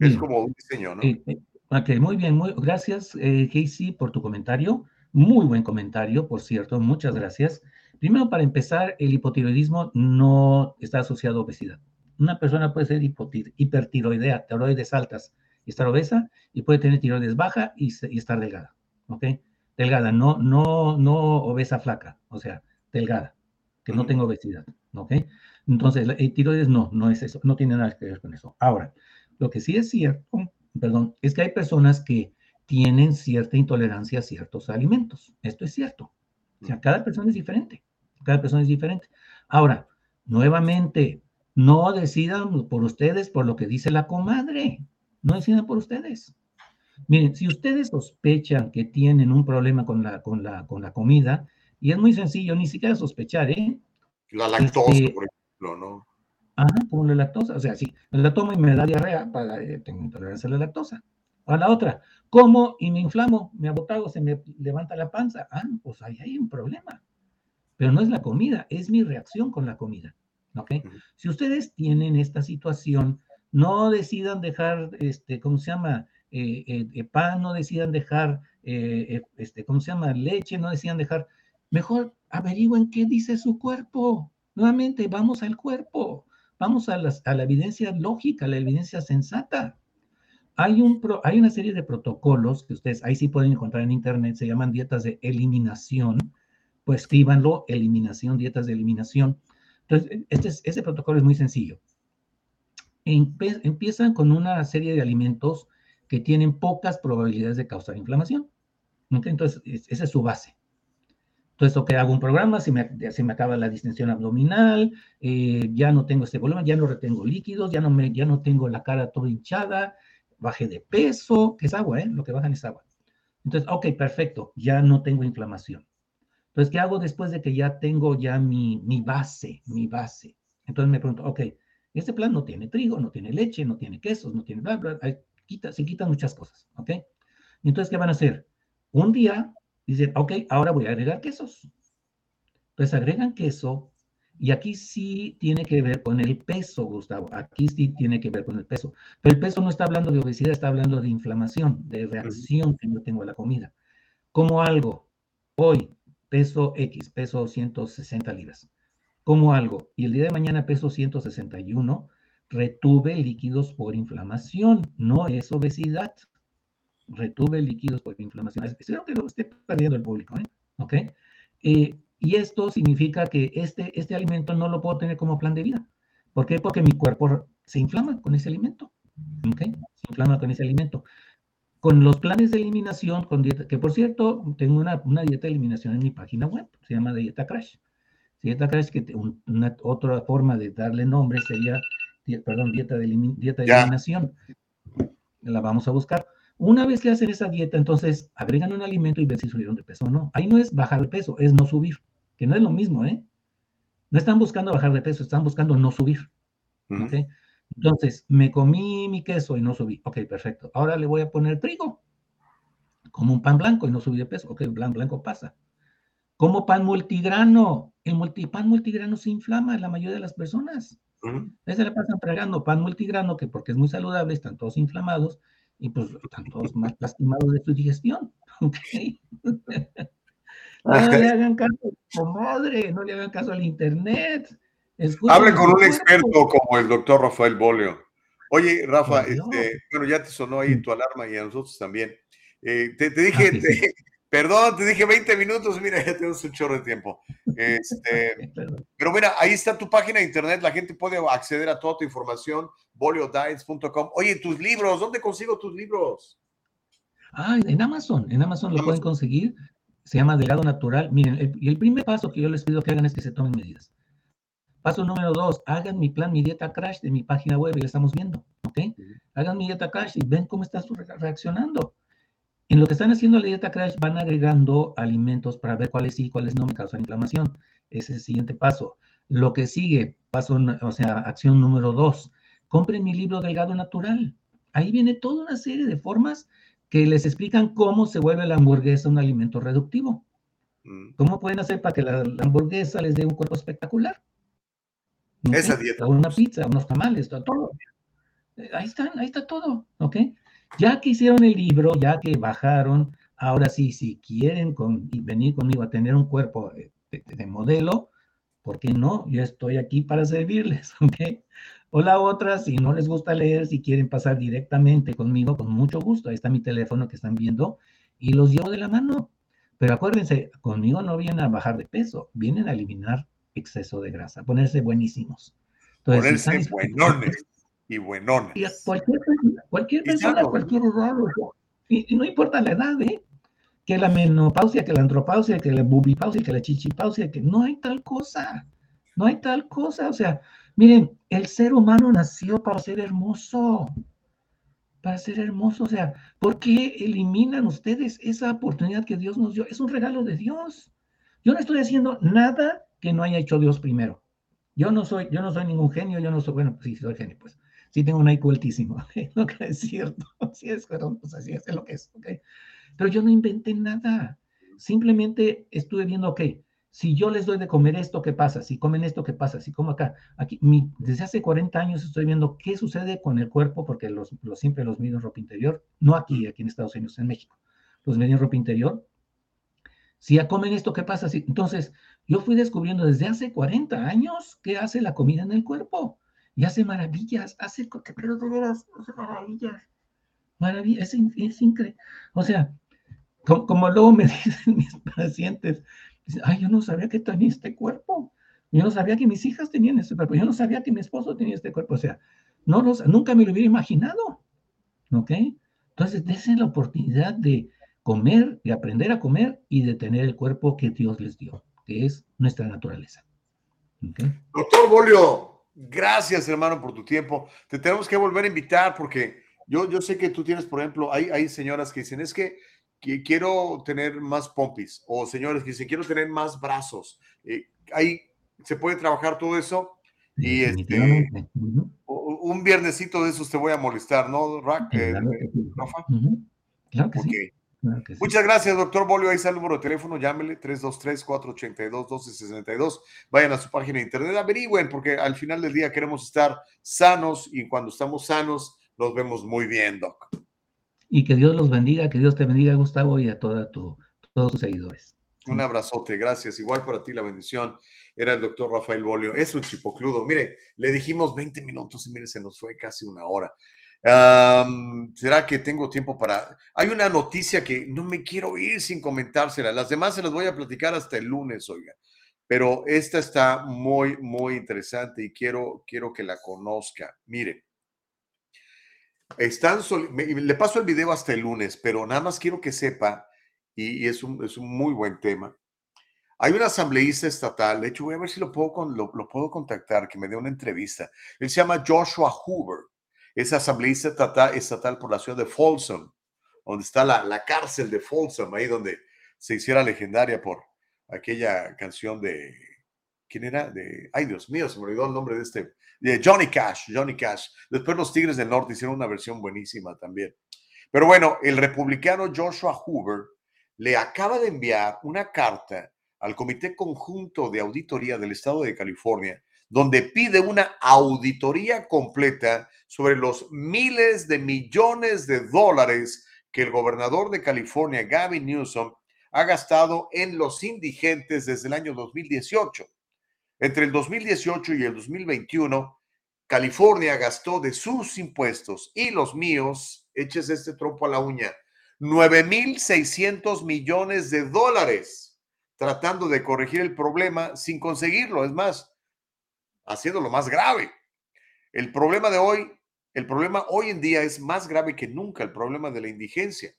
Es Bien. como un diseño, ¿no? Eh, eh, ok, muy bien, muy, gracias, eh, Casey, por tu comentario. Muy buen comentario, por cierto, muchas gracias. Primero, para empezar, el hipotiroidismo no está asociado a obesidad. Una persona puede ser hipertiroidea, tiroides altas, y estar obesa, y puede tener tiroides baja y, estar delgada, ¿ok? Delgada, no, no, no obesa flaca, o sea, delgada, que no tenga obesidad, ¿ok? Entonces, el tiroides no, no es eso, no tiene nada que ver con eso. Ahora, lo que sí es cierto, perdón, es que hay personas que tienen cierta intolerancia a ciertos alimentos. Esto es cierto. O sea, cada persona es diferente. Cada persona es diferente. Ahora, nuevamente, no decidan por ustedes por lo que dice la comadre. No decidan por ustedes. Miren, si ustedes sospechan que tienen un problema con la, con la, con la comida, y es muy sencillo, ni siquiera sospechar, ¿eh? La lactosa, este, por ejemplo, ¿no? Ajá, como la lactosa. O sea, si la tomo y me da diarrea, para, eh, tengo intolerancia a la lactosa. A la otra, como y me inflamo, me abotago, se me levanta la panza. Ah, pues ahí hay un problema. Pero no es la comida, es mi reacción con la comida. ¿Ok? Si ustedes tienen esta situación, no decidan dejar, este, ¿cómo se llama? Eh, eh, pan, no decidan dejar, este, ¿cómo se llama? Leche, no decidan dejar. Mejor averigüen qué dice su cuerpo. Nuevamente, vamos al cuerpo. Vamos a, a la evidencia lógica, a la evidencia sensata. Hay, un hay una serie de protocolos que ustedes ahí sí pueden encontrar en internet, se llaman dietas de eliminación, pues escríbanlo, eliminación, dietas de eliminación. Entonces, este, este protocolo es muy sencillo. empiezan con una serie de alimentos que tienen pocas probabilidades de causar inflamación. Entonces, esa es su base. Entonces, ok, hago un programa, se me, se me acaba la distensión abdominal, eh, ya no tengo este volumen, ya no retengo líquidos, ya no, me, ya no tengo la cara toda hinchada, bajé de peso, que es agua, ¿eh? Lo que bajan es agua. Entonces, ok, perfecto, ya no tengo inflamación. Entonces, ¿qué hago después de que ya tengo ya mi, mi base, mi base? Entonces me pregunto, ok, este plan no tiene trigo, no tiene leche, no tiene quesos, no tiene bla, bla, quita, se quitan muchas cosas, ¿ok? Entonces, ¿qué van a hacer? Un día Dicen, ok, ahora voy a agregar quesos. Entonces agregan queso y aquí sí tiene que ver con el peso, Gustavo. Aquí sí tiene que ver con el peso. Pero el peso no está hablando de obesidad, está hablando de inflamación, de reacción que yo tengo a la comida. Como algo, hoy peso X, peso 160 libras. Como algo, y el día de mañana peso 161, retuve líquidos por inflamación, no es obesidad retuve líquidos por inflamación. Espero que lo esté perdiendo el público, ¿eh? ¿Ok? Eh, y esto significa que este, este alimento no lo puedo tener como plan de vida. ¿Por qué? Porque mi cuerpo se inflama con ese alimento. ¿Ok? Se inflama con ese alimento. Con los planes de eliminación, con dieta, que por cierto, tengo una, una dieta de eliminación en mi página web, se llama Dieta Crash. Dieta Crash, que una, otra forma de darle nombre sería, perdón, dieta de, dieta de eliminación. La vamos a buscar. Una vez que hacen esa dieta, entonces agregan un alimento y ven si subieron de peso o no. Ahí no es bajar de peso, es no subir, que no es lo mismo, ¿eh? No están buscando bajar de peso, están buscando no subir. ¿Ok? Entonces, me comí mi queso y no subí. Ok, perfecto. Ahora le voy a poner trigo. Como un pan blanco y no subí de peso. Ok, pan blanco pasa. Como pan multigrano. El pan multigrano se inflama en la mayoría de las personas. Uh se le pasan tragando pan multigrano, que porque es muy saludable, están todos inflamados y pues están todos más lastimados de su digestión. No le hagan caso a madre, no le hagan caso al internet. Hable con un experto como el doctor Rafael Bolio. Oye, Rafa, este, bueno, ya te sonó ahí tu alarma y a nosotros también. Eh, te, dije, ah, Perdón, te dije 20 minutos, mira, ya tenemos un chorro de tiempo. Este, pero mira, ahí está tu página de internet, la gente puede acceder a toda tu información, boliodiets.com. Oye, tus libros, ¿dónde consigo tus libros? Ah, en Amazon, en Amazon lo pueden conseguir, se llama Delgado Natural. Miren, y el, primer paso que yo les pido que hagan es que se tomen medidas. Paso número dos, hagan mi plan, mi dieta crash de mi página web, y la estamos viendo, ¿ok? Hagan mi dieta crash y ven cómo estás reaccionando. En lo que están haciendo la dieta Crash van agregando alimentos para ver cuáles sí y cuáles no me causan inflamación. Ese es el siguiente paso. Lo que sigue, paso, o sea, acción número dos, compren mi libro Delgado Natural. Ahí viene toda una serie de formas que les explican cómo se vuelve la hamburguesa un alimento reductivo. Mm. ¿Cómo pueden hacer para que la, hamburguesa les dé un cuerpo espectacular? Esa dieta. Una pizza, unos tamales, todo. Ahí están, ahí está todo, ¿ok? Ya que hicieron el libro, ya que bajaron, ahora sí, si quieren con, venir conmigo a tener un cuerpo eh, de, modelo, ¿por qué no? Yo estoy aquí para servirles, ¿ok? O la otra, si no les gusta leer, si quieren pasar directamente conmigo, con mucho gusto. Ahí está mi teléfono que están viendo y los llevo de la mano. Pero acuérdense, conmigo no vienen a bajar de peso, vienen a eliminar exceso de grasa, ponerse buenísimos. ponerse buenones y buenones. Y cualquier, cualquier persona, cualquier edad, y, no importa la edad, ¿eh? Que la menopausia, que la andropausia, que la bubipausia, que la chichipausia, que no hay tal cosa. No hay tal cosa. O sea, miren, el ser humano nació para ser hermoso. Para ser hermoso. O sea, ¿por qué eliminan ustedes esa oportunidad que Dios nos dio? Es un regalo de Dios. Yo no estoy haciendo nada que no haya hecho Dios primero. Yo no soy, yo no soy ningún genio, yo no soy, bueno, sí, soy genio, pues sí tengo un IQ altísimo, lo que es cierto, sí es, pues así es lo que es, ¿ok? Pero yo no inventé nada, simplemente estuve viendo, ok, si yo les doy de comer esto, ¿qué pasa? Si comen esto, ¿qué pasa? Si como acá, aquí, desde hace 40 años estoy viendo qué sucede con el cuerpo, porque los, los siempre los mido en ropa interior, no aquí, aquí en Estados Unidos, en México, los mido en ropa interior. Si ya comen esto, ¿qué pasa? Entonces, yo fui descubriendo desde hace 40 años qué hace la comida en el cuerpo y hace maravillas, hace, pero de veras, hace maravillas. Maravillas, es, es increíble. O sea, como, luego me dicen mis pacientes, ay, yo no sabía que tenía este cuerpo. Yo no sabía que mis hijas tenían este cuerpo. Yo no sabía que mi esposo tenía este cuerpo. O sea, no los, nunca me lo hubiera imaginado. ¿Ok? Entonces, desen la oportunidad de comer, de aprender a comer y de tener el cuerpo que Dios les dio, que es nuestra naturaleza. Doctor Bolio, Gracias, hermano, por tu tiempo. Te tenemos que volver a invitar porque yo, yo sé que tú tienes, por ejemplo, hay, hay señoras que dicen, es que, quiero tener más pompis, o señores que dicen, quiero tener más brazos. Eh, ahí se puede trabajar todo eso. Y este, un viernesito de esos te voy a molestar, ¿no, Rack? Eh, Rafa? Claro que sí. Muchas gracias, doctor Bolio. Ahí está el número de teléfono. Llámele 323-482-1262. Vayan a su página de internet, averigüen, porque al final del día queremos estar sanos y cuando estamos sanos nos vemos muy bien, doc. Y que Dios los bendiga, que Dios te bendiga, Gustavo, y a toda tu, todos tus seguidores. Un abrazote, gracias. Igual para ti la bendición. Era el doctor Rafael Bolio. Es un chipocludo. Mire, le dijimos 20 minutos y mire, se nos fue casi una hora. ¿Será que tengo tiempo para...? Hay una noticia que no me quiero ir sin comentársela. Las demás se las voy a platicar hasta el lunes, oiga. Pero esta está muy, muy interesante y quiero, quiero que la conozca. Mire, están le paso el video hasta el lunes, pero nada más quiero que sepa, y, es, un, es, un, muy buen tema. Hay un asambleísta estatal, de hecho voy a ver si lo puedo, lo, lo puedo contactar, que me dé una entrevista. Él se llama Joshua Hoover es asambleísta estatal, por la ciudad de Folsom, donde está la, cárcel de Folsom, ahí donde se hiciera legendaria por aquella canción de, ¿quién era? De, ay Dios mío, se me olvidó el nombre de este, de Johnny Cash, Johnny Cash. Después los Tigres del Norte hicieron una versión buenísima también. Pero bueno, el republicano Joshua Hoover le acaba de enviar una carta al Comité Conjunto de Auditoría del Estado de California donde pide una auditoría completa sobre los miles de millones de dólares que el gobernador de California, Gavin Newsom, ha gastado en los indigentes desde el año 2018. Entre el 2018 y el 2021, California gastó de sus impuestos y los míos, eches este trompo a la uña, 9.600 millones de dólares tratando de corregir el problema sin conseguirlo. Es más, haciendo lo más grave. El problema de hoy, el problema hoy en día es más grave que nunca, el problema de la indigencia.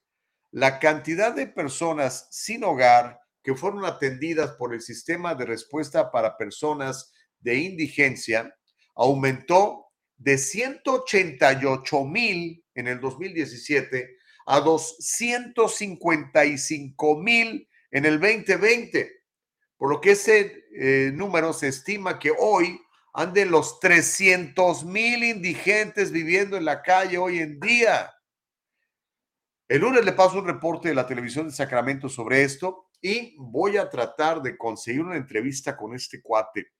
La cantidad de personas sin hogar que fueron atendidas por el sistema de respuesta para personas de indigencia aumentó de 188 mil en el 2017 a 255 mil en el 2020, por lo que ese eh, número se estima que hoy anden los 300 mil indigentes viviendo en la calle hoy en día. El lunes le paso un reporte de la televisión de Sacramento sobre esto y voy a tratar de conseguir una entrevista con este cuate.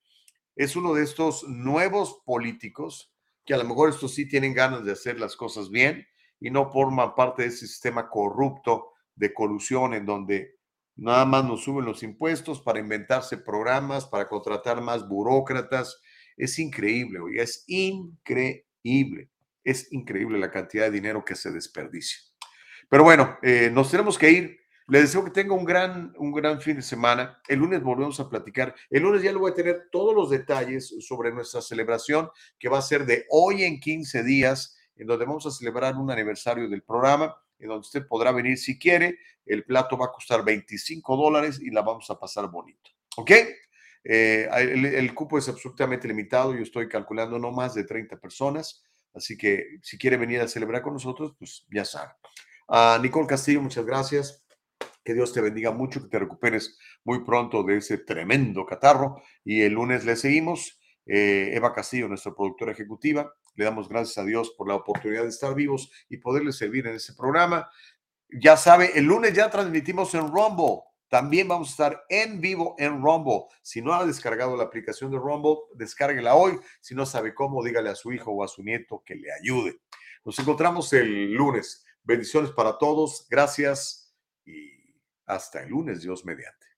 Es uno de estos nuevos políticos que a lo mejor estos sí tienen ganas de hacer las cosas bien y no forman parte de ese sistema corrupto de colusión en donde Nada más nos suben los impuestos para inventarse programas, para contratar más burócratas. Es increíble, oiga, es increíble. Es increíble la cantidad de dinero que se desperdicia. Pero bueno, eh, nos tenemos que ir. Les deseo que tenga un gran, un gran fin de semana. El lunes volvemos a platicar. El lunes ya le voy a tener todos los detalles sobre nuestra celebración que va a ser de hoy en 15 días, en donde vamos a celebrar un aniversario del programa en donde usted podrá venir si quiere. El plato va a costar 25 dólares y la vamos a pasar bonito. ¿Ok? Eh, el, cupo es absolutamente limitado. Yo estoy calculando no más de 30 personas. Así que si quiere venir a celebrar con nosotros, pues ya sabe. A Nicole Castillo, muchas gracias. Que Dios te bendiga mucho, que te recuperes muy pronto de ese tremendo catarro. Y el lunes le seguimos. Eh, Eva Castillo, nuestra productora ejecutiva, le damos gracias a Dios por la oportunidad de estar vivos y poderle servir en ese programa. Ya sabe, el lunes ya transmitimos en Rumble. También vamos a estar en vivo en Rumble. Si no ha descargado la aplicación de Rumble, descárguela hoy. Si no sabe cómo, dígale a su hijo o a su nieto que le ayude. Nos encontramos el lunes. Bendiciones para todos. Gracias y hasta el lunes, Dios mediante.